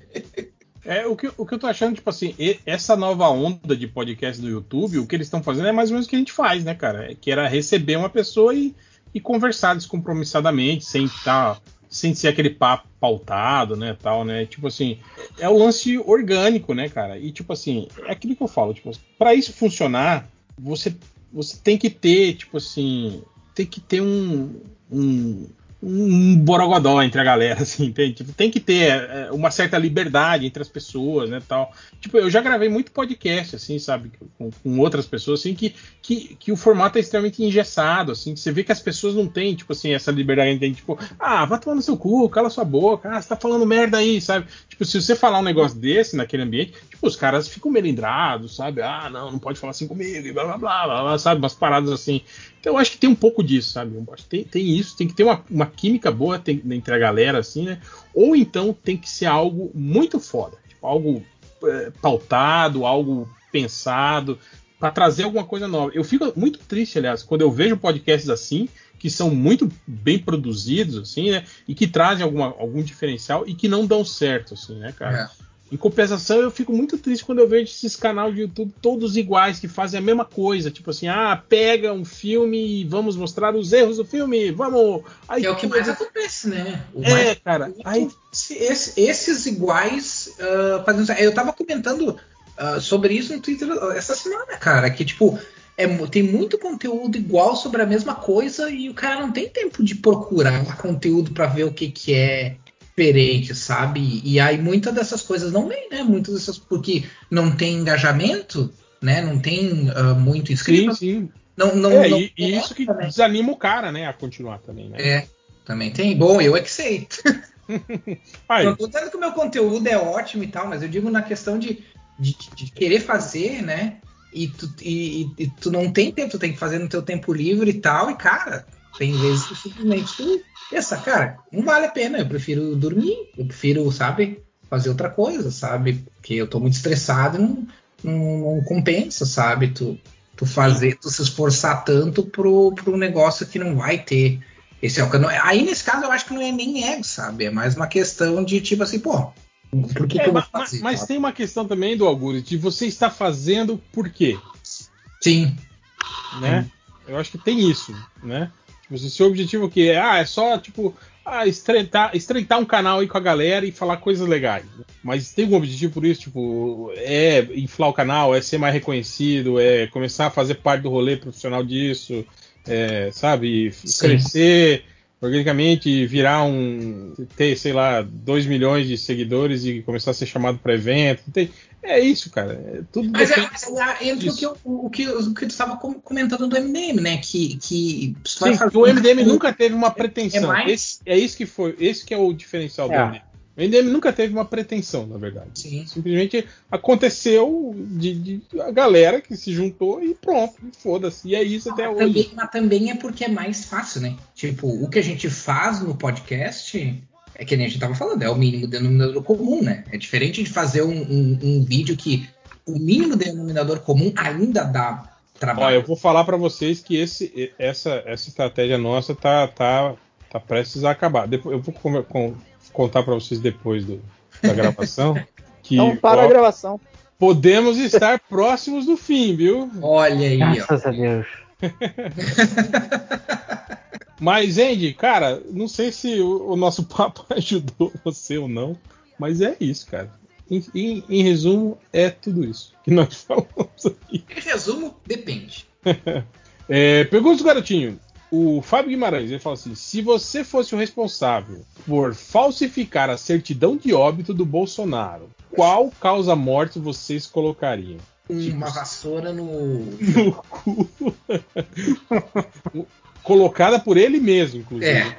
C: É, o que, o que eu tô achando, tipo assim, essa nova onda de podcast do YouTube, o que eles estão fazendo é mais ou menos o que a gente faz, né, cara? É Que era receber uma pessoa e, e conversar descompromissadamente, sem tá, sem ser aquele papo pautado, né, tal, né? Tipo assim, é o lance orgânico, né, cara? E tipo assim, é aquilo que eu falo, tipo, para isso funcionar, você você tem que ter, tipo assim, tem que ter um, um, um borogodó entre a galera, (laughs) assim, entende? Tipo, tem que ter é, uma certa liberdade entre as pessoas, né, tal. Tipo, eu já gravei muito podcast, assim, sabe, com, com outras pessoas, assim, que, que, que o formato é extremamente engessado, assim, você vê que as pessoas não têm, tipo assim, essa liberdade, tem, tipo, ah, vai tomar no seu cu, cala sua boca, ah, você tá falando merda aí, sabe? Tipo, se você falar um negócio desse naquele ambiente, tipo, os caras ficam melindrados, sabe? Ah, não, não pode falar assim comigo, e blá blá blá, blá, blá sabe? Umas paradas assim. Então eu acho que tem um pouco disso, sabe? Tem, tem isso, tem que ter uma, uma química boa tem- entre a galera, assim, né? Ou então tem que ser algo muito foda, tipo, algo é, pautado, algo pensado, para trazer alguma coisa nova. Eu fico muito triste, aliás, quando eu vejo podcasts assim, que são muito bem produzidos, assim, né? E que trazem alguma, algum diferencial e que não dão certo, assim, né, cara?
F: É.
C: Em compensação, eu fico muito triste quando eu vejo esses canais de YouTube todos iguais, que fazem a mesma coisa. Tipo assim, ah, pega um filme e vamos mostrar os erros do filme, vamos. Aí,
F: Que é o que mais acontece, né? O
C: É,
F: mais
C: cara. Aí,
F: Esse- esses iguais ah, fazendo eu tava comentando ah, sobre isso no Twitter essa semana, cara, que tipo é tem muito conteúdo igual sobre a mesma coisa e o cara não tem tempo de procurar conteúdo pra ver o que que é diferente, sabe? E aí muitas dessas coisas não vem, né? Muitas dessas porque não tem engajamento, né? Não tem ah, muito
C: sim,
F: inscrito.
C: sim.
F: Não, não,
C: É,
F: não
C: e, e isso que
F: também.
C: desanima o cara, né, a continuar também, né?
F: É, também tem. Bom, eu é que sei. (laughs)
C: Aí,
F: Não tô dizendo que o meu conteúdo é ótimo e tal, mas eu digo na questão de, de, de querer fazer, né? E tu, e- e tu não tem tempo, tu tem que fazer no teu tempo livre e tal, e cara, tem vezes que simplesmente tu pensa, cara, não vale a pena, eu prefiro dormir, eu prefiro, sabe, fazer outra coisa, sabe? Porque eu tô muito estressado e não, não, não compensa, sabe? Tu, tu fazer, tu se esforçar tanto pro, pro negócio que não vai ter esse alcance. Aí, nesse caso, eu acho que não é nem ego, sabe? É mais uma questão de tipo assim, pô, por que,
C: é,
F: que eu vou fazer?
C: mas
F: sabe?
C: tem uma questão também do Augusto, de você está fazendo por quê?
F: Sim,
C: né? Eu acho que tem isso, né? Tipo, se o seu objetivo que é, ah, é só tipo, ah, estreitar, estreitar um canal aí com a galera e falar coisas legais. Mas tem algum objetivo por isso? Tipo, é inflar o canal, é ser mais reconhecido, é começar a fazer parte do rolê profissional disso, é, sabe?
F: Sim.
C: Crescer organicamente, virar um. ter, sei lá, 2 milhões de seguidores e começar a ser chamado para evento. Tem- é isso, cara. É tudo
F: Mas é, é, entra o que, eu- o, que, o que tu estava com- comentando do MDM, né? Que, que
C: Sim, o
F: um-
C: MDM nunca teve uma pretensão.
F: É mais-
C: Esse- é isso que foi, esse que é o diferencial do
D: É.
C: MDM. O MDM nunca teve uma pretensão, na verdade.
F: Sim.
C: Simplesmente aconteceu de, de- a galera que se juntou e pronto, foda-se. E é isso até
F: Mas
C: hoje.
F: também, mas também é porque é mais fácil, né? Tipo, o que a gente faz no podcast é que nem a gente tava falando, é o mínimo denominador comum, né? É diferente de fazer um, um- um vídeo que o mínimo denominador comum ainda dá
C: Ó,
F: trabalho.
C: eu vou falar pra vocês que esse, essa, essa estratégia nossa tá, tá, tá prestes a acabar. Depois, eu vou com- com- contar pra vocês depois do- da gravação. (laughs) Que,
E: Então para
C: ó,
E: a gravação.
C: podemos estar próximos do fim, viu?
F: Olha aí, ó.
D: Graças a Deus. (laughs)
C: Mas, Andy, cara, não sei se o, o nosso (laughs) papo ajudou você ou não, mas é isso, cara. Em, em- em resumo, é tudo isso que nós falamos aqui.
F: Em resumo, depende.
C: É, pergunta do garotinho. O Fábio Guimarães, ele fala assim: se você fosse o responsável por falsificar a certidão de óbito do Bolsonaro, qual causa-morte vocês colocariam?
F: Uma vassoura no. (laughs)
C: No cu. (laughs) Colocada por ele mesmo, inclusive.
F: É.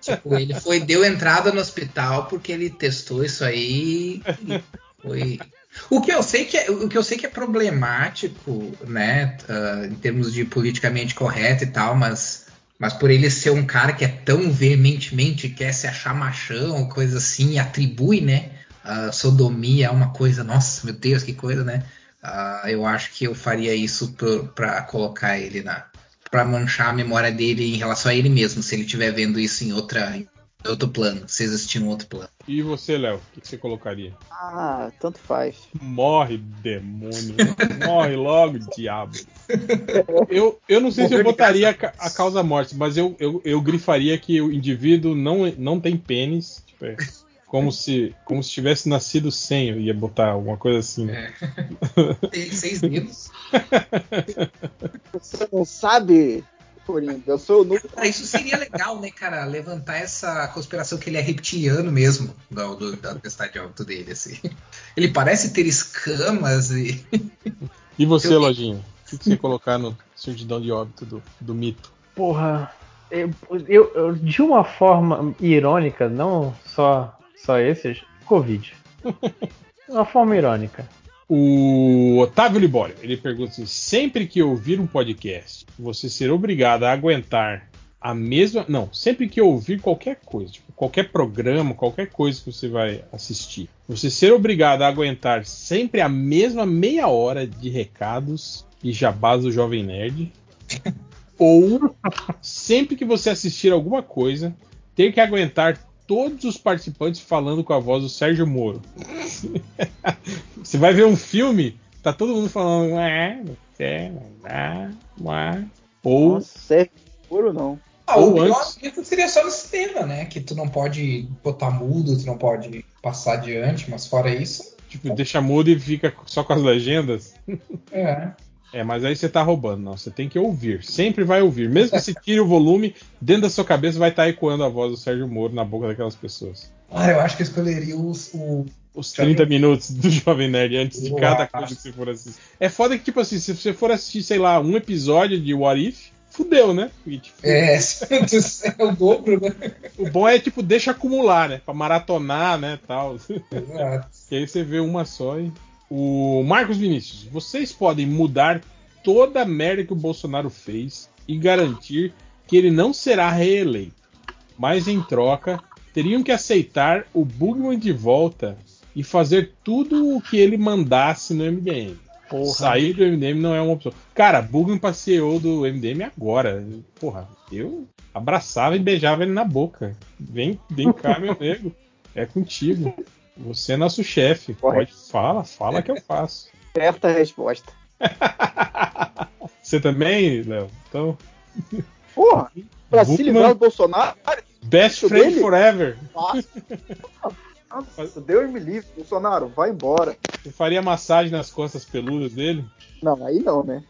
F: tipo, ele foi, deu entrada no hospital porque ele testou isso aí. e Foi. O que eu sei que é, o que eu sei que é problemático, né, ah, em termos de politicamente correto e tal, mas mas por ele ser um cara que é tão veementemente quer se achar machão, coisa assim, e atribui, né, a sodomia a uma coisa, nossa, meu Deus, que coisa, né? Ah, eu acho que eu faria isso para colocar ele na para manchar a memória dele em relação a ele mesmo, se ele estiver vendo isso em outra outro plano, existir um outro plano.
C: E você, Léo, o que você colocaria?
E: Ah, tanto faz.
C: Morre, demônio. Morre logo, diabo. Eu, eu não sei se eu botaria a, ca- a causa morte, mas eu, eu, eu grifaria que o indivíduo não, não tem pênis. Tipo, é como se como se tivesse nascido sem, eu ia botar alguma coisa assim. Né? (laughs)
F: Tem seis dedos. (laughs)
E: Você não sabe, Coringa, eu sou o.
F: Cara, isso seria legal, né, cara? Levantar essa conspiração que ele é reptiliano mesmo, do, do, da tempestade de óbito dele, assim. Ele parece ter escamas e. (laughs)
C: E você,
F: Eu-
C: Lojinha? O que, que você colocar no certidão de óbito do, do mito?
D: Porra, eu, eu- eu- de uma forma irônica, não só, só esses, Covid. (laughs) De uma forma irônica.
C: O Otávio Libório, ele pergunta assim: sempre que ouvir um podcast, você ser obrigado a aguentar a mesma. Não, sempre que ouvir qualquer coisa, tipo, qualquer programa, qualquer coisa que você vai assistir, você ser obrigado a aguentar sempre a mesma meia hora de recados e jabás do Jovem Nerd. (laughs) ou sempre que você assistir alguma coisa, ter que aguentar todos os participantes falando com a voz do Sérgio Moro. (laughs) Você vai ver um filme, tá todo mundo falando. "Ué, é, ué, ué." Ou
E: é puro não.
F: Ah,
C: Ou
F: o pior
C: antes.
F: seria só no cinema, né? Que tu não pode botar mudo, tu não pode passar adiante, mas fora isso.
C: tipo, deixa mudo e fica só com as legendas.
F: É.
C: É, mas aí você tá roubando, não. Você tem que ouvir. Sempre vai ouvir. Mesmo que você tire o volume, dentro da sua cabeça vai estar ecoando a voz do Sérgio Moro na boca daquelas pessoas.
F: Ah, eu acho que eu escolheria os- o.
C: Os 30 minutos do (laughs) Jovem Nerd antes de
F: Eu
C: cada
F: acho.
C: coisa que você for assistir. É foda que, tipo assim, se você for assistir, sei lá, um episódio de What If, fudeu, né? E, tipo,
F: É, (laughs) é o dobro, né?
C: O bom é, tipo, deixa acumular, né? Pra maratonar, né, tal. (laughs)
F: Exato.
C: E aí você vê uma só e... O Marcos Vinícius, vocês podem mudar toda a merda que o Bolsonaro fez e garantir que ele não será reeleito. Mas em troca, teriam que aceitar o Bugman de volta e fazer tudo o que ele mandasse no MDM.
D: Porra.
C: Sair do MDM não é uma opção. Cara, Bugman CEO do MDM agora. Porra, eu abraçava e beijava ele na boca. Vem, vem cá, meu (laughs) nego. É contigo. Você é nosso chefe. Pode, fala, fala que eu faço. (laughs)
E: Certa resposta.
C: Você também, Léo? Então,
E: Porra, pra se
C: Bugman-
E: livrar do Bolsonaro,
C: Best friend
E: dele?
C: forever.
E: Nossa, Deus me livre, Bolsonaro, vai embora.
C: Você faria massagem nas costas peludas dele?
E: Não, aí não, né?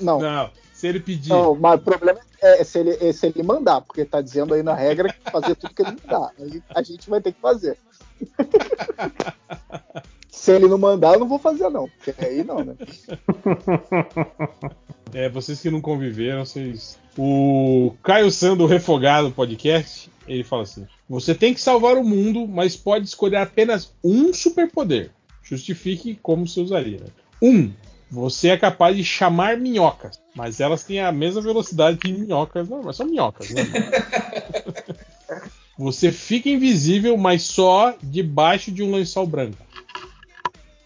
E: Não, (laughs)
C: Não. Se ele pedir.
E: não, mas o problema é se ele, é se ele mandar, porque tá dizendo aí na regra que fazer tudo que ele mandar. Aí a gente vai ter que fazer. (laughs) se ele não mandar, eu não vou fazer, não. Porque aí não, né?
C: É, vocês que não conviveram, vocês. O Caio Sando Refogado Podcast, ele fala assim: Você tem que salvar o mundo, mas pode escolher apenas um superpoder. Justifique como você usaria. Um, você é capaz de chamar minhocas, mas elas têm a mesma velocidade que minhocas, não, mas são minhocas, né? (laughs) Você fica invisível, mas só debaixo de um lençol branco.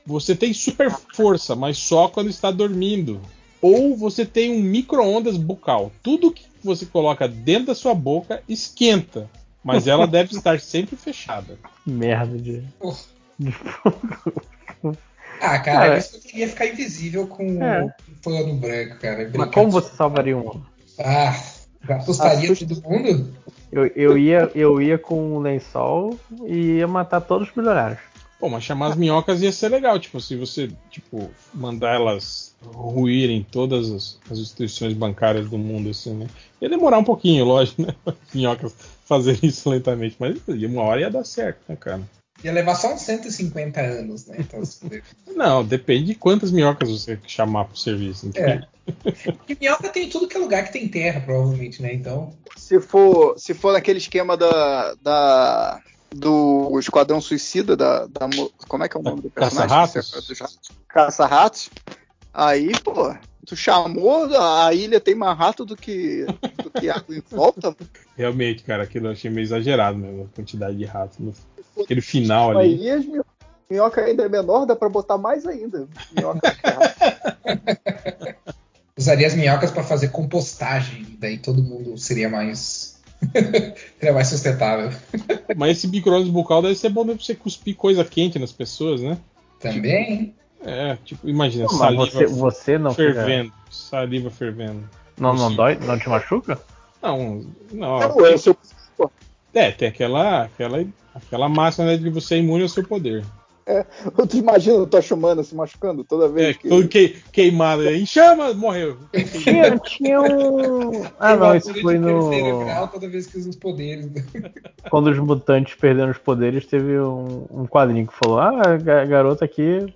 C: Você tem super força, mas só quando está dormindo. Ou você tem um micro-ondas bucal. Tudo que você coloca dentro da sua boca esquenta, mas ela deve estar sempre fechada.
D: Merda de. (laughs)
F: Ah, cara,
D: Cara,
F: isso eu queria ficar invisível com
D: É.
F: o pano branco, cara.
D: Mas como você salvaria um?
F: Ah, assustaria
E: Assusta-
F: todo mundo?
D: Eu, eu, ia, eu ia com um lençol e ia matar todos os bilionários.
C: Pô, mas chamar as minhocas ia ser legal, tipo, se você, tipo, mandar elas ruírem todas as, as instituições bancárias do mundo, assim, né? Ia demorar um pouquinho, lógico, né? As (laughs) minhocas fazerem isso lentamente, mas ia- uma hora ia dar certo, né, cara?
F: Ia levar só uns 150 anos, né? Então, (laughs)
C: Não, depende de quantas minhocas você chamar pro serviço. entendeu?
F: É. (laughs) Porque minhoca tem tudo que é lugar que tem terra, provavelmente, né? Então.
E: Se for, se for naquele esquema da, da do Esquadrão Suicida, da, da mo- como é que é o nome do personagem?
C: Caça-ratos?
E: Caça-ratos. Aí, pô, tu chamou, a ilha tem mais rato do que, do que água em volta.
C: Realmente, cara, aquilo eu achei meio exagerado mesmo, a quantidade de ratos. No, aquele final ali.
E: Aí as minho- minhoca ainda é menor, dá pra botar mais ainda. Minhoca. (laughs)
F: Usaria as minhocas pra fazer compostagem, daí todo mundo seria mais. (laughs) seria mais sustentável.
C: Mas esse micro-ondas bucal deve ser bom pra você cuspir coisa quente nas pessoas, né?
F: Também.
C: É, tipo, imagina,
D: Mas
C: saliva
D: você, você não fica-
C: fervendo. Saliva fervendo.
D: Não, não dói? Não te machuca?
C: Não, não.
E: Não, é o-
C: É, tem aquela, aquela, aquela massa né, de você é imune ao seu poder.
E: Tu imagina o Tocha Humana se machucando toda
C: É,
E: vez que.
C: todo que, queimado aí. Em chama, morreu.
D: Tinha, tinha um. Ah, não, isso foi no.
F: Toda vez que usa os poderes. (laughs)
D: Quando os mutantes perderam os poderes, teve um, um quadrinho que falou: Ah, a ga- garota aqui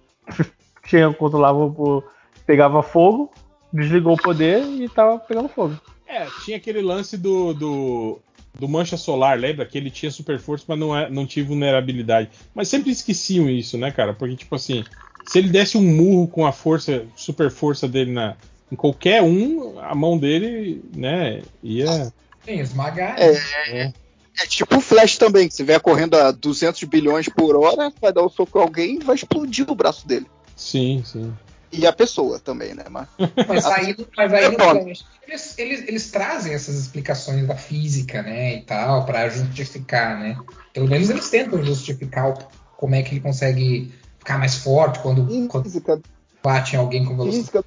D: tinha, controlava o. pegava fogo, desligou o poder e tava pegando fogo.
C: É, tinha aquele lance do, do, do Mancha Solar, lembra? Que ele tinha super força, mas não, é, não tinha vulnerabilidade. Mas sempre esqueciam isso, né, cara? Porque, tipo assim, se ele desse um murro com a força, super força dele na, em qualquer um, a mão dele, né, ia.
F: Tem, esmagar.
E: É.
C: É.
E: É tipo o Flash também, que se vier correndo a 200 bilhões por hora, vai dar um soco em alguém e vai explodir o braço dele.
C: Sim, sim.
E: E a pessoa também, né? Mas... (laughs)
F: Mas aí, mas aí
E: É
F: no
E: foda.
F: Flash, eles, eles, eles trazem essas explicações da física, né, e tal, pra justificar, né? Pelo menos eles tentam justificar o- como é que ele consegue ficar mais forte quando, quando
E: Física,
F: bate em alguém com velocidade.
E: física,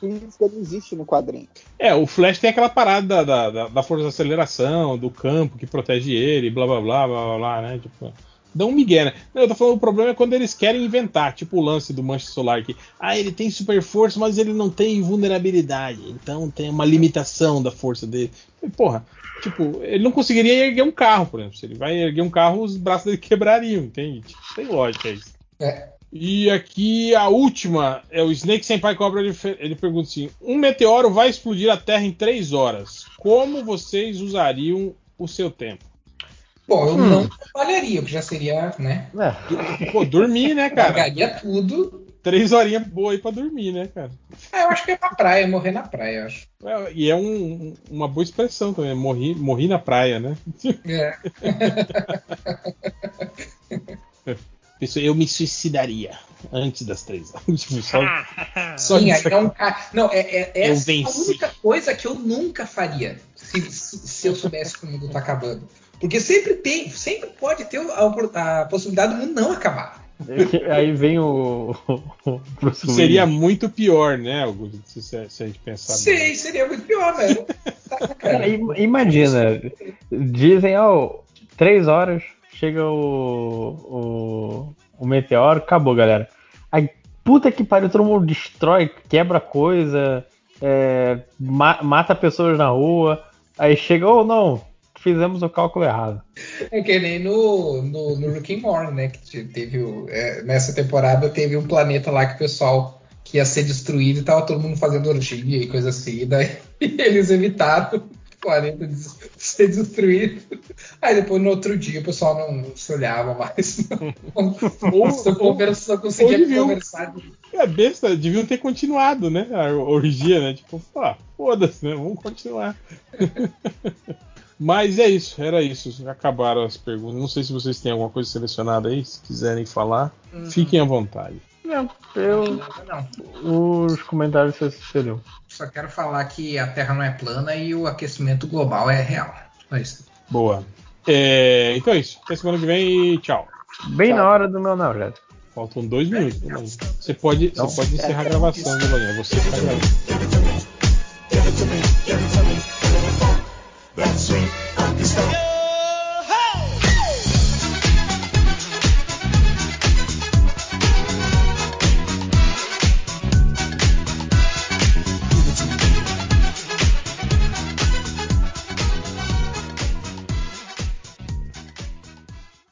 E: física não existe no quadrinho.
C: É, o Flash tem aquela parada da, da, da- da força de aceleração, do campo que protege ele, blá blá blá blá blá, blá né? Tipo, dá um migué, né? Não, eu tô falando, o problema é quando eles querem inventar, tipo o lance do Mancha Solar que, ah, ele tem super força, mas ele não tem vulnerabilidade, então tem uma limitação da força dele. E, porra, tipo, ele não conseguiria erguer um carro, por exemplo. Se ele vai erguer um carro, os braços dele (laughs) quebrariam, entende? Tipo, tem lógica isso.
F: É.
C: E aqui a última é o Snake Senpai Cobra. Ele, ele pergunta assim: Um meteoro vai explodir a Terra em 3 horas. Como vocês usariam o seu tempo?
F: Bom, eu
D: Hum.
F: não trabalharia, que já seria, né?
D: É.
C: Pô, dormir, né, cara?
F: Pagaria tudo.
C: Três horinhas boa aí pra dormir, né, cara?
F: Ah, eu acho que é pra praia, morrer na praia, eu acho.
C: É, e é um- uma boa expressão também. Morri, morri na praia, né?
F: É. (laughs)
C: Eu me suicidaria antes das três horas. (laughs) Tipo, só, só
F: Sim, aí é um cara. Não, é, é
C: Eu
F: essa é a única coisa que eu nunca faria se, se eu soubesse que o mundo tá acabando. Porque sempre tem, sempre pode ter a, a possibilidade do mundo não acabar.
D: Aí vem o. o Bruce
C: Seria muito pior, né, Augusto? Se, se a gente pensar. bem.
F: Sei, seria muito pior, velho. (laughs)
D: Cara, imagina, dizem, ó, três horas, chega o, o, o meteoro, acabou, galera. Aí, puta que pariu, todo mundo destrói, quebra coisa, é, ma mata pessoas na rua. Aí chega, oh não, fizemos o cálculo errado.
F: É que nem no, no, no Rick and Morty, né? Que teve o, é, nessa temporada teve um planeta lá que o pessoal que ia ser destruído e tava todo mundo fazendo orgia e coisa assim. E daí (laughs) eles evitaram o planeta de ser destruído. Aí depois no outro dia o pessoal não se olhava mais. Não, (laughs) ou, só, conversa, só conseguia deviam, conversar.
C: É besta, deviam ter continuado, né? A orgia, né? Tipo, foda-se, né? Vamos continuar. (laughs) Mas é isso, era isso. Acabaram as perguntas. Não sei se vocês têm alguma coisa selecionada aí, se quiserem falar, uhum. fiquem à vontade.
D: Não, eu. Não. Os comentários você escolheu.
F: Só quero falar que a Terra não é plana e o aquecimento global é real. Só isso.
C: Boa. É, então é isso. Até semana que vem e tchau.
D: Bem
C: tchau.
D: na hora do meu analgésico.
C: Faltam dois minutos. Você pode, você pode encerrar a gravação, Giovanni. Você está gravando. That's it.